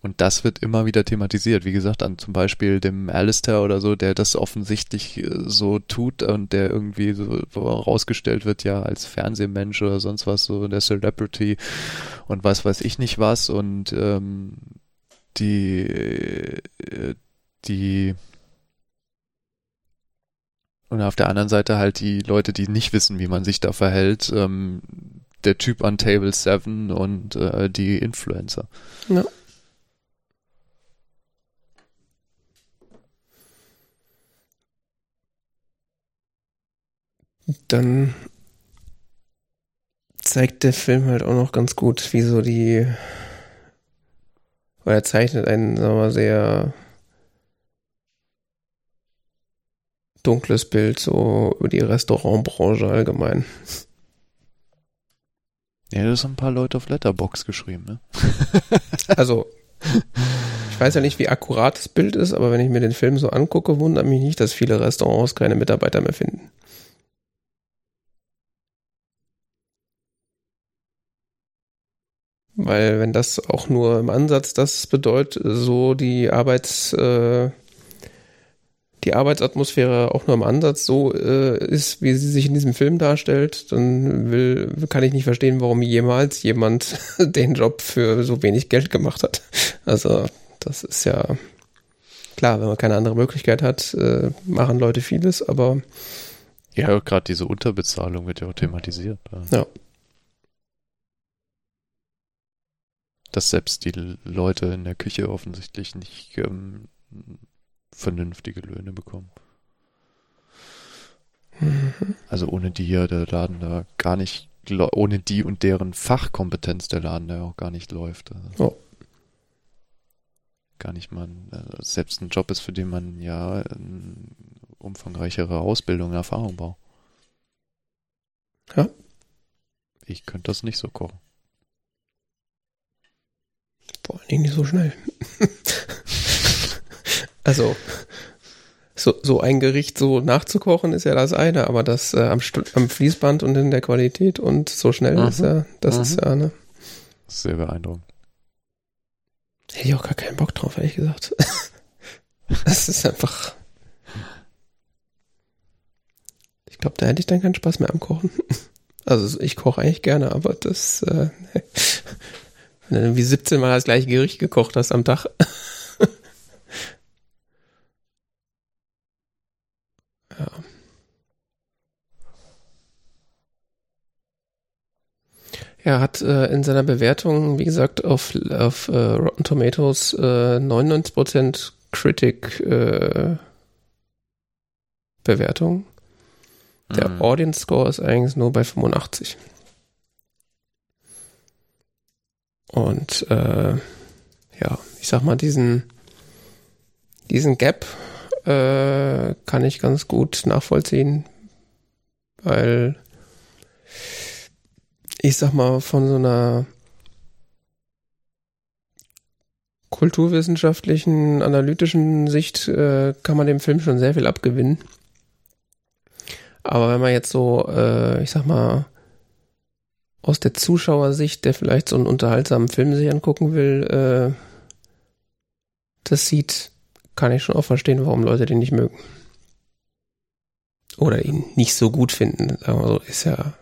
Und das wird immer wieder thematisiert. Wie gesagt, an zum Beispiel dem Alistair oder so, der das offensichtlich äh, so tut und der irgendwie so rausgestellt wird, ja, als Fernsehmensch oder sonst was, so der Celebrity und was weiß ich nicht was. Und ähm, die, äh, die und auf der anderen Seite halt die Leute, die nicht wissen, wie man sich da verhält, ähm, der Typ an Table 7 und äh, die Influencer. Ja. dann zeigt der Film halt auch noch ganz gut, wie so die, oder er zeichnet ein, sagen wir mal, sehr dunkles Bild so über die Restaurantbranche allgemein. Ja, das haben ein paar Leute auf Letterbox geschrieben, ne? also, ich weiß ja nicht, wie akkurat das Bild ist, aber wenn ich mir den Film so angucke, wundert mich nicht, dass viele Restaurants keine Mitarbeiter mehr finden. Weil wenn das auch nur im Ansatz das bedeutet, so die Arbeits, äh, die Arbeitsatmosphäre auch nur im Ansatz so äh, ist, wie sie sich in diesem Film darstellt, dann will, kann ich nicht verstehen, warum jemals jemand den Job für so wenig Geld gemacht hat. Also das ist ja klar, wenn man keine andere Möglichkeit hat, äh, machen Leute vieles, aber ja, gerade diese Unterbezahlung wird ja auch thematisiert. Ja. dass selbst die Leute in der Küche offensichtlich nicht ähm, vernünftige Löhne bekommen. Mhm. Also ohne die ja der Laden da gar nicht, ohne die und deren Fachkompetenz der Laden da auch gar nicht läuft. Also oh. Gar nicht mal, also selbst ein Job ist, für den man ja eine umfangreichere Ausbildung und Erfahrung braucht. Ja. Ich könnte das nicht so kochen. Vor allen Dingen nicht so schnell. also, so, so ein Gericht so nachzukochen ist ja das eine, aber das äh, am, am, Fließband und in der Qualität und so schnell mhm. ist ja, das mhm. ist ja, ne? Sehr beeindruckend. Hätte ich auch gar keinen Bock drauf, ehrlich gesagt. das ist einfach. Ich glaube, da hätte ich dann keinen Spaß mehr am Kochen. Also ich koche eigentlich gerne, aber das äh, wenn du irgendwie 17 Mal das gleiche Gericht gekocht hast am Tag. Er hat äh, in seiner Bewertung, wie gesagt, auf, auf äh, Rotten Tomatoes äh, 99% Critic äh, Bewertung. Der mhm. Audience Score ist eigentlich nur bei 85. Und äh, ja, ich sag mal, diesen, diesen Gap äh, kann ich ganz gut nachvollziehen, weil ich sag mal, von so einer kulturwissenschaftlichen, analytischen Sicht äh, kann man dem Film schon sehr viel abgewinnen. Aber wenn man jetzt so, äh, ich sag mal, aus der Zuschauersicht, der vielleicht so einen unterhaltsamen Film sich angucken will, äh, das sieht, kann ich schon auch verstehen, warum Leute den nicht mögen. Oder ihn nicht so gut finden. Also ist ja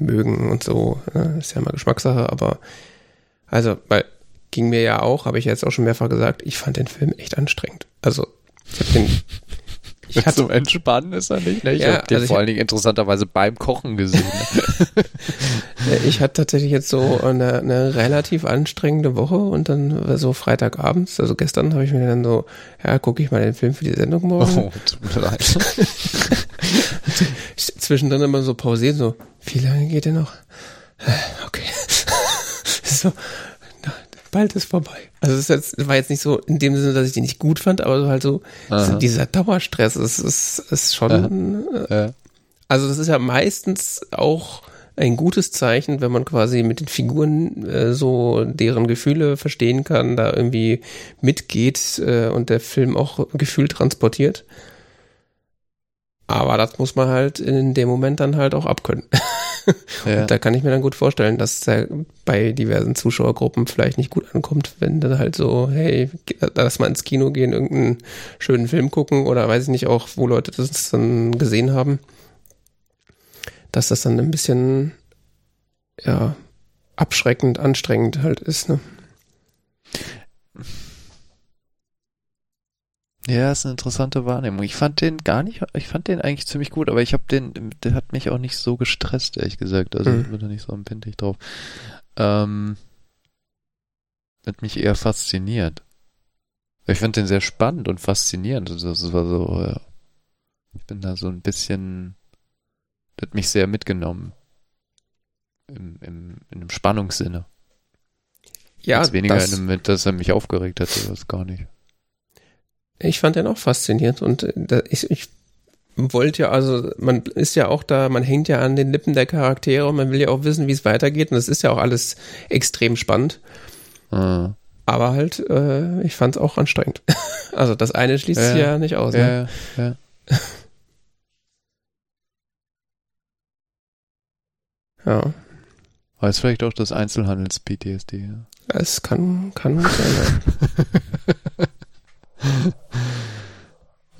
mögen und so, ne? ist ja mal Geschmackssache, aber also, weil ging mir ja auch, habe ich jetzt auch schon mehrfach gesagt, ich fand den Film echt anstrengend. Also, ich habe den ich hatte, zum Entspannen ist er nicht. Ne? Ich ja, habe den also vor allen Dingen interessanterweise beim Kochen gesehen. ich hatte tatsächlich jetzt so eine, eine, relativ anstrengende Woche und dann so Freitagabends, also gestern habe ich mir dann so, ja, gucke ich mal den Film für die Sendung morgen. Oh, tut mir leid. Zwischendrin immer so pausiert, so, wie lange geht der noch? Okay. so, bald ist vorbei. Also es jetzt, war jetzt nicht so in dem Sinne, dass ich die nicht gut fand, aber halt so Aha. dieser Dauerstress ist, ist, ist schon. Äh, also das ist ja meistens auch ein gutes Zeichen, wenn man quasi mit den Figuren äh, so deren Gefühle verstehen kann, da irgendwie mitgeht äh, und der Film auch Gefühl transportiert. Aber das muss man halt in dem Moment dann halt auch abkönnen. Ja. Und da kann ich mir dann gut vorstellen, dass der bei diversen Zuschauergruppen vielleicht nicht gut ankommt, wenn dann halt so, hey, lass mal ins Kino gehen, irgendeinen schönen Film gucken oder weiß ich nicht auch, wo Leute das dann gesehen haben, dass das dann ein bisschen, ja, abschreckend, anstrengend halt ist, ne? Ja, ist eine interessante Wahrnehmung. Ich fand den gar nicht, ich fand den eigentlich ziemlich gut, aber ich habe den, der hat mich auch nicht so gestresst, ehrlich gesagt. Also mhm. ich bin da nicht so empfindlich drauf. Ähm, hat mich eher fasziniert. Ich fand den sehr spannend und faszinierend. Also das war so, ja. ich bin da so ein bisschen, hat mich sehr mitgenommen. Im, im, in einem Spannungssinne. Ja, Jetzt weniger das, in einem, dass er mich aufgeregt hätte, das gar nicht. Ich fand den auch faszinierend und äh, ich, ich wollte ja, also man ist ja auch da, man hängt ja an den Lippen der Charaktere und man will ja auch wissen, wie es weitergeht und das ist ja auch alles extrem spannend. Mhm. Aber halt, äh, ich fand es auch anstrengend. also das eine schließt ja, sich ja nicht aus. Ne? Ja, ja. ja. Aber ist vielleicht auch das Einzelhandels-PTSD, ja. Es kann, kann sein, ja.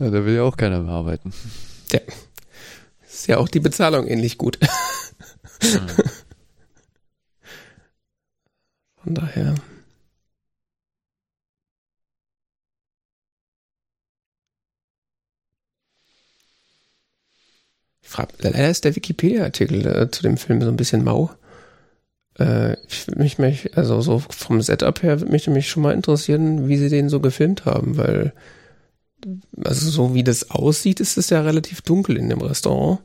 Ja, da will ja auch keiner mehr arbeiten. Ja. Ist ja auch die Bezahlung ähnlich gut. Mhm. Von daher. leider ist der Wikipedia-Artikel äh, zu dem Film so ein bisschen mau. Äh, ich mich, mich, also so vom Setup her würde mich nämlich schon mal interessieren, wie sie den so gefilmt haben, weil also so wie das aussieht, ist es ja relativ dunkel in dem Restaurant.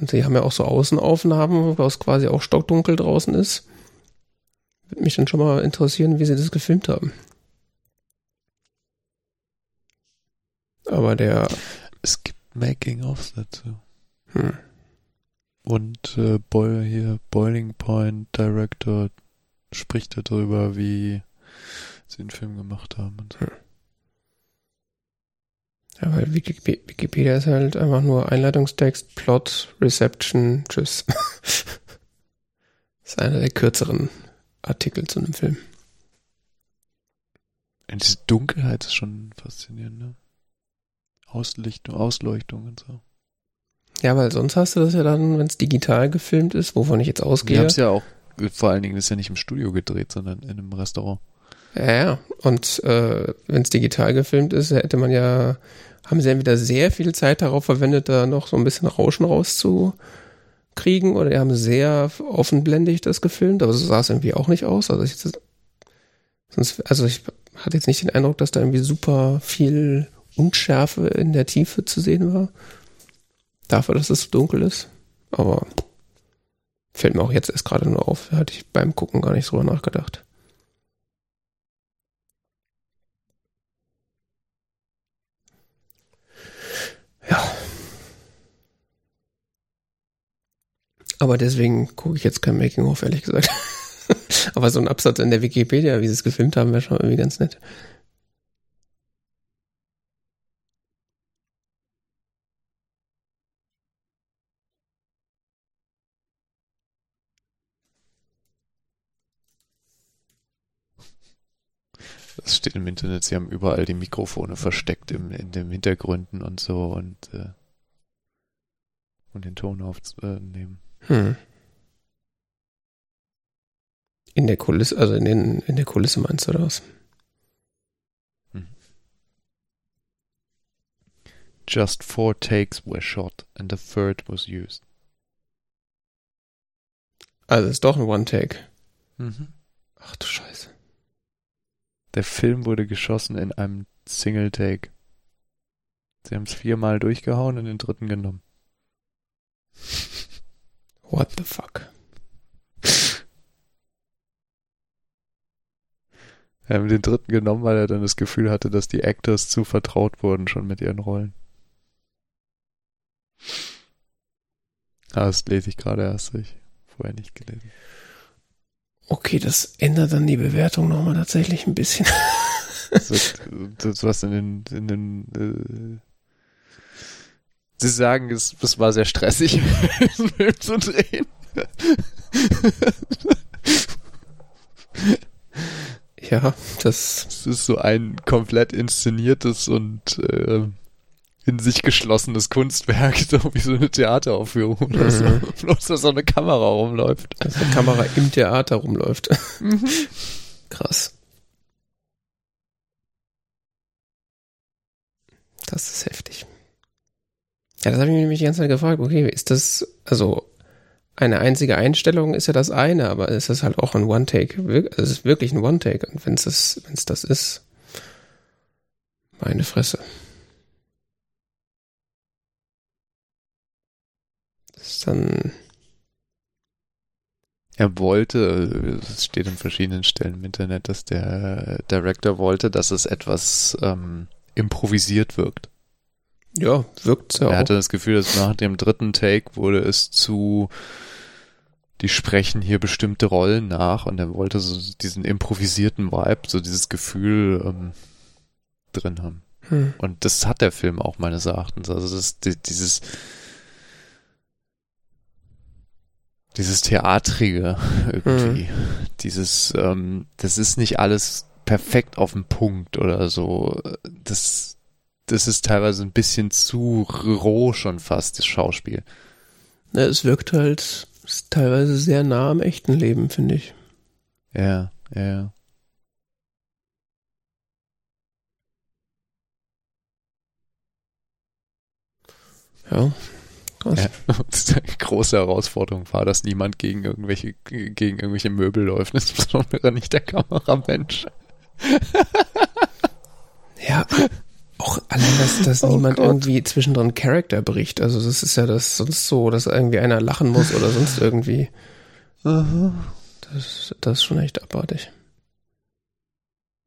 Und sie haben ja auch so Außenaufnahmen, wo es quasi auch stockdunkel draußen ist. Würde mich dann schon mal interessieren, wie sie das gefilmt haben. Aber der. Es gibt Making-ofs dazu. Hm. Und äh, Boil hier, Boiling Point Director spricht darüber, wie sie den Film gemacht haben. Und so. Hm. Ja, weil Wikipedia ist halt einfach nur Einleitungstext, Plot, Reception, Tschüss. das ist einer der kürzeren Artikel zu einem Film. Und diese Dunkelheit ist schon faszinierend, ne? Auslichtung, Ausleuchtung und so. Ja, weil sonst hast du das ja dann, wenn es digital gefilmt ist, wovon ich jetzt ausgehe. Wir haben es ja auch, vor allen Dingen, ist ja nicht im Studio gedreht, sondern in einem Restaurant. Ja, ja. Und äh, wenn es digital gefilmt ist, hätte man ja, haben sie entweder sehr viel Zeit darauf verwendet, da noch so ein bisschen Rauschen rauszukriegen, oder die haben sehr offenblendig das gefilmt, aber so sah es irgendwie auch nicht aus. Also ich, sonst, also ich hatte jetzt nicht den Eindruck, dass da irgendwie super viel Unschärfe in der Tiefe zu sehen war. Dafür, dass es dunkel ist. Aber fällt mir auch jetzt erst gerade nur auf. Hatte ich beim Gucken gar nicht drüber nachgedacht. Ja. Aber deswegen gucke ich jetzt kein Making-of, ehrlich gesagt. Aber so ein Absatz in der Wikipedia, wie sie es gefilmt haben, wäre schon irgendwie ganz nett. Es steht im Internet, sie haben überall die Mikrofone versteckt im, in den Hintergründen und so und, äh, und den Ton aufnehmen. Hm. In der Kulisse, also in, den, in der Kulisse meinst du das? Hm. Just four takes were shot and the third was used. Also ist doch ein One-Take. Mhm. Ach du Scheiße. Der Film wurde geschossen in einem Single-Take. Sie haben es viermal durchgehauen und den dritten genommen. What the fuck? Er haben den dritten genommen, weil er dann das Gefühl hatte, dass die Actors zu vertraut wurden schon mit ihren Rollen. Ah, das lese ich gerade erst, ich vorher nicht gelesen. Okay, das ändert dann die Bewertung nochmal tatsächlich ein bisschen. das, das was in den, in den Sie sagen, es, es war sehr stressig, diesen Film zu drehen. Ja, das. Es ist so ein komplett inszeniertes und äh, in sich geschlossenes Kunstwerk, so wie so eine Theateraufführung oder so. Mhm. Bloß, dass so eine Kamera rumläuft. dass die Kamera im Theater rumläuft. Krass. Das ist heftig. Ja, das habe ich mich nämlich die ganze Zeit gefragt. Okay, ist das, also eine einzige Einstellung ist ja das eine, aber ist das halt auch ein One-Take? Also Es ist wirklich ein One-Take. Und wenn es das, wenn es das ist, meine Fresse. Ist dann, Er wollte, es steht an verschiedenen Stellen im Internet, dass der Director wollte, dass es etwas ähm, improvisiert wirkt. ja, wirkt ja Er auch. hatte das Gefühl, dass nach dem dritten Take wurde es zu, die sprechen hier bestimmte Rollen nach und er wollte so diesen improvisierten Vibe, so dieses Gefühl ähm, drin haben. Hm. Und das hat der Film auch meines Erachtens. Also das die- dieses dieses Theatrige irgendwie. Dieses, ähm, das ist nicht alles perfekt auf den Punkt oder so. Das, das ist teilweise ein bisschen zu roh schon fast, das Schauspiel. Ja, es wirkt halt teilweise sehr nah am echten Leben, finde ich. Ja, ja. Ja. Ja. Große Herausforderung war, dass niemand gegen irgendwelche, gegen irgendwelche Möbel läuft, insbesondere nicht der Kameramensch. Ja, auch allein, dass, dass Oh niemand Gott. irgendwie zwischendrin Charakter bricht. Also das ist ja das sonst so, dass irgendwie einer lachen muss oder sonst irgendwie. Das, das ist schon echt abartig.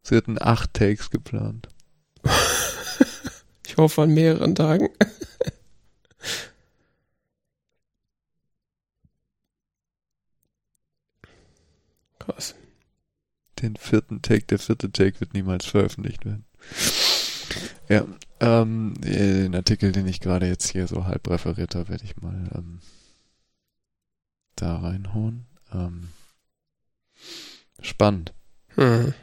Sie hatten acht Takes geplant. Ich hoffe an mehreren Tagen. Krass. Den vierten Take, der vierte Take wird niemals veröffentlicht werden. Ja, ähm, den Artikel, den ich gerade jetzt hier so halb referiert habe, werde ich mal ähm, da reinhauen. Ähm, spannend. Hm.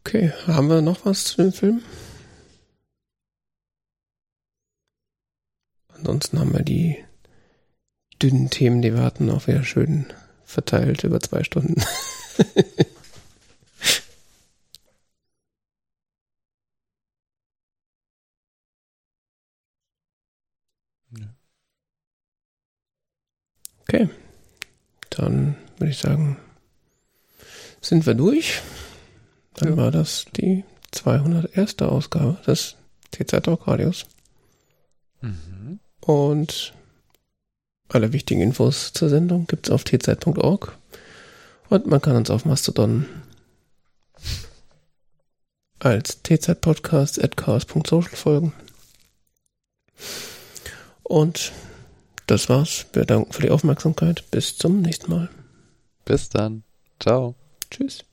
Okay, haben wir noch was zu dem Film? Ansonsten haben wir die dünnen Themen, die wir hatten, auch wieder schön verteilt über zwei Stunden. Okay, dann würde ich sagen, sind wir durch. Dann Ja. war das die 201. Ausgabe des TZ Talk Radios. Mhm. Und alle wichtigen Infos zur Sendung gibt's auf tz.org. Und man kann uns auf Mastodon als tzpodcast at chaos.social folgen. Und das war's. Wir danken für die Aufmerksamkeit. Bis zum nächsten Mal. Bis dann. Ciao. Tschüss.